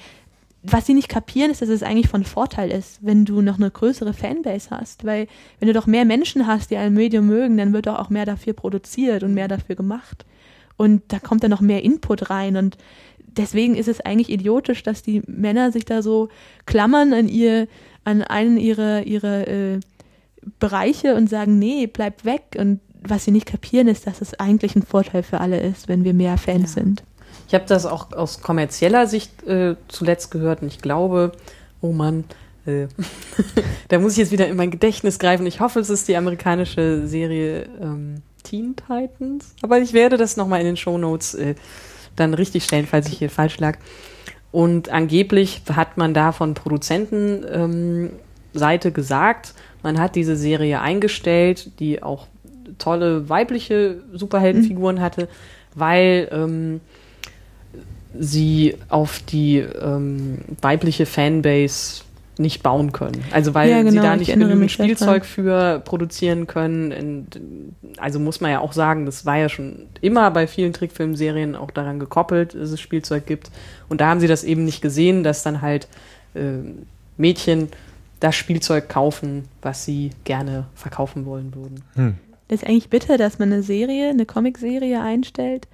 was sie nicht kapieren, ist, dass es eigentlich von Vorteil ist, wenn du noch eine größere Fanbase hast. Weil wenn du doch mehr Menschen hast, die ein Medium mögen, dann wird doch auch mehr dafür produziert und mehr dafür gemacht. Und da kommt dann noch mehr Input rein. Und deswegen ist es eigentlich idiotisch, dass die Männer sich da so klammern an ihr, an einen ihrer ihre, äh, Bereiche und sagen, nee, bleib weg. Und was sie nicht kapieren, ist, dass es eigentlich ein Vorteil für alle ist, wenn wir mehr Fans Ja. sind. Ich habe das auch aus kommerzieller Sicht äh, zuletzt gehört und ich glaube, oh Mann, äh, da muss ich jetzt wieder in mein Gedächtnis greifen. Ich hoffe, es ist die amerikanische Serie ähm, Teen Titans. Aber ich werde das nochmal in den Shownotes äh, dann richtig stellen, falls ich hier falsch lag. Und angeblich hat man da von Produzentenseite ähm, gesagt, man hat diese Serie eingestellt, die auch tolle weibliche Superheldenfiguren hatte, weil ähm, sie auf die ähm, weibliche Fanbase nicht bauen können. Also weil Ja, sie genau, da ich nicht genügend daran. Spielzeug für produzieren können. Und, also muss man ja auch sagen, das war ja schon immer bei vielen Trickfilmserien auch daran gekoppelt, dass es Spielzeug gibt. Und da haben sie das eben nicht gesehen, dass dann halt äh, Mädchen das Spielzeug kaufen, was sie gerne verkaufen wollen würden. Hm. Das ist eigentlich bitter, dass man eine Serie, eine Comicserie einstellt,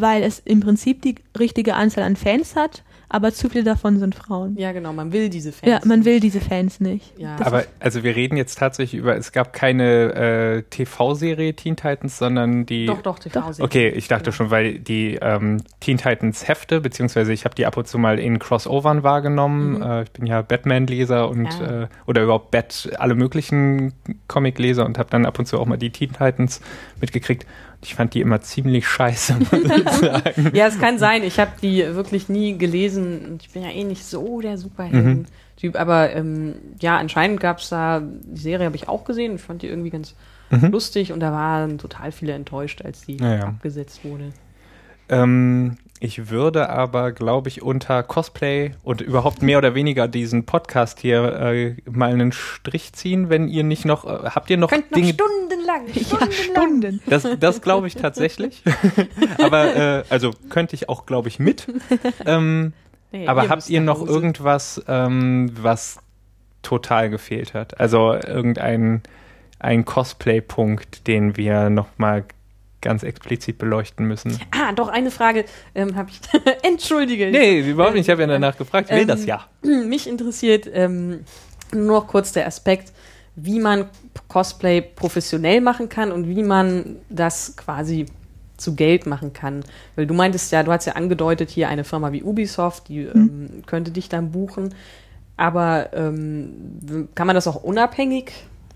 weil es im Prinzip die richtige Anzahl an Fans hat, aber zu viele davon sind Frauen. Ja, genau, man will diese Fans. Ja, man will diese Fans nicht. Ja. Das Aber also wir reden jetzt tatsächlich über, es gab keine äh, TV-Serie Teen Titans, sondern die. Doch, doch, TV-Serie. Okay, ich dachte Ja. schon, weil die ähm, Teen Titans Hefte, beziehungsweise ich habe die ab und zu mal in Crossovern wahrgenommen. Mhm. Äh, ich bin ja Batman-Leser und Ah. äh, oder überhaupt Bat, alle möglichen Comic-Leser und habe dann ab und zu auch mal die Teen Titans mitgekriegt. Ich fand die immer ziemlich scheiße, muss ich sagen. Ja, es kann sein. Ich habe die wirklich nie gelesen. Ich bin ja eh nicht so der Superhelden-Typ. Aber ähm, ja, anscheinend gab es da, die Serie habe ich auch gesehen. Ich fand die irgendwie ganz Mhm. lustig und da waren total viele enttäuscht, als die Ja, ja. abgesetzt wurde. Ähm, ich würde aber, glaube ich, unter Cosplay und überhaupt mehr oder weniger diesen Podcast hier äh, mal einen Strich ziehen, wenn ihr nicht noch, äh, habt ihr noch Könnt noch Dinge, stundenlang, ja, stundenlang. Stunden. Das, das glaube ich tatsächlich. aber äh, also könnte ich auch, glaube ich, mit. Ähm, Nee, aber habt ihr noch irgendwas, ähm, was total gefehlt hat? Also irgendein ein Cosplay-Punkt, den wir noch mal ganz explizit beleuchten müssen? Ah, doch, eine Frage ähm, habe ich. Entschuldige. Nee, überhaupt nicht. Ich habe ja danach gefragt. Ich will Ähm, das ja. Mich interessiert ähm, nur noch kurz der Aspekt, wie man Cosplay professionell machen kann und wie man das quasi zu Geld machen kann. Weil du meintest ja, du hast ja angedeutet, hier eine Firma wie Ubisoft, die ähm, könnte dich dann buchen. Aber ähm, kann man das auch unabhängig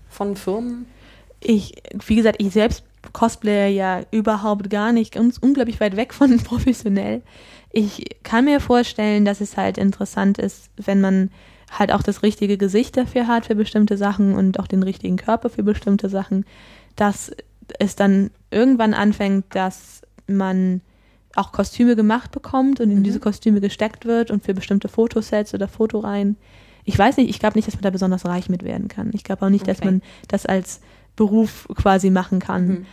von Firmen? Ich, wie gesagt, ich selbst Cosplayer ja überhaupt gar nicht, ganz unglaublich weit weg von professionell. Ich kann mir vorstellen, dass es halt interessant ist, wenn man halt auch das richtige Gesicht dafür hat für bestimmte Sachen und auch den richtigen Körper für bestimmte Sachen, dass es dann irgendwann anfängt, dass man auch Kostüme gemacht bekommt und in Mhm. diese Kostüme gesteckt wird und für bestimmte Fotosets oder Fotoreihen. Ich weiß nicht, ich glaube nicht, dass man da besonders reich mit werden kann. Ich glaube auch nicht, dass Okay. man das als Beruf quasi machen kann. Mhm.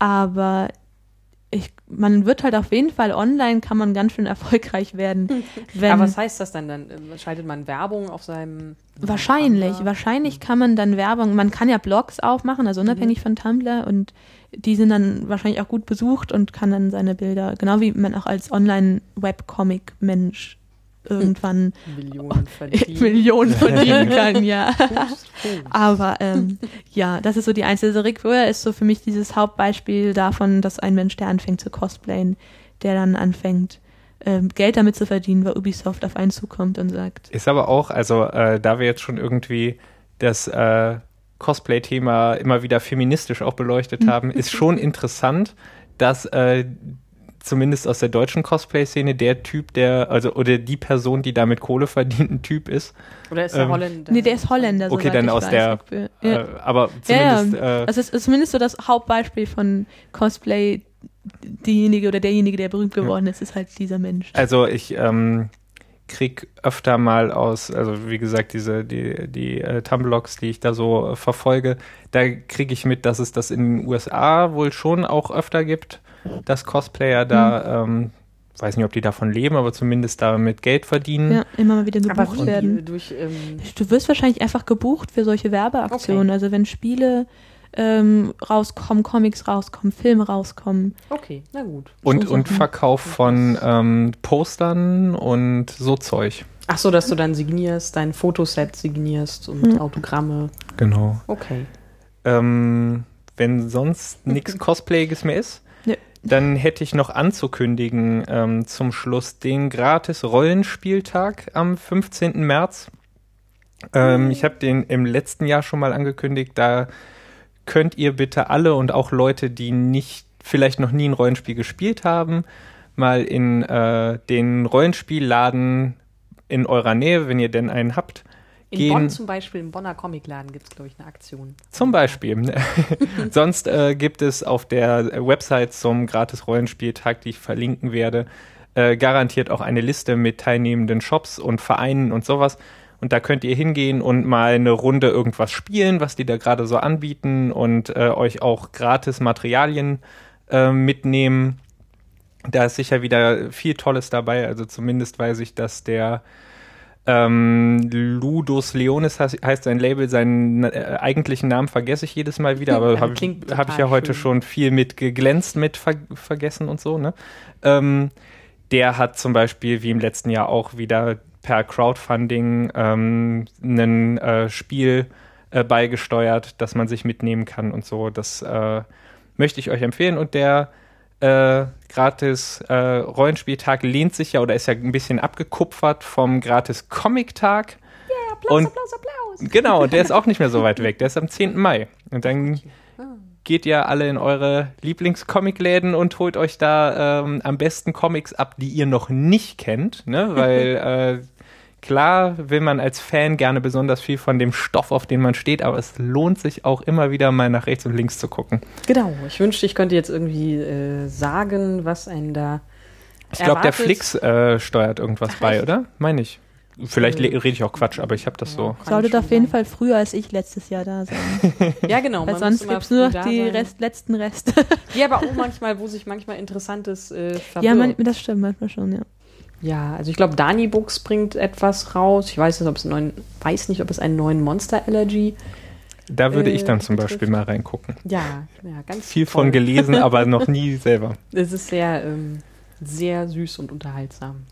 Aber ich, man wird halt auf jeden Fall online, kann man ganz schön erfolgreich werden. Wenn, Aber was heißt das dann? Dann äh, schaltet man Werbung auf seinem Wahrscheinlich, Tumblr? wahrscheinlich kann man dann Werbung, man kann ja Blogs aufmachen, also unabhängig von Tumblr und die sind dann wahrscheinlich auch gut besucht und kann dann seine Bilder, genau wie man auch als Online-Webcomic-Mensch irgendwann Millionen verdienen. Millionen verdienen kann, ja. Aber ähm, ja, das ist so die einzige. Also Rick Wöhr ist so für mich dieses Hauptbeispiel davon, dass ein Mensch, der anfängt zu cosplayen, der dann anfängt, ähm, Geld damit zu verdienen, weil Ubisoft auf einen zukommt und sagt, Ist aber auch, also äh, da wir jetzt schon irgendwie das äh, Cosplay-Thema immer wieder feministisch auch beleuchtet haben, ist schon interessant, dass äh, zumindest aus der deutschen Cosplay-Szene der Typ, der, also oder die Person, die damit Kohle verdient, ein Typ ist. Oder ist der Ähm, Holländer? nee, der ist Holländer. Okay, dann ich aus weiß, der-. Ja. Äh, aber Ja, zumindest ja. äh, Also es ist zumindest so das Hauptbeispiel von Cosplay, diejenige oder derjenige, der berühmt geworden ist, ist halt dieser Mensch. Also ich ähm, krieg öfter mal aus, also wie gesagt, diese, die, die äh, Tumblr-Logs, die ich da so äh, verfolge, da kriege ich mit, dass es das in den USA wohl schon auch öfter gibt, dass Cosplayer da, ähm, weiß nicht, ob die davon leben, aber zumindest damit Geld verdienen. Ja, immer mal wieder aber gebucht wie, werden. durch ähm, Du wirst wahrscheinlich einfach gebucht für solche Werbeaktionen. Okay. Also wenn Spiele ähm, rauskommen, Comics rauskommen, Filme rauskommen. okay, na gut. Und, So und. Verkauf von ähm, Postern und so Zeug. Ach so, dass du dann signierst, dein Fotoset signierst und Hm. Autogramme. Genau. Okay. Ähm, wenn sonst nichts Cosplayiges mehr ist. Dann hätte ich noch anzukündigen ähm, zum Schluss den gratis Rollenspieltag am 15. März. Ähm, ich habe den im letzten Jahr schon mal angekündigt. Da könnt ihr bitte alle und auch Leute, die nicht vielleicht noch nie ein Rollenspiel gespielt haben, mal in äh, den Rollenspielladen in eurer Nähe, wenn ihr denn einen habt, In gehen. Bonn zum Beispiel, im Bonner Comicladen gibt es, glaube ich, eine Aktion. Zum Beispiel. Sonst äh, gibt es auf der Website zum Gratis-Rollenspieltag, die ich verlinken werde, äh, garantiert auch eine Liste mit teilnehmenden Shops und Vereinen und sowas. Und da könnt ihr hingehen und mal eine Runde irgendwas spielen, was die da gerade so anbieten und äh, euch auch gratis Materialien äh, mitnehmen. Da ist sicher wieder viel Tolles dabei. Also zumindest weiß ich, dass der ähm, Ludus Leonis heißt, heißt sein Label, seinen äh, eigentlichen Namen vergesse ich jedes Mal wieder, aber Ja, habe klingt hab ich ja heute schön. schon viel mit geglänzt mit ver vergessen und so, ne? Ähm, der hat zum Beispiel, wie im letzten Jahr auch wieder per Crowdfunding ähm, ein äh, Spiel äh, beigesteuert, das man sich mitnehmen kann und so. Das äh, möchte ich euch empfehlen. Und der äh, gratis äh, Rollenspieltag lehnt sich ja oder ist ja ein bisschen abgekupfert vom gratis Comic-Tag. und Applaus, Applaus. genau, der ist auch nicht mehr so weit weg. Der ist am 10. Mai. Und dann geht ihr alle in eure Lieblingscomicläden und holt euch da ähm, am besten Comics ab, die ihr noch nicht kennt, ne? Weil äh, klar will man als Fan gerne besonders viel von dem Stoff, auf den man steht, aber es lohnt sich auch immer wieder mal nach rechts und links zu gucken. Genau. Ich wünschte, ich könnte jetzt irgendwie äh, sagen, was einen da. Ich glaube, der. Flix äh, steuert irgendwas Ach, bei, oder? Meine ich. Vielleicht Äh, rede ich auch Quatsch, aber ich habe das so. Kann Solltet auf jeden sein. Fall früher als ich letztes Jahr da sein. Ja, genau. Weil sonst gibt es nur noch die. Rest, letzten Reste. Ja, aber auch manchmal, wo sich manchmal Interessantes äh, verbirgt. ja, man, das stimmt manchmal schon, ja. Ja, also ich glaube, Dani Books bringt etwas raus. Ich weiß nicht, ob es einen neuen, weiß nicht, ob es einen neuen Monster Allergy. Da würde ich Äh, dann zum betrifft. Beispiel mal reingucken. Ja, ja, ganz Viel toll. von gelesen, aber noch nie selber. Es ist sehr, ähm, sehr süß und unterhaltsam.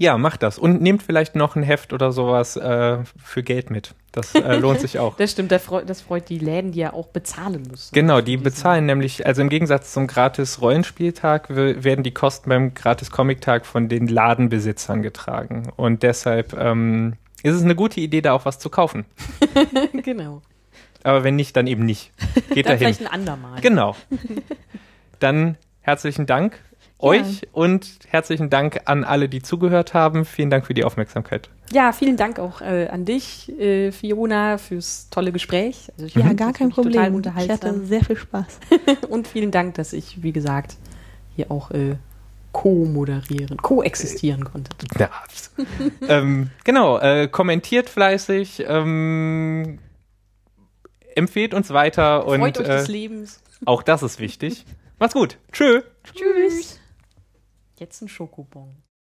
Ja, macht das. Und nehmt vielleicht noch ein Heft oder sowas äh, für Geld mit. Das äh, lohnt sich auch. Das stimmt, das freut, das freut die Läden, die ja auch bezahlen müssen. Genau, die bezahlen nämlich, also im Gegensatz zum gratis Rollenspieltag werden die Kosten beim gratis Comic-Tag von den Ladenbesitzern getragen. Und deshalb ähm, ist es eine gute Idee, da auch was zu kaufen. genau. Aber wenn nicht, dann eben nicht. Geht Dann dahin. vielleicht ein andermal. Genau. Dann herzlichen Dank euch und herzlichen Dank an alle, die zugehört haben. Vielen Dank für die Aufmerksamkeit. Ja, vielen Dank auch äh, an dich, äh, Fiona, fürs tolle Gespräch. Also ich Ja, fand gar kein Problem. Ich hatte sehr viel Spaß. Und vielen Dank, dass ich, wie gesagt, hier auch äh, co-moderieren, co-existieren konnte. Ja. ähm, genau, äh, kommentiert fleißig, ähm, empfehlt uns weiter und Freut euch äh, des Lebens. auch das ist wichtig. Macht's gut. Tschö. Tschüss. Jetzt ein Schokobon.